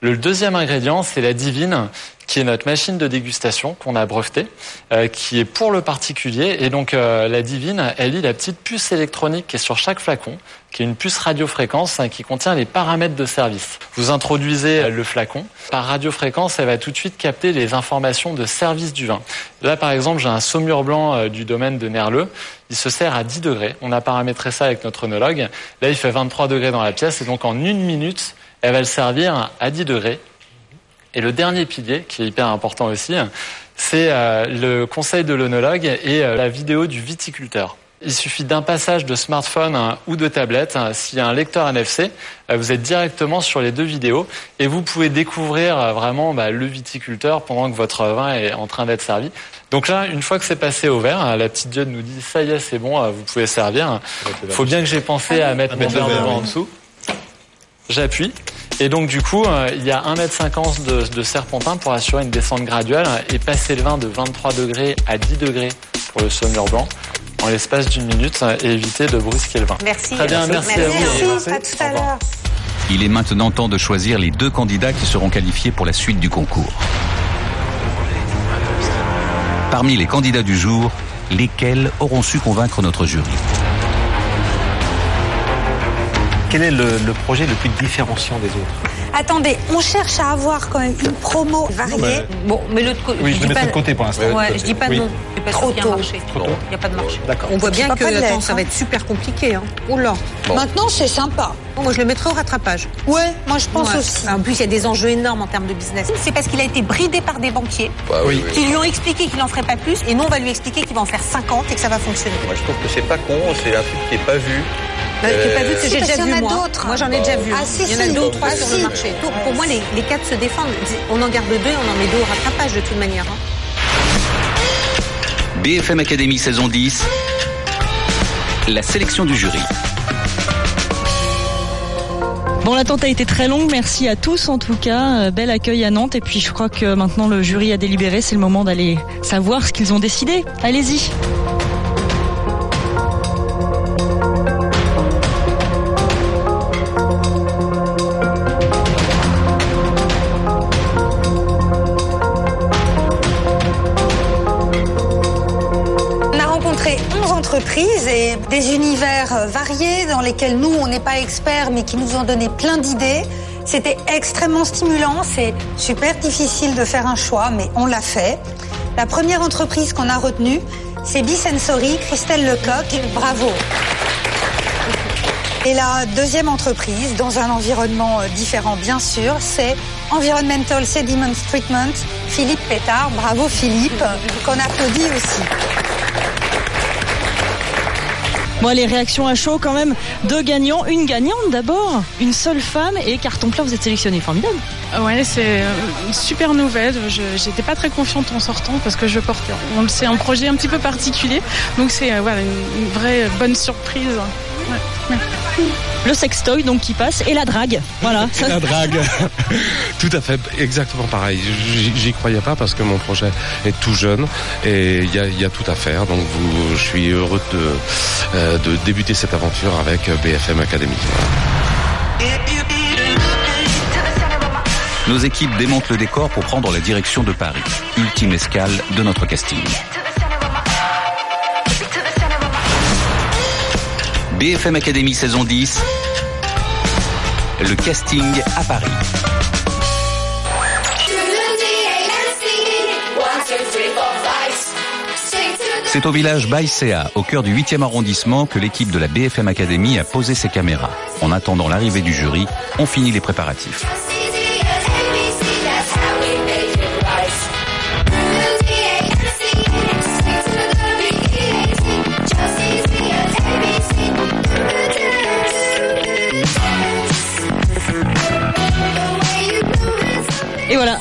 Speaker 47: Le deuxième ingrédient, c'est la divine, qui est notre machine de dégustation qu'on a brevetée, euh, qui est pour le particulier. Et donc euh, la divine, elle lit la petite puce électronique qui est sur chaque flacon, qui est une puce radiofréquence hein, qui contient les paramètres de service. Vous introduisez le flacon. Par radiofréquence, elle va tout de suite capter les informations de service du vin. Là, par exemple, j'ai un saumur blanc euh, du domaine de Nerleux. Il se sert à 10 degrés. On a paramétré ça avec notre œnologue. Là, il fait 23 degrés dans la pièce. Et donc, en une minute, elle va le servir à 10 degrés. Et le dernier pilier, qui est hyper important aussi, c'est euh, le conseil de l'œnologue et euh, la vidéo du viticulteur. Il suffit d'un passage de smartphone hein, ou de tablette. hein, S'il y a un lecteur NFC, euh, vous êtes directement sur les deux vidéos et vous pouvez découvrir vraiment bah, le viticulteur pendant que votre vin est en train d'être servi. Donc là, une fois que c'est passé au verre, hein, la petite diode nous dit ça y est, c'est bon, vous pouvez servir. Il faut bien que j'ai pensé à mettre mon verre devant en dessous. J'appuie. Et donc du coup, euh, il y a 1m50 de, de serpentin pour assurer une descente graduelle et passer le vin de 23 degrés à 10 degrés pour le saumur blanc en l'espace d'une minute et éviter de brusquer le vin.
Speaker 7: Merci.
Speaker 47: Très bien, merci, à vous.
Speaker 7: Merci. À tout à l'heure.
Speaker 2: Il est maintenant temps de choisir les deux candidats qui seront qualifiés pour la suite du concours. Parmi les candidats du jour, lesquels auront su convaincre notre jury?
Speaker 48: Quel est le, le projet le plus différenciant des autres
Speaker 7: Attendez, on cherche à avoir quand même une promo variée.
Speaker 26: Bon, mais l'autre côté.
Speaker 48: Oui, je le mettrai de côté pour l'instant.
Speaker 26: Ouais, je dis pas
Speaker 48: Oui.
Speaker 26: non. Je pas
Speaker 7: Trop tôt.
Speaker 26: marché.
Speaker 48: Trop tôt.
Speaker 26: Il n'y a pas de marché.
Speaker 48: D'accord.
Speaker 26: On voit bien que attends, ça
Speaker 7: hein.
Speaker 26: va être super compliqué. Hein. Oula.
Speaker 7: Maintenant, c'est sympa.
Speaker 26: Moi, je le mettrai au rattrapage.
Speaker 7: Ouais, moi je pense
Speaker 26: Ouais.
Speaker 7: aussi.
Speaker 26: En plus, il y a des enjeux énormes en termes de business.
Speaker 7: C'est parce qu'il a été bridé par des banquiers
Speaker 39: Bah oui, oui.
Speaker 26: Qui lui ont expliqué qu'il n'en ferait pas plus, et nous, on va lui expliquer qu'il va en faire 50 et que ça va fonctionner.
Speaker 39: Moi, je trouve que c'est pas con, c'est un truc qui est pas vu.
Speaker 26: Bah, est pas vu, que
Speaker 39: Euh,
Speaker 26: j'ai déjà
Speaker 7: qu'il y en
Speaker 26: vu
Speaker 7: a
Speaker 26: moi.
Speaker 7: d'autres.
Speaker 26: Moi, j'en ai déjà vu.
Speaker 7: Ah, si,
Speaker 26: il y en a
Speaker 7: si.
Speaker 26: deux ou trois
Speaker 7: Ah,
Speaker 26: sur
Speaker 7: si.
Speaker 26: le marché. Pour, pour moi, les, les quatre se défendent. On en garde deux on en met deux au rattrapage de toute manière. hein.
Speaker 2: BFM Academy saison 10, la sélection du jury.
Speaker 13: Bon, l'attente a été très longue. Merci à tous en tout cas. Euh, Bel accueil à Nantes. Et puis je crois que maintenant le jury a délibéré. C'est le moment d'aller savoir ce qu'ils ont décidé. Allez-y.
Speaker 7: Des univers euh, variés dans lesquels nous, on n'est pas experts, mais qui nous ont donné plein d'idées. C'était extrêmement stimulant, c'est super difficile de faire un choix, mais on l'a fait. La première entreprise qu'on a retenue, c'est Bisensory, Christelle Lecoq. Bravo. Et la deuxième entreprise, dans un environnement euh, différent bien sûr, c'est Environmental Sediment Treatment, Philippe Pétard. Bravo Philippe, qu'on applaudit aussi.
Speaker 13: Les réactions à chaud quand même. Deux gagnants, une gagnante d'abord, une seule femme et carton plein. Vous êtes sélectionné, formidable.
Speaker 36: Ouais, c'est euh, une super nouvelle. Je j'étais pas très confiante en sortant parce que je portais, sait, un projet un petit peu particulier. Donc c'est euh, voilà une, vraie bonne surprise.
Speaker 13: Le sextoy donc qui passe et la drague. Voilà.
Speaker 40: La drague. tout à fait, exactement pareil. J'y croyais pas parce que mon projet est tout jeune et il y a, il y a tout à faire. Donc vous, je suis heureux de, euh, de débuter cette aventure avec BFM Academy.
Speaker 2: Nos équipes démontent le décor pour prendre la direction de Paris, ultime escale de notre casting. BFM Academy saison 10, le casting à Paris. C'est au village Baïséa, au cœur du 8e arrondissement, que l'équipe de la BFM Academy a posé ses caméras. En attendant l'arrivée du jury, on finit les préparatifs.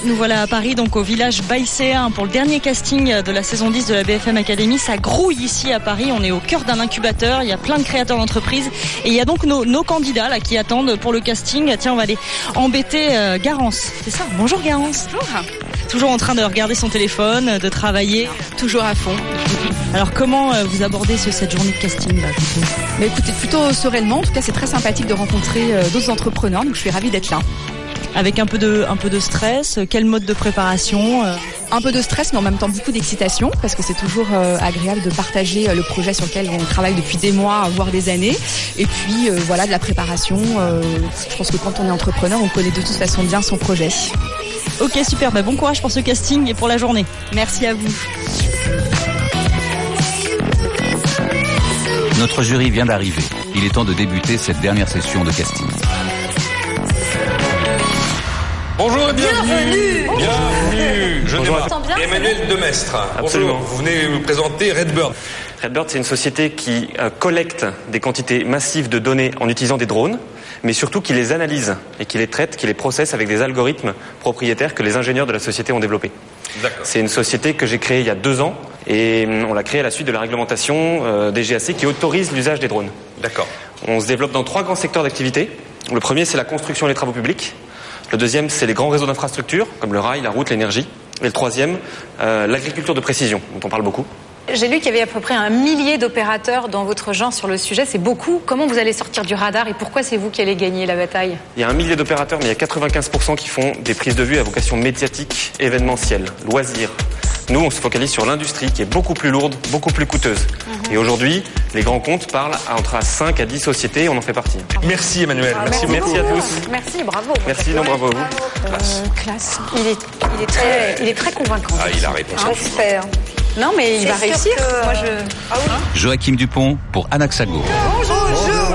Speaker 13: Nous voilà à Paris, donc au village Baïséen pour le dernier casting de la saison 10 de la BFM Academy. Ça grouille ici à Paris, on est au cœur d'un incubateur, il y a plein de créateurs d'entreprises et il y a donc nos, nos candidats là qui attendent pour le casting. Tiens, on va aller embêter euh, Garance, c'est ça Bonjour Garance. Bonjour. Toujours en train de regarder son téléphone, de travailler. Toujours à fond. Alors comment euh, vous abordez ce- cette journée de casting là
Speaker 49: Mais écoutez, plutôt sereinement. En tout cas, c'est très sympathique de rencontrer euh, d'autres entrepreneurs. Donc, je suis ravie d'être là.
Speaker 13: Avec un peu de, un peu de stress, quel mode de préparation euh
Speaker 49: Un peu de stress, mais en même temps beaucoup d'excitation, parce que c'est toujours euh, agréable de partager euh, le projet sur lequel on travaille depuis des mois, voire des années. Et puis, euh, voilà, de la préparation. euh, je pense que quand on est entrepreneur, on connaît de toute façon bien son projet.
Speaker 13: Ok super, bah bon courage pour ce casting et pour la journée.
Speaker 49: Merci à vous.
Speaker 2: Notre jury vient d'arriver. Il est temps de débuter cette dernière session de casting.
Speaker 1: Bonjour et bienvenue. Bienvenue. Je
Speaker 50: Bonjour.
Speaker 1: démarre. Emmanuel Demestre.
Speaker 50: Absolument.
Speaker 1: Bonjour. Vous venez vous présenter Redbird.
Speaker 50: Redbird, c'est une société qui euh, collecte des quantités massives de données en utilisant des drones, mais surtout qui les analyse et qui les traite, qui les processe avec des algorithmes propriétaires que les ingénieurs de la société ont développés. C'est une société que j'ai créée il y a deux ans et hum, on l'a créée à la suite de la réglementation euh, des GAC qui autorise l'usage des drones.
Speaker 1: D'accord.
Speaker 50: On se développe dans trois grands secteurs d'activité. Le premier, c'est la construction et les travaux publics. Le deuxième, c'est les grands réseaux d'infrastructures, comme le rail, la route, l'énergie. Et le troisième, euh, l'agriculture de précision, dont on parle beaucoup.
Speaker 26: J'ai lu qu'il y avait à peu près un millier d'opérateurs dans votre genre sur le sujet. C'est beaucoup. Comment vous allez sortir du radar et pourquoi c'est vous qui allez gagner la bataille?
Speaker 50: Il y a un millier d'opérateurs, mais il y a 95% qui font des prises de vue à vocation médiatique, événementielle, loisirs. Nous, on se focalise sur l'industrie qui est beaucoup plus lourde, beaucoup plus coûteuse. Et aujourd'hui, les grands comptes parlent à entre 5 à 10 sociétés et on en fait partie.
Speaker 1: Merci Emmanuel.
Speaker 50: Merci, merci à tous.
Speaker 26: Merci, bravo.
Speaker 50: Merci, non, bravo à vous.
Speaker 26: Euh, classe. Il est, il est très, il est très convaincant.
Speaker 1: Ah, il a répondu.
Speaker 26: J'espère. Non, mais il va réussir. que- Moi, je.
Speaker 2: Joachim Dupont pour Anaxago.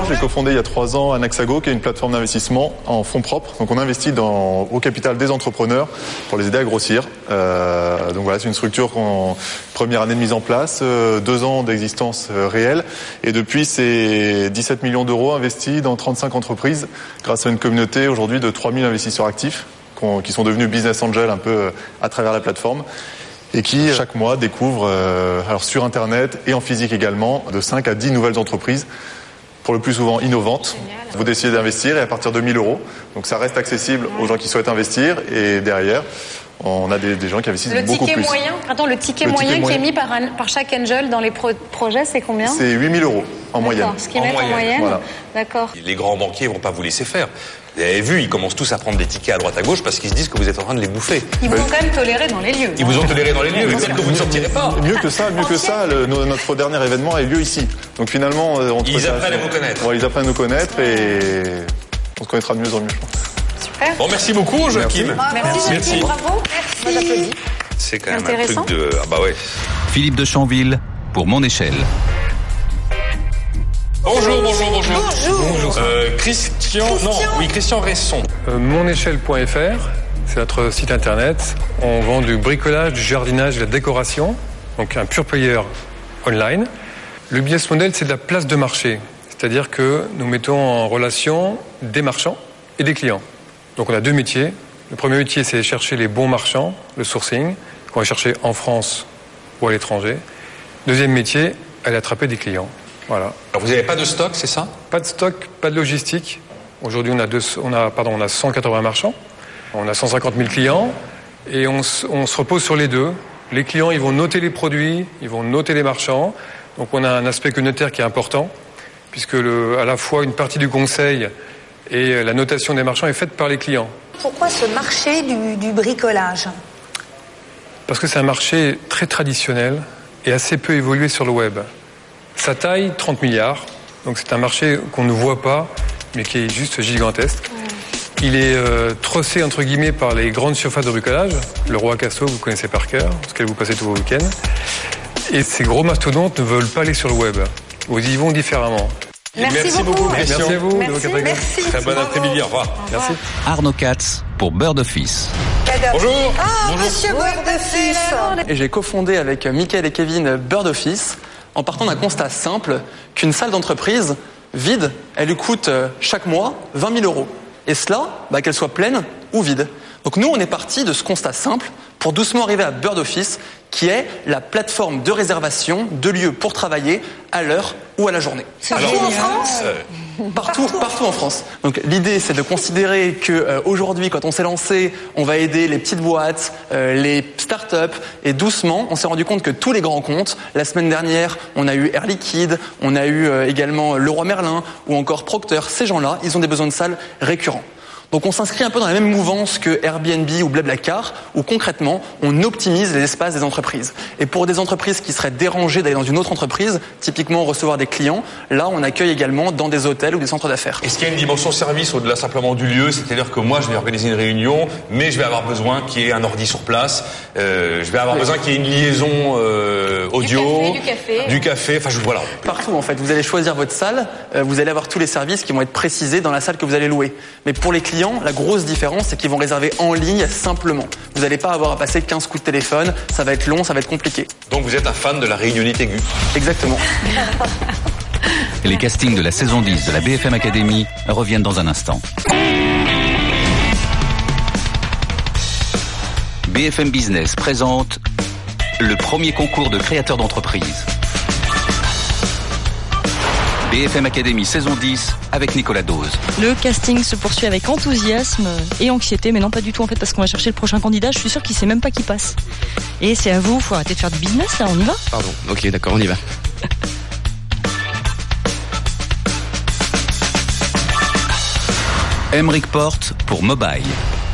Speaker 20: J'ai cofondé il y a trois ans Anaxago, qui est une plateforme d'investissement en fonds propres. Donc on investit dans, au capital des entrepreneurs pour les aider à grossir. Euh, donc voilà, c'est une structure en première année de mise en place, euh, deux ans d'existence euh, réelle. Et depuis, c'est 17 millions d'euros investis dans 35 entreprises grâce à une communauté aujourd'hui de 3000 investisseurs actifs qui sont devenus business angels un peu euh, à travers la plateforme et qui chaque mois découvrent, euh, alors sur Internet et en physique également, de 5 à 10 nouvelles entreprises, pour le plus souvent innovantes. Vous décidez d'investir et à partir de 1000 euros, donc ça reste accessible aux gens qui souhaitent investir et derrière, on a des, des gens qui investissent
Speaker 26: Le
Speaker 20: beaucoup
Speaker 26: ticket
Speaker 20: plus.
Speaker 26: moyen, attends, le ticket
Speaker 20: Le ticket
Speaker 26: moyen qui
Speaker 20: moyen.
Speaker 26: est mis par, un- par chaque angel dans les pro- projets, c'est combien
Speaker 20: C'est 8000 euros en moyenne.
Speaker 26: D'accord, Ce qu'ils mettent en moyenne.
Speaker 20: Voilà.
Speaker 26: D'accord.
Speaker 1: Les grands banquiers vont pas vous laisser faire. Vous avez vu, ils commencent tous à prendre des tickets à droite à gauche parce qu'ils se disent que vous êtes en train de les bouffer.
Speaker 26: Ils vous ont quand même toléré dans les lieux.
Speaker 1: Ils vous ont toléré dans les lieux, mais peut-être que vous ne sortirez pas.
Speaker 20: Mieux que ça, mieux que ça, le- notre dernier événement a eu lieu ici. Donc finalement, euh, on
Speaker 1: Ils apprennent à vous connaître.
Speaker 20: Ils apprennent à nous connaître et on se connaîtra de mieux en mieux, je pense.
Speaker 1: Bon, merci beaucoup, Joachim.
Speaker 26: Merci, Joachim, bravo. J'applaudis.
Speaker 1: C'est quand même un
Speaker 26: Intéressant.
Speaker 1: truc de. Ah bah ouais.
Speaker 2: Philippe de Chanville pour Mon Échelle.
Speaker 1: Bonjour, bonjour, bonjour. Bonjour. Euh, Christian, non, oui, Christian Resson.
Speaker 51: Euh, monéchelle.fr, c'est notre site internet. On vend du bricolage, du jardinage, de la décoration, donc un pure player online. Le business model, c'est de la place de marché, c'est-à-dire que nous mettons en relation des marchands et des clients. Donc on a deux métiers. Le premier métier, c'est chercher les bons marchands, le sourcing, qu'on va chercher en France ou à l'étranger. Deuxième métier, aller attraper des clients. Voilà.
Speaker 1: Alors vous n'avez pas de stock, c'est ça?
Speaker 51: Pas de stock, pas de logistique. Aujourd'hui, on a, deux- on, a, pardon, on a 180 marchands, on a 150 000 clients, et on, se- on se repose sur les deux. Les clients, ils vont noter les produits, ils vont noter les marchands. Donc on a un aspect communautaire qui est important, puisque le, à la fois une partie du conseil et la notation des marchands est faite par les clients.
Speaker 7: Pourquoi ce marché du, du bricolage?
Speaker 51: Parce que c'est un marché très traditionnel et assez peu évolué sur le web. Sa taille, 30 milliards. Donc c'est un marché qu'on ne voit pas, mais qui est juste gigantesque. Il est euh, trossé, entre guillemets, par les grandes surfaces de bricolage. Le roi Casso, vous connaissez par cœur, parce qu'elle vous passez tous vos week-ends. Et ces gros mastodontes ne veulent pas aller sur le web. Ou ils y vont différemment.
Speaker 7: Merci beaucoup.
Speaker 51: Merci,
Speaker 7: Merci.
Speaker 51: à vous
Speaker 7: Merci. Merci.
Speaker 1: Très bon après-midi, au revoir.
Speaker 51: Merci.
Speaker 2: Arnaud Katz pour Bird Office.
Speaker 1: Bonjour.
Speaker 7: Ah, monsieur Bird Fils.
Speaker 11: Et j'ai cofondé avec Mickaël et Kevin Bird Office en partant d'un constat simple qu'une salle d'entreprise vide, elle lui coûte euh, chaque mois 20 000 euros. Et cela, bah, qu'elle soit pleine ou vide. Donc nous, on est parti de ce constat simple pour doucement arriver à Bird Office, qui est la plateforme de réservation de lieux pour travailler à l'heure ou à la journée.
Speaker 7: Partout en France
Speaker 11: Partout, partout en France. Donc l'idée, c'est de considérer que euh, aujourd'hui, quand on s'est lancé, on va aider les petites boîtes, euh, les startups, et doucement, on s'est rendu compte que tous les grands comptes. La semaine dernière, on a eu Air Liquide, on a eu euh, également Leroy Merlin ou encore Procter. Ces gens-là, ils ont des besoins de salles récurrents. Donc on s'inscrit un peu dans la même mouvance que Airbnb ou Blablacar, où concrètement on optimise les espaces des entreprises. Et pour des entreprises qui seraient dérangées d'aller dans une autre entreprise, typiquement recevoir des clients, là on accueille également dans des hôtels ou des centres d'affaires.
Speaker 1: Est-ce qu'il y a une dimension service au-delà simplement du lieu? C'est-à-dire que moi, je vais organiser une réunion, mais je vais avoir besoin qu'il y ait un ordi sur place. euh, je vais avoir besoin qu'il y ait une liaison euh, audio,
Speaker 26: Du café.
Speaker 1: du café. Enfin, je, voilà.
Speaker 11: Partout en fait, vous allez choisir votre salle, euh, vous allez avoir tous les services qui vont être précisés dans la salle que vous allez louer. Mais pour les clients, la grosse différence c'est qu'ils vont réserver en ligne simplement. Vous n'allez pas avoir à passer 15 coups de téléphone, ça va être long, ça va être compliqué.
Speaker 1: Donc vous êtes un fan de la réunionnite aiguë.
Speaker 11: Exactement.
Speaker 2: Les castings de la saison 10 de la BFM Academy reviennent dans un instant. BFM Business présente le premier concours de créateurs d'entreprise. BFM Academy saison 10 avec Nicolas Dose.
Speaker 13: Le casting se poursuit avec enthousiasme et anxiété, mais non pas du tout en fait parce qu'on va chercher le prochain candidat. Je suis sûr qu'il sait même pas qui passe. Et c'est à vous, faut arrêter de faire du business là, on y va
Speaker 52: Pardon. Ok, d'accord, on y va.
Speaker 2: Emric Porte pour Mobile.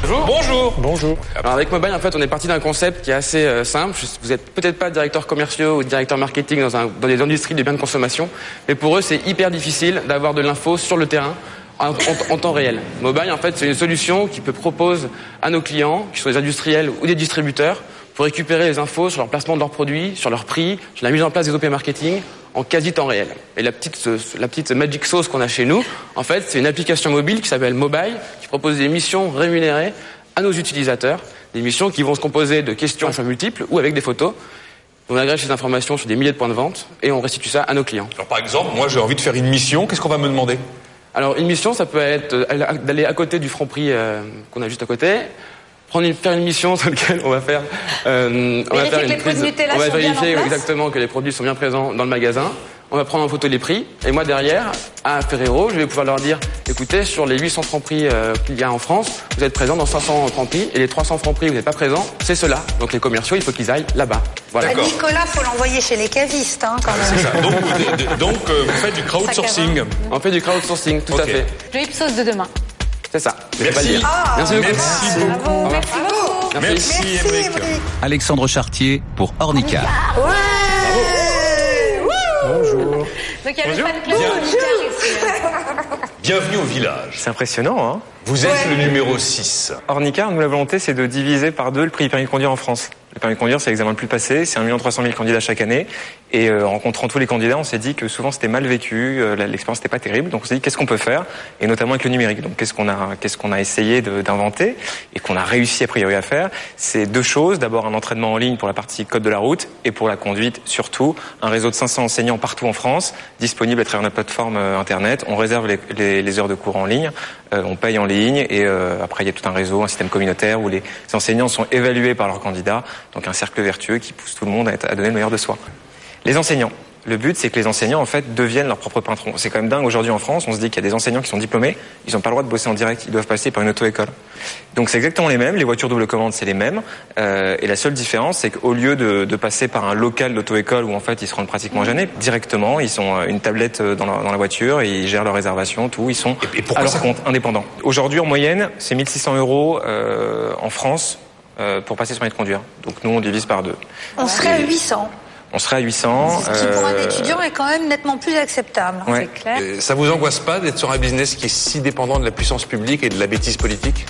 Speaker 1: Bonjour.
Speaker 51: Bonjour.
Speaker 52: Alors avec Mobile, en fait, on est parti d'un concept qui est assez euh, simple. Vous n'êtes peut-être pas directeur commerciaux ou directeur marketing dans, un, dans des industries de biens de consommation, mais pour eux, c'est hyper difficile d'avoir de l'info sur le terrain en, en- en temps réel. Mobile, en fait, c'est une solution qui peut propose à nos clients, qui sont des industriels ou des distributeurs, pour récupérer les infos sur leur placement de leurs produits, sur leur prix, sur la mise en place des OP marketing en quasi temps réel. Et la petite, la petite magic sauce qu'on a chez nous, en fait, c'est une application mobile qui s'appelle Mobile, qui propose des missions rémunérées à nos utilisateurs, des missions qui vont se composer de questions à choix multiples ou avec des photos. On agrège ces informations sur des milliers de points de vente et on restitue ça à nos clients.
Speaker 1: Alors par exemple, moi j'ai envie de faire une mission. Qu'est-ce qu'on va me demander?
Speaker 52: Alors une mission, ça peut être d'aller à côté du franc prix euh, qu'on a juste à côté, prendre une, faire une mission sur laquelle on va faire, euh, on va
Speaker 7: Vérifier
Speaker 52: faire
Speaker 7: que
Speaker 52: une prise- on va
Speaker 7: sont bien
Speaker 52: vérifier exactement que les produits sont bien présents dans le magasin. On va prendre en photo les prix et moi derrière, à Ferrero, je vais pouvoir leur dire, écoutez, sur les 800 francs prix euh, qu'il y a en France, vous êtes présents dans 500 francs prix et les 300 francs prix, vous n'êtes pas présents, c'est cela. Donc les commerciaux, il faut qu'ils aillent là-bas. Voilà.
Speaker 7: À Nicolas, faut l'envoyer chez les cavistes, hein, quand même.
Speaker 1: Donc, vous- de- donc euh, vous faites du crowdsourcing.
Speaker 52: On fait du crowdsourcing, tout à fait.
Speaker 26: Le Ipsos de demain.
Speaker 52: C'est ça. Je vais
Speaker 1: Merci.
Speaker 52: pas.
Speaker 1: Ah,
Speaker 52: Merci beaucoup.
Speaker 1: merci beaucoup.
Speaker 26: Merci beaucoup.
Speaker 1: Merci, Emric.
Speaker 2: Alexandre Chartier pour Ornica.
Speaker 51: Bonjour.
Speaker 26: Donc il y a le fan club Ornica ici.
Speaker 1: Bienvenue au village.
Speaker 50: C'est impressionnant, hein
Speaker 1: Vous êtes le numéro 6.
Speaker 50: Ornica, nous, la volonté, c'est de diviser par deux le prix du permis de conduire en France. Le permis de conduire, c'est l'examen le plus passé, c'est 1 300 000 candidats chaque année. Et euh, en rencontrant tous les candidats, on s'est dit que souvent c'était mal vécu, euh, l'expérience n'était pas terrible. Donc on s'est dit qu'est-ce qu'on peut faire, et notamment avec le numérique. Donc qu'est-ce qu'on a, qu'est-ce qu'on a essayé d'inventer et qu'on a réussi a priori à faire, c'est deux choses. D'abord un entraînement en ligne pour la partie code de la route et pour la conduite surtout. Un réseau de 500 enseignants partout en France, disponible à travers notre plateforme euh, On réserve les, heures de cours en ligne, euh, on paye en ligne et euh, après il y a tout un réseau, un système communautaire où les enseignants sont évalués par leurs candidats. Donc un cercle vertueux qui pousse tout le monde à, à donner le meilleur de soi. Les enseignants. Le but, c'est que les enseignants, en fait, deviennent leurs propres patrons. C'est quand même dingue aujourd'hui en France. On se dit qu'il y a des enseignants qui sont diplômés, ils n'ont pas le droit de bosser en direct, ils doivent passer par une auto-école. Donc c'est exactement les mêmes. Les voitures double commande, c'est les mêmes. Euh, et la seule différence, c'est qu'au lieu de, de passer par un local d'auto-école où en fait ils se rendent pratiquement jamais, directement, ils ont euh, une tablette euh, dans la, dans la voiture, et ils gèrent leur réservation, tout. Ils sont à leur compte, indépendants. Aujourd'hui, en moyenne, c'est 1600 euros euh, en France euh, pour passer son permis de conduire. Donc nous, on divise par deux.
Speaker 7: On serait à 800.
Speaker 50: On serait à 800.
Speaker 7: Ce qui, pour un
Speaker 50: euh,
Speaker 7: étudiant, est quand même nettement plus acceptable.
Speaker 50: Ouais.
Speaker 7: C'est clair.
Speaker 1: Ça vous angoisse pas d'être sur un business qui est si dépendant de la puissance publique et de la bêtise politique?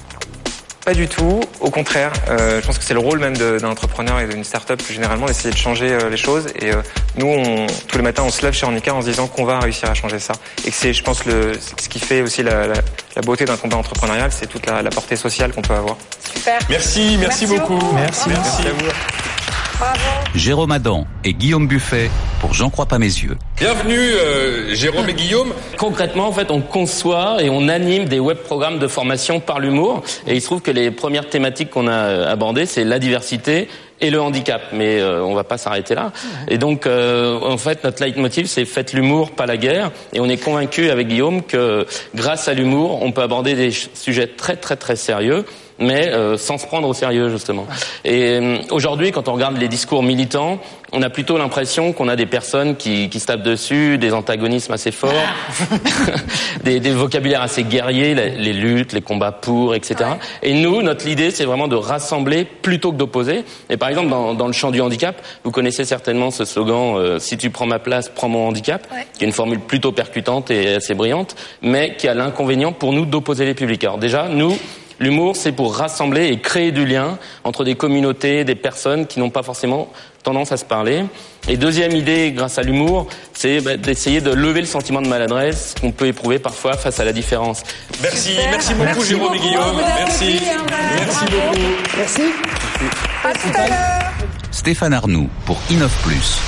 Speaker 50: Pas du tout. Au contraire, euh, je pense que c'est le rôle même de- d'un entrepreneur et d'une start-up plus généralement d'essayer de changer euh, les choses. Et euh, nous, on, tous les matins, on se lève chez Handicap en se disant qu'on va réussir à changer ça. Et que c'est, je pense, le, ce qui fait aussi la, la- la beauté d'un combat entrepreneurial, c'est toute la, la portée sociale qu'on peut avoir.
Speaker 53: Super.
Speaker 1: Merci, merci, beaucoup.
Speaker 50: Merci.
Speaker 1: Merci.
Speaker 50: à vous.
Speaker 2: Jérôme Adam et Guillaume Buffet pour J'en crois pas mes yeux.
Speaker 1: Bienvenue euh, Jérôme et Guillaume.
Speaker 54: Concrètement, en fait, on conçoit et on anime des web programmes de formation par l'humour. Et il se trouve que les premières thématiques qu'on a euh, abordées, c'est la diversité et le handicap. Mais euh, on va pas s'arrêter là. Et donc, euh, en fait, notre leitmotiv, c'est faites l'humour, pas la guerre. Et on est convaincu avec Guillaume que grâce à l'humour, on peut aborder des sujets très très très sérieux mais euh, sans se prendre au sérieux justement. Et euh, aujourd'hui, quand on regarde les discours militants, on a plutôt l'impression qu'on a des personnes qui, qui se tapent dessus, des antagonismes assez forts, des, des vocabulaires assez guerriers, les, les luttes, les combats pour, etc. Et nous, notre idée, c'est vraiment de rassembler plutôt que d'opposer. Et par exemple, dans, dans le champ du handicap, vous connaissez certainement ce slogan euh, "Si tu prends ma place, prends mon handicap", qui est une formule plutôt percutante et assez brillante, mais qui a l'inconvénient pour nous d'opposer les publics. Alors déjà, nous L'humour, c'est pour rassembler et créer du lien entre des communautés, des personnes qui n'ont pas forcément tendance à se parler. Et deuxième idée, grâce à l'humour, c'est bah, d'essayer de lever le sentiment de maladresse qu'on peut éprouver parfois face à la différence.
Speaker 1: Merci, merci beaucoup Jérôme et Guillaume. Merci. Merci beaucoup.
Speaker 45: Merci.
Speaker 53: À tout à l'heure.
Speaker 2: Stéphane Arnoux pour Innov Plus.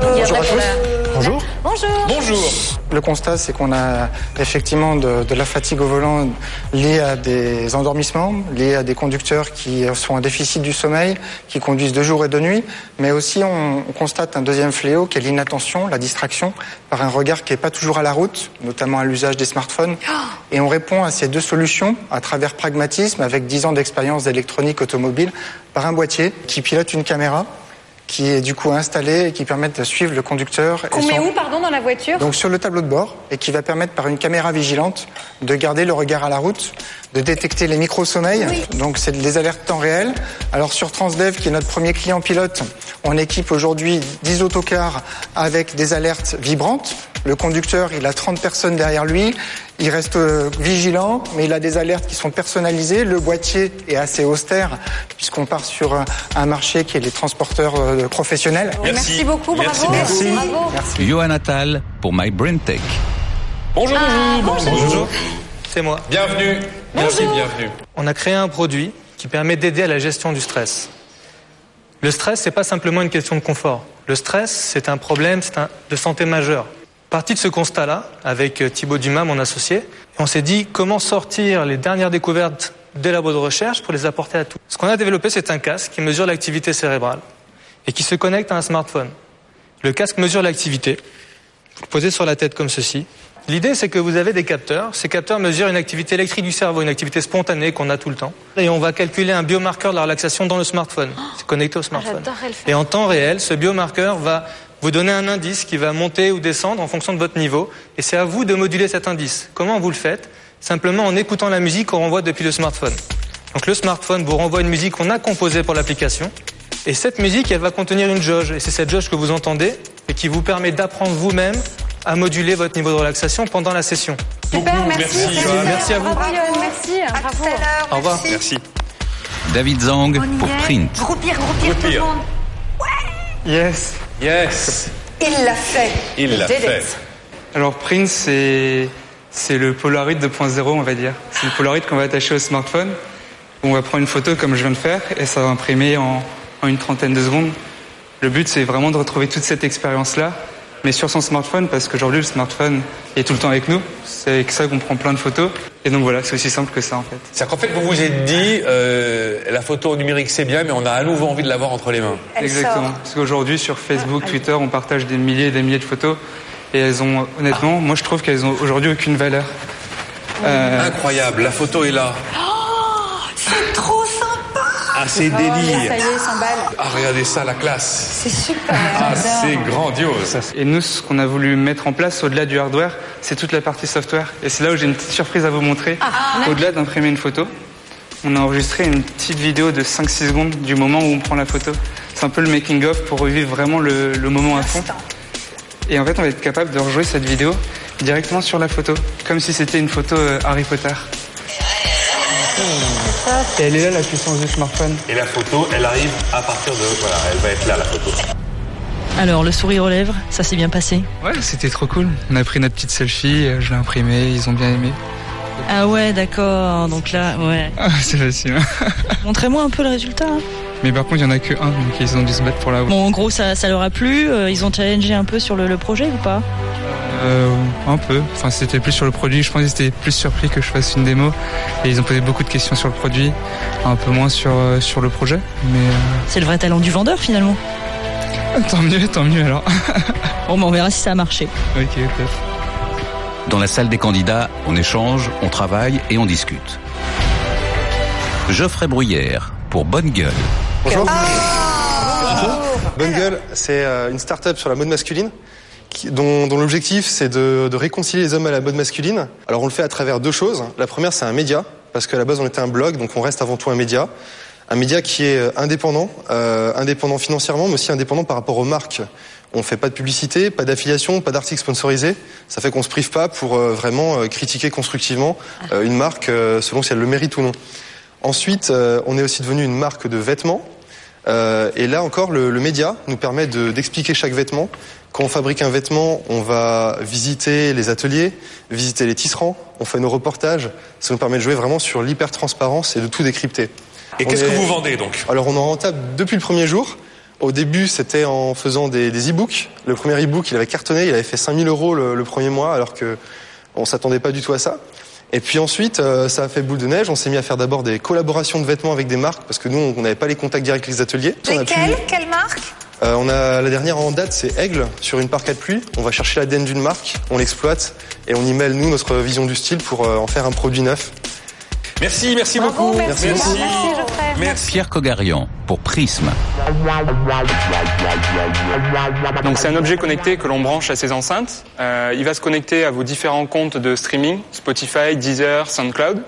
Speaker 55: Bonjour à tous. Bonjour.
Speaker 53: Bonjour.
Speaker 1: Bonjour.
Speaker 55: Le constat, c'est qu'on a effectivement de, de la fatigue au volant liée à des endormissements, liée à des conducteurs qui sont en déficit du sommeil, qui conduisent de jour et de nuit, mais aussi on, on constate un deuxième fléau qui est l'inattention, la distraction, par un regard qui n'est pas toujours à la route, notamment à l'usage des smartphones. Et on répond à ces deux solutions à travers pragmatisme, avec 10 ans d'expérience d'électronique automobile, par un boîtier qui pilote une caméra qui est du coup installée et qui permet de suivre le conducteur.
Speaker 53: Qu'on met
Speaker 55: son-
Speaker 53: où, pardon, dans la voiture
Speaker 55: donc sur le tableau de bord et qui va permettre par une caméra vigilante de garder le regard à la route, de détecter les micro-sommeils. Donc c'est des alertes temps réel. Alors sur Transdev, qui est notre premier client pilote, on équipe aujourd'hui 10 autocars avec des alertes vibrantes. Le conducteur, il a 30 personnes derrière lui. Il reste euh, vigilant, mais il a des alertes qui sont personnalisées. Le boîtier est assez austère, puisqu'on part sur un, un marché qui est les transporteurs euh, professionnels.
Speaker 53: Merci beaucoup, bravo.
Speaker 55: Merci.
Speaker 53: Bravo.
Speaker 2: Johan Attal pour My Brain Tech.
Speaker 1: Bonjour,
Speaker 53: Ah,
Speaker 1: bonjour.
Speaker 19: Bonjour, c'est moi.
Speaker 1: Bienvenue. Merci, bienvenue.
Speaker 19: On a créé un produit qui permet d'aider à la gestion du stress. Le stress, c'est pas simplement une question de confort. Le stress, c'est un problème c'est un- de santé majeur. Parti de ce constat-là, avec euh, Thibaut Dumas, mon associé, on s'est dit comment sortir les dernières découvertes des labos de recherche pour les apporter à tous. Ce qu'on a développé, c'est un casque qui mesure l'activité cérébrale et qui se connecte à un smartphone. Le casque mesure l'activité. Vous le posez sur la tête comme ceci. L'idée, c'est que vous avez des capteurs. Ces capteurs mesurent une activité électrique du cerveau, une activité spontanée qu'on a tout le temps. Et on va calculer un biomarqueur de la relaxation dans le smartphone. C'est connecté au smartphone.
Speaker 53: Faire.
Speaker 19: Et en temps réel, ce biomarqueur va vous donner un indice qui va monter ou descendre en fonction de votre niveau. Et c'est à vous de moduler cet indice. Comment vous le faites? Simplement en écoutant la musique qu'on renvoie depuis le smartphone. Donc le smartphone vous renvoie une musique qu'on a composée pour l'application. Et cette musique, elle va contenir une jauge. Et c'est cette jauge que vous entendez et qui vous permet d'apprendre vous-même à moduler votre niveau de relaxation pendant la session.
Speaker 53: Super, merci.
Speaker 19: Merci à vous.
Speaker 53: Bravo, merci. Bravo.
Speaker 19: Au revoir.
Speaker 1: Merci.
Speaker 2: David Zang pour Print.
Speaker 7: Groupir, groupir tout le
Speaker 1: Groupir.
Speaker 7: monde.
Speaker 19: Yes.
Speaker 1: Yes.
Speaker 7: Il l'a fait.
Speaker 1: Il l'a fait.
Speaker 19: Alors Prince, c'est c'est le Polaroid 2.0, on va dire. C'est le Polaroid qu'on va attacher au smartphone. On va prendre une photo comme je viens de faire et ça va imprimer en, en une trentaine de secondes. Le but, c'est vraiment de retrouver toute cette expérience-là, mais sur son smartphone, parce qu'aujourd'hui, le smartphone est tout le temps avec nous. C'est avec ça qu'on prend plein de photos. Et donc voilà, c'est aussi simple que ça, en fait.
Speaker 1: C'est-à-dire qu'en fait, vous vous êtes dit, euh, la photo numérique c'est bien, mais on a à nouveau envie de l'avoir entre les mains.
Speaker 19: Exactement. Parce qu'aujourd'hui, sur Facebook, Twitter, on partage des milliers et des milliers de photos. Et elles ont, honnêtement, moi je trouve qu'elles ont aujourd'hui aucune valeur. Euh,
Speaker 1: Incroyable, la photo est là.
Speaker 7: C'est trop sympa.
Speaker 1: C'est
Speaker 53: Oh,
Speaker 1: délire.
Speaker 53: Ça y est, il s'emballe.
Speaker 1: Ah, regardez ça, la classe.
Speaker 53: C'est super.
Speaker 1: Ah, c'est grandiose.
Speaker 19: Et nous, ce qu'on a voulu mettre en place au-delà du hardware, c'est toute la partie software. Et c'est là où j'ai une petite surprise à vous montrer.
Speaker 53: Ah,
Speaker 19: Au-delà d'imprimer une photo, on a enregistré une petite vidéo de 5-6 secondes du moment où on prend la photo. C'est un peu le making-of pour revivre vraiment le, le moment à fond. Et en fait, on va être capable de rejouer cette vidéo directement sur la photo, comme si c'était une photo euh, Harry Potter.
Speaker 56: Et elle est là la puissance du smartphone.
Speaker 1: Et la photo, elle arrive à partir de... Voilà, elle va être là, la photo.
Speaker 13: Alors, le sourire aux lèvres, ça s'est bien passé?
Speaker 57: Ouais, c'était trop cool. On a pris notre petite selfie, euh, je l'ai imprimée, ils ont bien aimé.
Speaker 13: Ah ouais, d'accord. Donc là, ouais.
Speaker 57: Ah, c'est facile.
Speaker 13: Montrez-moi un peu le résultat. hein.
Speaker 57: Mais par contre, il y en a que un, donc ils ont dû se battre pour l'avoir.
Speaker 13: Bon, en gros, ça, ça leur a plu. euh, Ils ont challengé un peu sur le, le projet ou pas?
Speaker 57: Euh, un peu. Enfin, c'était plus sur le produit. Je pense qu'ils étaient plus surpris que je fasse une démo. Et ils ont posé beaucoup de questions sur le produit, un peu moins sur, euh, sur le projet. Mais euh,
Speaker 13: C'est le vrai talent du vendeur finalement.
Speaker 57: tant mieux, tant mieux alors.
Speaker 13: Bon, bah, on verra si ça a marché.
Speaker 57: ok, top.
Speaker 2: Dans la salle des candidats, on échange, on travaille et on discute. Geoffrey Bruyère, pour Bonne Gueule.
Speaker 11: Bonjour. Bonne gueule, c'est euh, une start-up sur la mode masculine qui- dont, dont l'objectif c'est de, de réconcilier les hommes à la mode masculine. Alors on le fait à travers deux choses. La première c'est un média, parce qu'à la base on était un blog, donc on reste avant tout un média. Un média qui est euh, indépendant, euh, indépendant financièrement, mais aussi indépendant par rapport aux marques. On fait pas de publicité, pas d'affiliation, pas d'articles sponsorisés. Ça fait qu'on se prive pas pour euh, vraiment euh, critiquer constructivement euh, une marque euh, selon si elle le mérite ou non. Ensuite, euh, on est aussi devenu une marque de vêtements. Euh, et là encore, le, le média nous permet de- d'expliquer chaque vêtement. Quand on fabrique un vêtement, on va visiter les ateliers, visiter les tisserands, on fait nos reportages. Ça nous permet de jouer vraiment sur l'hyper-transparence et de tout décrypter.
Speaker 1: Et qu'est-ce que vous vendez donc?
Speaker 11: Alors on est rentable depuis le premier jour. Au début, c'était en faisant des, des e-books. Le premier e-book, il avait cartonné, il avait fait 5000 euros le, le premier mois, alors que on s'attendait pas du tout à ça. Et puis ensuite, euh, ça a fait boule de neige. On s'est mis à faire d'abord des collaborations de vêtements avec des marques, parce que nous, on n'avait pas les contacts directs avec les ateliers. A pu-
Speaker 7: Lesquelles Quelle marque
Speaker 11: euh, on a la dernière en date, c'est Aigle sur une parc à pluie. On va chercher l'ADN d'une marque, on l'exploite et on y mêle nous notre vision du style pour euh, en faire un produit neuf.
Speaker 1: Merci, merci beaucoup.
Speaker 11: merci beaucoup.
Speaker 1: Merci.
Speaker 2: Pierre Cogarian, pour Prisme.
Speaker 19: Donc c'est un objet connecté que l'on branche à ces enceintes. Euh, il va se connecter à vos différents comptes de streaming, Spotify, Deezer, SoundCloud.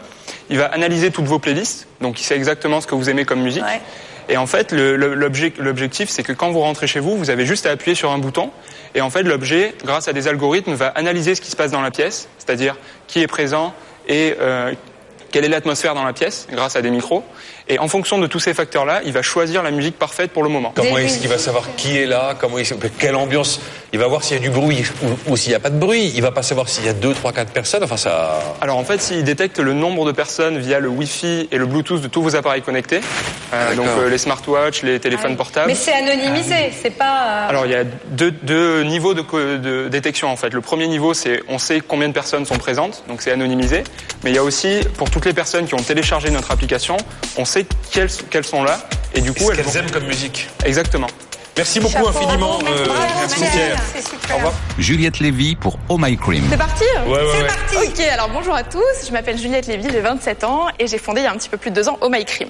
Speaker 19: Il va analyser toutes vos playlists, donc il sait exactement ce que vous aimez comme musique. Et en fait, l'objectif, c'est que quand vous rentrez chez vous, vous avez juste à appuyer sur un bouton. Et en fait, l'objet, grâce à des algorithmes, va analyser ce qui se passe dans la pièce, c'est-à-dire qui est présent et euh, quelle est l'atmosphère dans la pièce, grâce à des micros. Et en fonction de tous ces facteurs-là, il va choisir la musique parfaite pour le moment.
Speaker 1: Comment est-ce qu'il va savoir qui est là? Comment il- Quelle ambiance? Il va voir s'il y a du bruit ou, ou s'il n'y a pas de bruit. Il va pas savoir s'il y a deux, trois, quatre personnes. Enfin, ça.
Speaker 19: Alors en fait, s'il détecte le nombre de personnes via le Wi-Fi et le Bluetooth de tous vos appareils connectés, euh, donc euh, les smartwatches, les téléphones portables.
Speaker 26: Mais c'est anonymisé, c'est pas. euh,
Speaker 19: Alors il y a deux, deux niveaux de, de détection en fait. Le premier niveau, c'est on sait combien de personnes sont présentes, donc c'est anonymisé. Mais il y a aussi pour toutes les personnes qui ont téléchargé notre application, on sait quelles, qu'elles sont là et du coup
Speaker 1: ce
Speaker 19: elles
Speaker 1: aiment comme musique.
Speaker 19: Exactement.
Speaker 1: Merci beaucoup infiniment, euh, merci Pierre. Au revoir.
Speaker 2: Juliette Lévy pour Oh My Cream.
Speaker 58: C'est parti
Speaker 1: Ouais, ouais,
Speaker 58: C'est
Speaker 1: ouais.
Speaker 58: parti Ok, alors bonjour à tous, je m'appelle Juliette Lévy, j'ai 27 ans et j'ai fondé il y a un petit peu plus de deux ans Oh My Cream.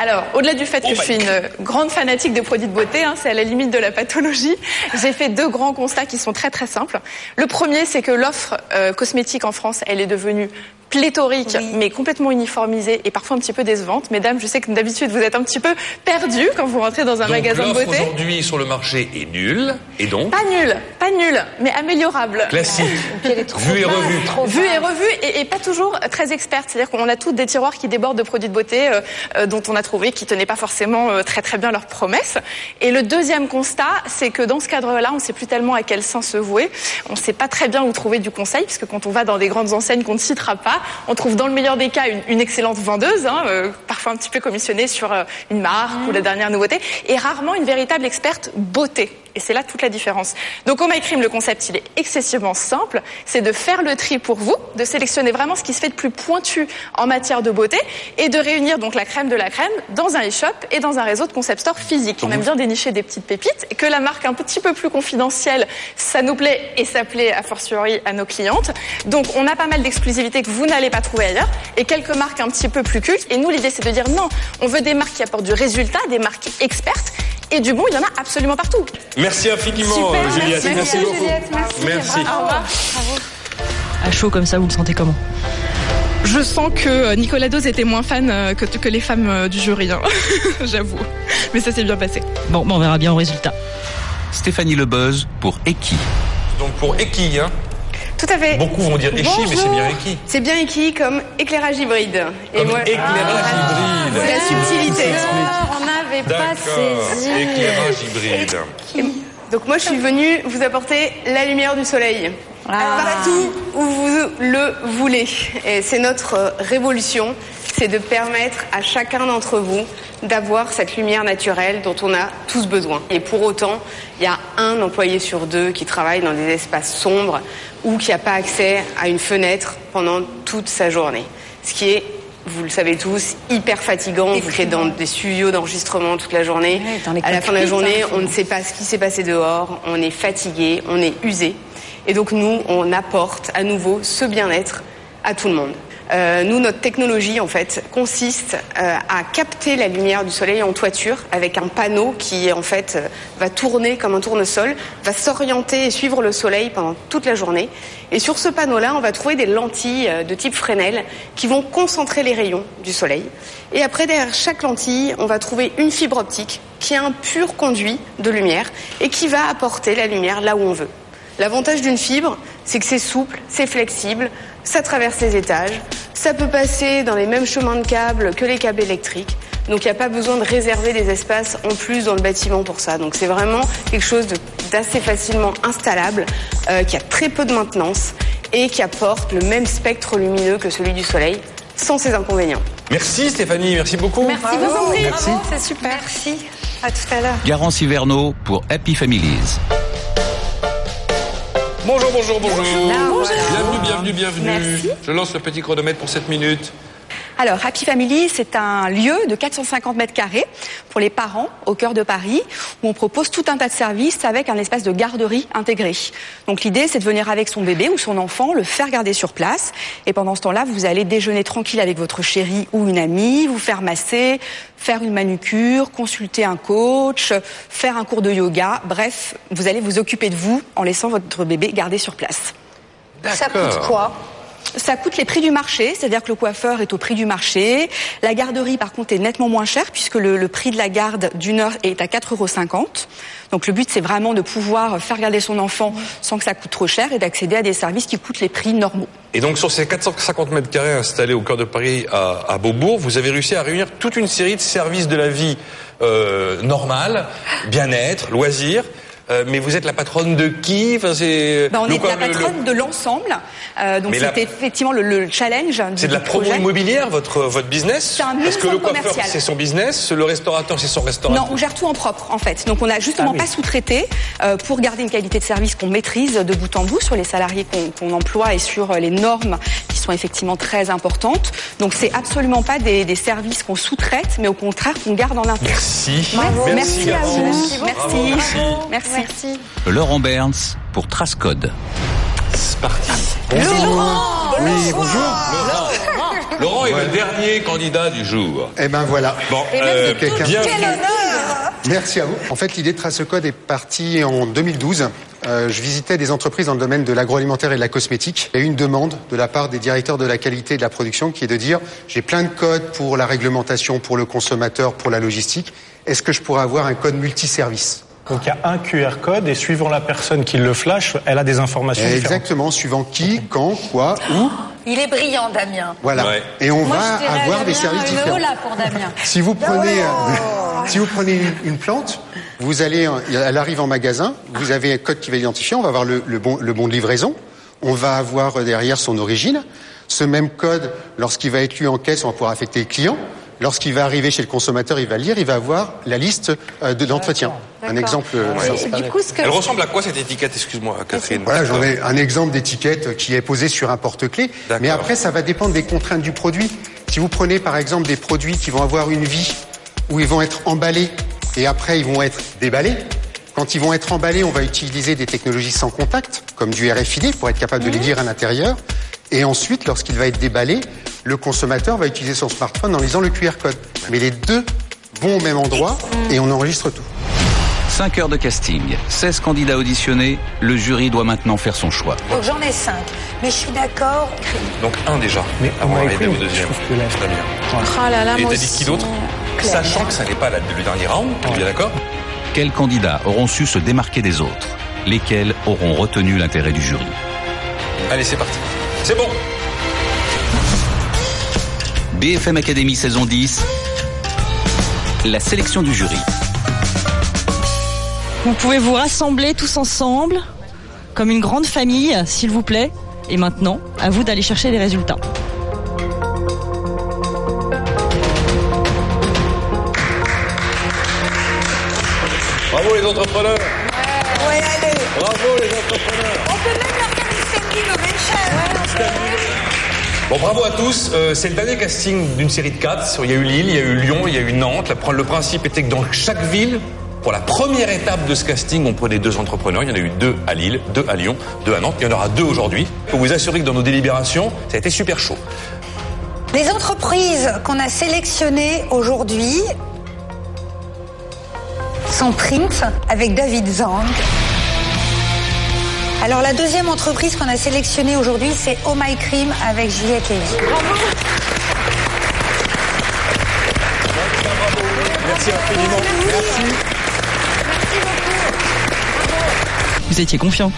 Speaker 58: Alors, au-delà du fait que je suis une grande fanatique de produits de beauté, hein, c'est à la limite de la pathologie, j'ai fait deux grands constats qui sont très très simples. Le premier, c'est que l'offre euh, cosmétique en France, elle est devenue pléthorique, mais complètement uniformisée et parfois un petit peu décevante. Mesdames, je sais que d'habitude vous êtes un petit peu perdues quand vous rentrez dans un
Speaker 1: Donc
Speaker 58: magasin de
Speaker 1: l'offre
Speaker 58: beauté.
Speaker 1: aujourd'hui sur le marché est nulle et donc
Speaker 58: Pas nul, pas nul, mais améliorable.
Speaker 1: classique. Vu et revu.
Speaker 58: Vu et revu et, et pas toujours très experte. C'est-à-dire qu'on a tous des tiroirs qui débordent de produits de beauté euh, euh, dont on a trouvé qui tenaient pas forcément euh, très très bien leurs promesses. Et le deuxième constat, c'est que dans ce cadre-là, on ne sait plus tellement à quel sein se vouer. On ne sait pas très bien où trouver du conseil, puisque quand on va dans des grandes enseignes qu'on ne citera pas, on trouve dans le meilleur des cas une, une excellente vendeuse, hein, euh, parfois un petit peu commissionnée sur euh, une marque ou la dernière nouveauté, et rarement une véritable experte beauté. Et c'est là toute la différence. Donc au My Cream, le concept, il est excessivement simple. C'est de faire le tri pour vous, de sélectionner vraiment ce qui se fait de plus pointu en matière de beauté et de réunir donc la crème de la crème dans un e-shop et dans un réseau de concept store physique. On aime bien dénicher des petites pépites et que la marque un petit peu plus confidentielle, ça nous plaît et ça plaît a fortiori à nos clientes. Donc on a pas mal d'exclusivités que vous n'allez pas trouver ailleurs et quelques marques un petit peu plus cultes. Et nous, l'idée, c'est de dire non, on veut des marques qui apportent du résultat, des marques expertes et du bon, il y en a absolument partout.
Speaker 1: Merci infiniment,
Speaker 58: Super,
Speaker 1: euh, Juliette.
Speaker 58: merci,
Speaker 1: beaucoup.
Speaker 58: Juliette, merci.
Speaker 1: Merci.
Speaker 58: Au revoir.
Speaker 13: À chaud comme ça, vous le sentez comment?
Speaker 58: Je sens que euh, Nicolas Dose était moins fan euh, que, que les femmes du jury, hein. j'avoue. Mais ça s'est bien passé.
Speaker 13: Bon, on verra bien au résultat.
Speaker 2: Stéphanie Lebuzz pour Eki.
Speaker 1: Donc pour Eki, hein
Speaker 58: Tout à fait.
Speaker 1: Beaucoup vont dire Echi, mais c'est bien Eki.
Speaker 58: C'est bien écrit comme éclairage hybride.
Speaker 1: Comme éclairage hybride.
Speaker 58: C'est la subtilité.
Speaker 53: Pas saisi.
Speaker 1: Éclairage hybride.
Speaker 58: Et- Donc moi je suis venue vous apporter la lumière du soleil. Partout où vous le voulez. Et c'est notre euh, révolution, c'est de permettre à chacun d'entre vous d'avoir cette lumière naturelle dont on a tous besoin. Et pour autant, il y a un employé sur deux qui travaille dans des espaces sombres ou qui n'a pas accès à une fenêtre pendant toute sa journée. Ce qui est vous le savez tous, hyper fatigant. Vous êtes dans des studios d'enregistrement toute la journée. à la fin de la journée,
Speaker 53: hein.
Speaker 58: on ne sait pas ce qui s'est passé dehors. On est fatigué, on est usé. Et donc nous, on apporte à nouveau ce bien-être à tout le monde. Euh, nous, notre technologie, en fait, consiste euh, à capter la lumière du soleil en toiture avec un panneau qui, en fait, euh, va tourner comme un tournesol, va s'orienter et suivre le soleil pendant toute la journée. Et sur ce panneau-là, on va trouver des lentilles de type Fresnel qui vont concentrer les rayons du soleil. Et après, derrière chaque lentille, on va trouver une fibre optique qui est un pur conduit de lumière et qui va apporter la lumière là où on veut. L'avantage d'une fibre, c'est que c'est souple, c'est flexible, ça traverse les étages, ça peut passer dans les mêmes chemins de câbles que les câbles électriques. Donc il n'y a pas besoin de réserver des espaces en plus dans le bâtiment pour ça. Donc c'est vraiment quelque chose d'assez facilement installable, euh, qui a très peu de maintenance et qui apporte le même spectre lumineux que celui du soleil, sans ses inconvénients.
Speaker 1: Merci Stéphanie, merci beaucoup.
Speaker 53: Merci beaucoup. C'est super. Merci. À tout à l'heure.
Speaker 2: Garance Hiverno pour Happy Families.
Speaker 1: Bonjour, bonjour, bonjour.
Speaker 53: Bonjour.
Speaker 1: Bienvenue, bienvenue, bienvenue.
Speaker 53: Merci.
Speaker 1: Je lance le petit chronomètre pour 7 minutes.
Speaker 49: Alors, Happy Family, c'est un lieu de 450 mètres carrés pour les parents au cœur de Paris où on propose tout un tas de services avec un espace de garderie intégré. Donc l'idée, c'est de venir avec son bébé ou son enfant, le faire garder sur place. Et pendant ce temps-là, vous allez déjeuner tranquille avec votre chéri ou une amie, vous faire masser, faire une manucure, consulter un coach, faire un cours de yoga. Bref, vous allez vous occuper de vous en laissant votre bébé garder sur place.
Speaker 53: Ça coûte quoi?
Speaker 49: Ça coûte les prix du marché, c'est-à-dire que le coiffeur est au prix du marché. La garderie, par contre, est nettement moins chère puisque le, prix de la garde d'une heure est à 4,50 euros. Donc le but, c'est vraiment de pouvoir faire garder son enfant sans que ça coûte trop cher et d'accéder à des services qui coûtent les prix normaux.
Speaker 1: Et donc sur ces 450 mètres carrés installés au cœur de Paris à, à Beaubourg, vous avez réussi à réunir toute une série de services de la vie euh, normale, bien-être, loisirs. Euh, mais vous êtes la patronne de qui? Enfin, c'est
Speaker 49: Ben, on
Speaker 1: le
Speaker 49: est la
Speaker 1: le- le-
Speaker 49: patronne de l'ensemble. Euh, donc
Speaker 1: la-
Speaker 49: c'était effectivement le, le challenge.
Speaker 1: C'est de la promo
Speaker 49: projet.
Speaker 1: immobilière, votre, votre business?
Speaker 49: C'est un
Speaker 1: Parce que le coiffeur,
Speaker 49: commercial.
Speaker 1: c'est son business, le restaurateur, c'est son restaurant.
Speaker 49: Non, on gère tout en propre en fait. Donc on n'a justement
Speaker 1: Ah oui.
Speaker 49: pas sous-traité euh, pour garder une qualité de service qu'on maîtrise de bout en bout sur les salariés qu'on qu'on emploie et sur euh, les normes qui sont effectivement très importantes. Donc c'est absolument pas des, des services qu'on sous-traite, mais au contraire qu'on garde en interne.
Speaker 1: Merci.
Speaker 49: Bravo.
Speaker 1: Merci,
Speaker 49: Merci à vous. Merci.
Speaker 1: Bravo,
Speaker 49: Merci.
Speaker 53: Merci.
Speaker 2: Laurent Berns pour Trascode.
Speaker 1: C'est parti.
Speaker 59: Oui, bonjour.
Speaker 1: Laurent, Laurent est le dernier candidat du jour.
Speaker 59: Eh ben voilà.
Speaker 1: Bon, euh,
Speaker 59: quelqu'un.
Speaker 1: bienvenue.
Speaker 59: Merci à vous. En fait, l'idée de Tracecode est partie en 2012. Euh, je visitais des entreprises dans le domaine de l'agroalimentaire et de la cosmétique. Il y a eu une demande de la part des directeurs de la qualité et de la production qui est de dire j'ai plein de codes pour la réglementation, pour le consommateur, pour la logistique. Est-ce que je pourrais avoir un code multiservice?
Speaker 60: Donc il y a un QR code et suivant la personne qui le flash, elle a des informations différentes.
Speaker 59: Exactement, suivant qui, quand, quoi, où.
Speaker 53: Il est brillant, Damien.
Speaker 59: Voilà. Et on
Speaker 53: Moi,
Speaker 59: va avoir des services différents.
Speaker 53: hola pour Damien.
Speaker 59: Si vous prenez, euh, si vous prenez une, une plante, vous allez, euh, elle arrive en magasin, vous avez un code qui va l'identifier, on va avoir le, le bon, le bon de livraison, on va avoir euh, derrière son origine. Ce même code, lorsqu'il va être lu en caisse, on va pouvoir affecter le client. Lorsqu'il va arriver chez le consommateur, il va lire, il va avoir la liste euh, de l'entretien. Un exemple. euh.
Speaker 1: Elle ressemble à quoi cette étiquette, excuse-moi, Catherine
Speaker 59: Voilà, j'en ai un exemple d'étiquette qui est posé sur un porte-clés. Mais après, ça va dépendre des contraintes du produit. Si vous prenez par exemple des produits qui vont avoir une vie où ils vont être emballés et après ils vont être déballés. Quand ils vont être emballés, on va utiliser des technologies sans contact, comme du RFID, pour être capable de les lire à l'intérieur. Et ensuite, lorsqu'il va être déballé, le consommateur va utiliser son smartphone en lisant le QR code. Mais les deux vont au même endroit et on enregistre tout.
Speaker 2: 5 heures de casting, 16 candidats auditionnés, le jury doit maintenant faire son choix.
Speaker 53: Donc j'en ai cinq. Mais je suis d'accord.
Speaker 1: Donc un déjà, mais avant d'arriver au deuxième.
Speaker 60: je trouve que
Speaker 1: Très bien.
Speaker 53: Oh là là,
Speaker 1: Et t'as dit qui d'autre. Sachant que ça n'est pas la- le dernier round, on est bien d'accord
Speaker 2: Quels candidats auront su se démarquer des autres? Lesquels auront retenu l'intérêt du jury?
Speaker 1: Allez, c'est parti. C'est bon.
Speaker 2: BFM Academy saison 10, la sélection du jury.
Speaker 13: Vous pouvez vous rassembler tous ensemble, comme une grande famille, s'il vous plaît. Et maintenant, à vous d'aller chercher les résultats.
Speaker 1: Bravo les entrepreneurs.
Speaker 61: Ouais, allez.
Speaker 1: Bravo les entrepreneurs.
Speaker 61: On peut même leur faire une standing ovation.
Speaker 1: Bon, bravo à tous. Euh, c'est le dernier casting d'une série de quatre. Il y a eu Lille, il y a eu Lyon, il y a eu Nantes. Le principe était que dans chaque ville, pour la première étape de ce casting, on prenait deux entrepreneurs. Il y en a eu deux à Lille, deux à Lyon, deux à Nantes. Il y en aura deux aujourd'hui. Pour vous assurer que dans nos délibérations, ça a été super chaud.
Speaker 7: Les entreprises qu'on a sélectionnées aujourd'hui sont Print avec David Zang. Alors la deuxième entreprise qu'on a sélectionnée aujourd'hui, c'est Oh My Cream avec Juliette Lévy.
Speaker 1: Merci infiniment. Merci.
Speaker 13: Vous étiez confiant.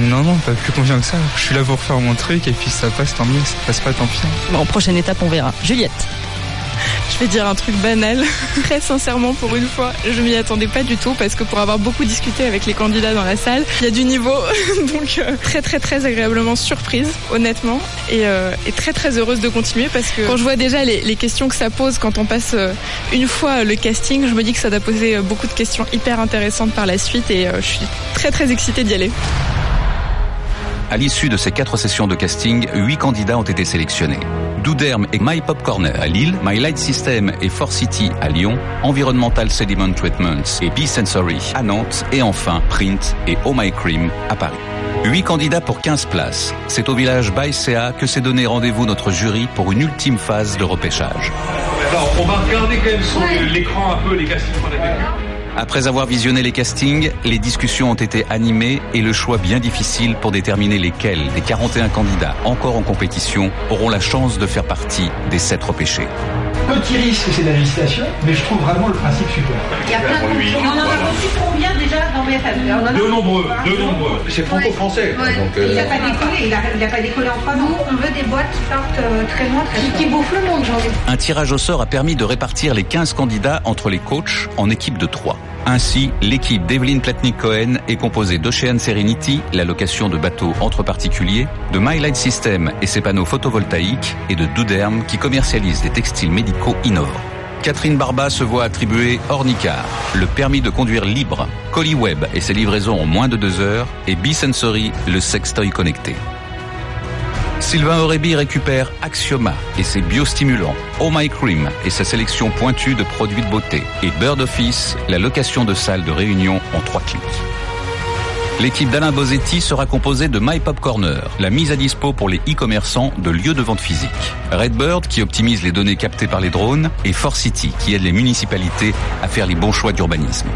Speaker 62: Non, non, pas plus confiant que ça. Je suis là pour faire mon truc et puis ça passe, tant mieux. Ça passe pas, tant pis.
Speaker 13: Bon, prochaine étape, on verra. Juliette.
Speaker 49: Je vais dire un truc banal, très sincèrement pour une fois, je m'y attendais pas du tout parce que pour avoir beaucoup discuté avec les candidats dans la salle, il y a du niveau, donc euh, très très très agréablement surprise, honnêtement, et, euh, et très très heureuse de continuer parce que quand je vois déjà les, questions que ça pose quand on passe euh, une fois le casting, je me dis que ça doit poser beaucoup de questions hyper intéressantes par la suite et je suis très très excitée d'y aller.
Speaker 2: À l'issue de ces quatre sessions de casting, huit candidats ont été sélectionnés. Douderm et My Pop Corner à Lille, My Light System et For City à Lyon, Environmental Sediment Treatments et B-Sensory à Nantes et enfin Print et Oh My Cream à Paris. Huit candidats pour 15 places. C'est au village Baïséa que s'est donné rendez-vous notre jury pour une ultime phase de repêchage.
Speaker 1: Alors, on va regarder quand même sur l'écran un peu les castings qu'on a vécu.
Speaker 2: Après avoir visionné les castings, les discussions ont été animées et le choix bien difficile pour déterminer lesquels des 41 candidats encore en compétition auront la chance de faire partie des 7 repêchés.
Speaker 63: Petit risque, c'est la législation, mais je trouve vraiment le principe super.
Speaker 61: Il y a plein de
Speaker 1: Oui,
Speaker 61: concours. On en a reçu combien On en a-
Speaker 1: De nombreux, de nombreux. C'est franco-français.
Speaker 61: Ouais.
Speaker 1: Donc, euh,
Speaker 61: Il n'a pas décollé, il a, il a pas décollé en trois mois. Nous, on veut des boîtes qui partent euh, très loin, très Qui bouffent le monde, de
Speaker 2: Un tirage au sort a permis de répartir les 15 candidats entre les coachs en équipe de 3. Ainsi, l'équipe d'Evelyn Platnik-Cohen est composée d'Ocean Serenity, la location de bateaux entre particuliers, de My Light System et ses panneaux photovoltaïques, et de Douderm qui commercialise des textiles médicaux innovants. Catherine Barba se voit attribuer Ornicar, le permis de conduire libre, Colliweb et ses livraisons en moins de deux heures, et B-Sensory, le sextoy connecté. Sylvain Aurébi récupère Axioma et ses biostimulants, Oh My Cream et sa sélection pointue de produits de beauté, et Bird Office, la location de salles de réunion en trois clics. L'équipe d'Alain Bosetti sera composée de My Pop Corner, la mise à dispo pour les e-commerçants de lieux de vente physique. Redbird, qui optimise les données captées par les drones, et For City, qui aide les municipalités à faire les bons choix d'urbanisme.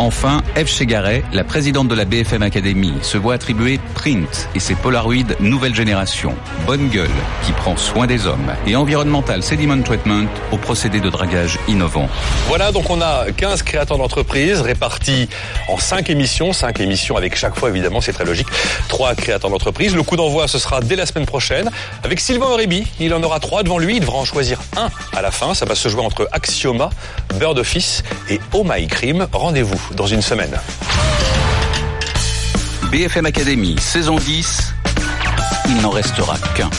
Speaker 2: Enfin, Eve Chegaray, la présidente de la BFM Academy, se voit attribuer Print et ses Polaroid nouvelle génération, Bonne Gueule, qui prend soin des hommes, et Environmental Sediment Treatment au procédé de dragage innovant.
Speaker 1: Voilà, donc on a 15 créateurs d'entreprise répartis en 5 émissions, 5 émissions avec chaque fois évidemment, c'est très logique, 3 créateurs d'entreprise. Le coup d'envoi ce sera dès la semaine prochaine. Avec Sylvain Aurébi, il en aura 3 devant lui, il devra en choisir un à la fin, ça va se jouer entre Axioma, Bird Office et Oh My Cream. Rendez-vous dans une semaine.
Speaker 2: BFM Academy, saison 10, il n'en restera qu'un.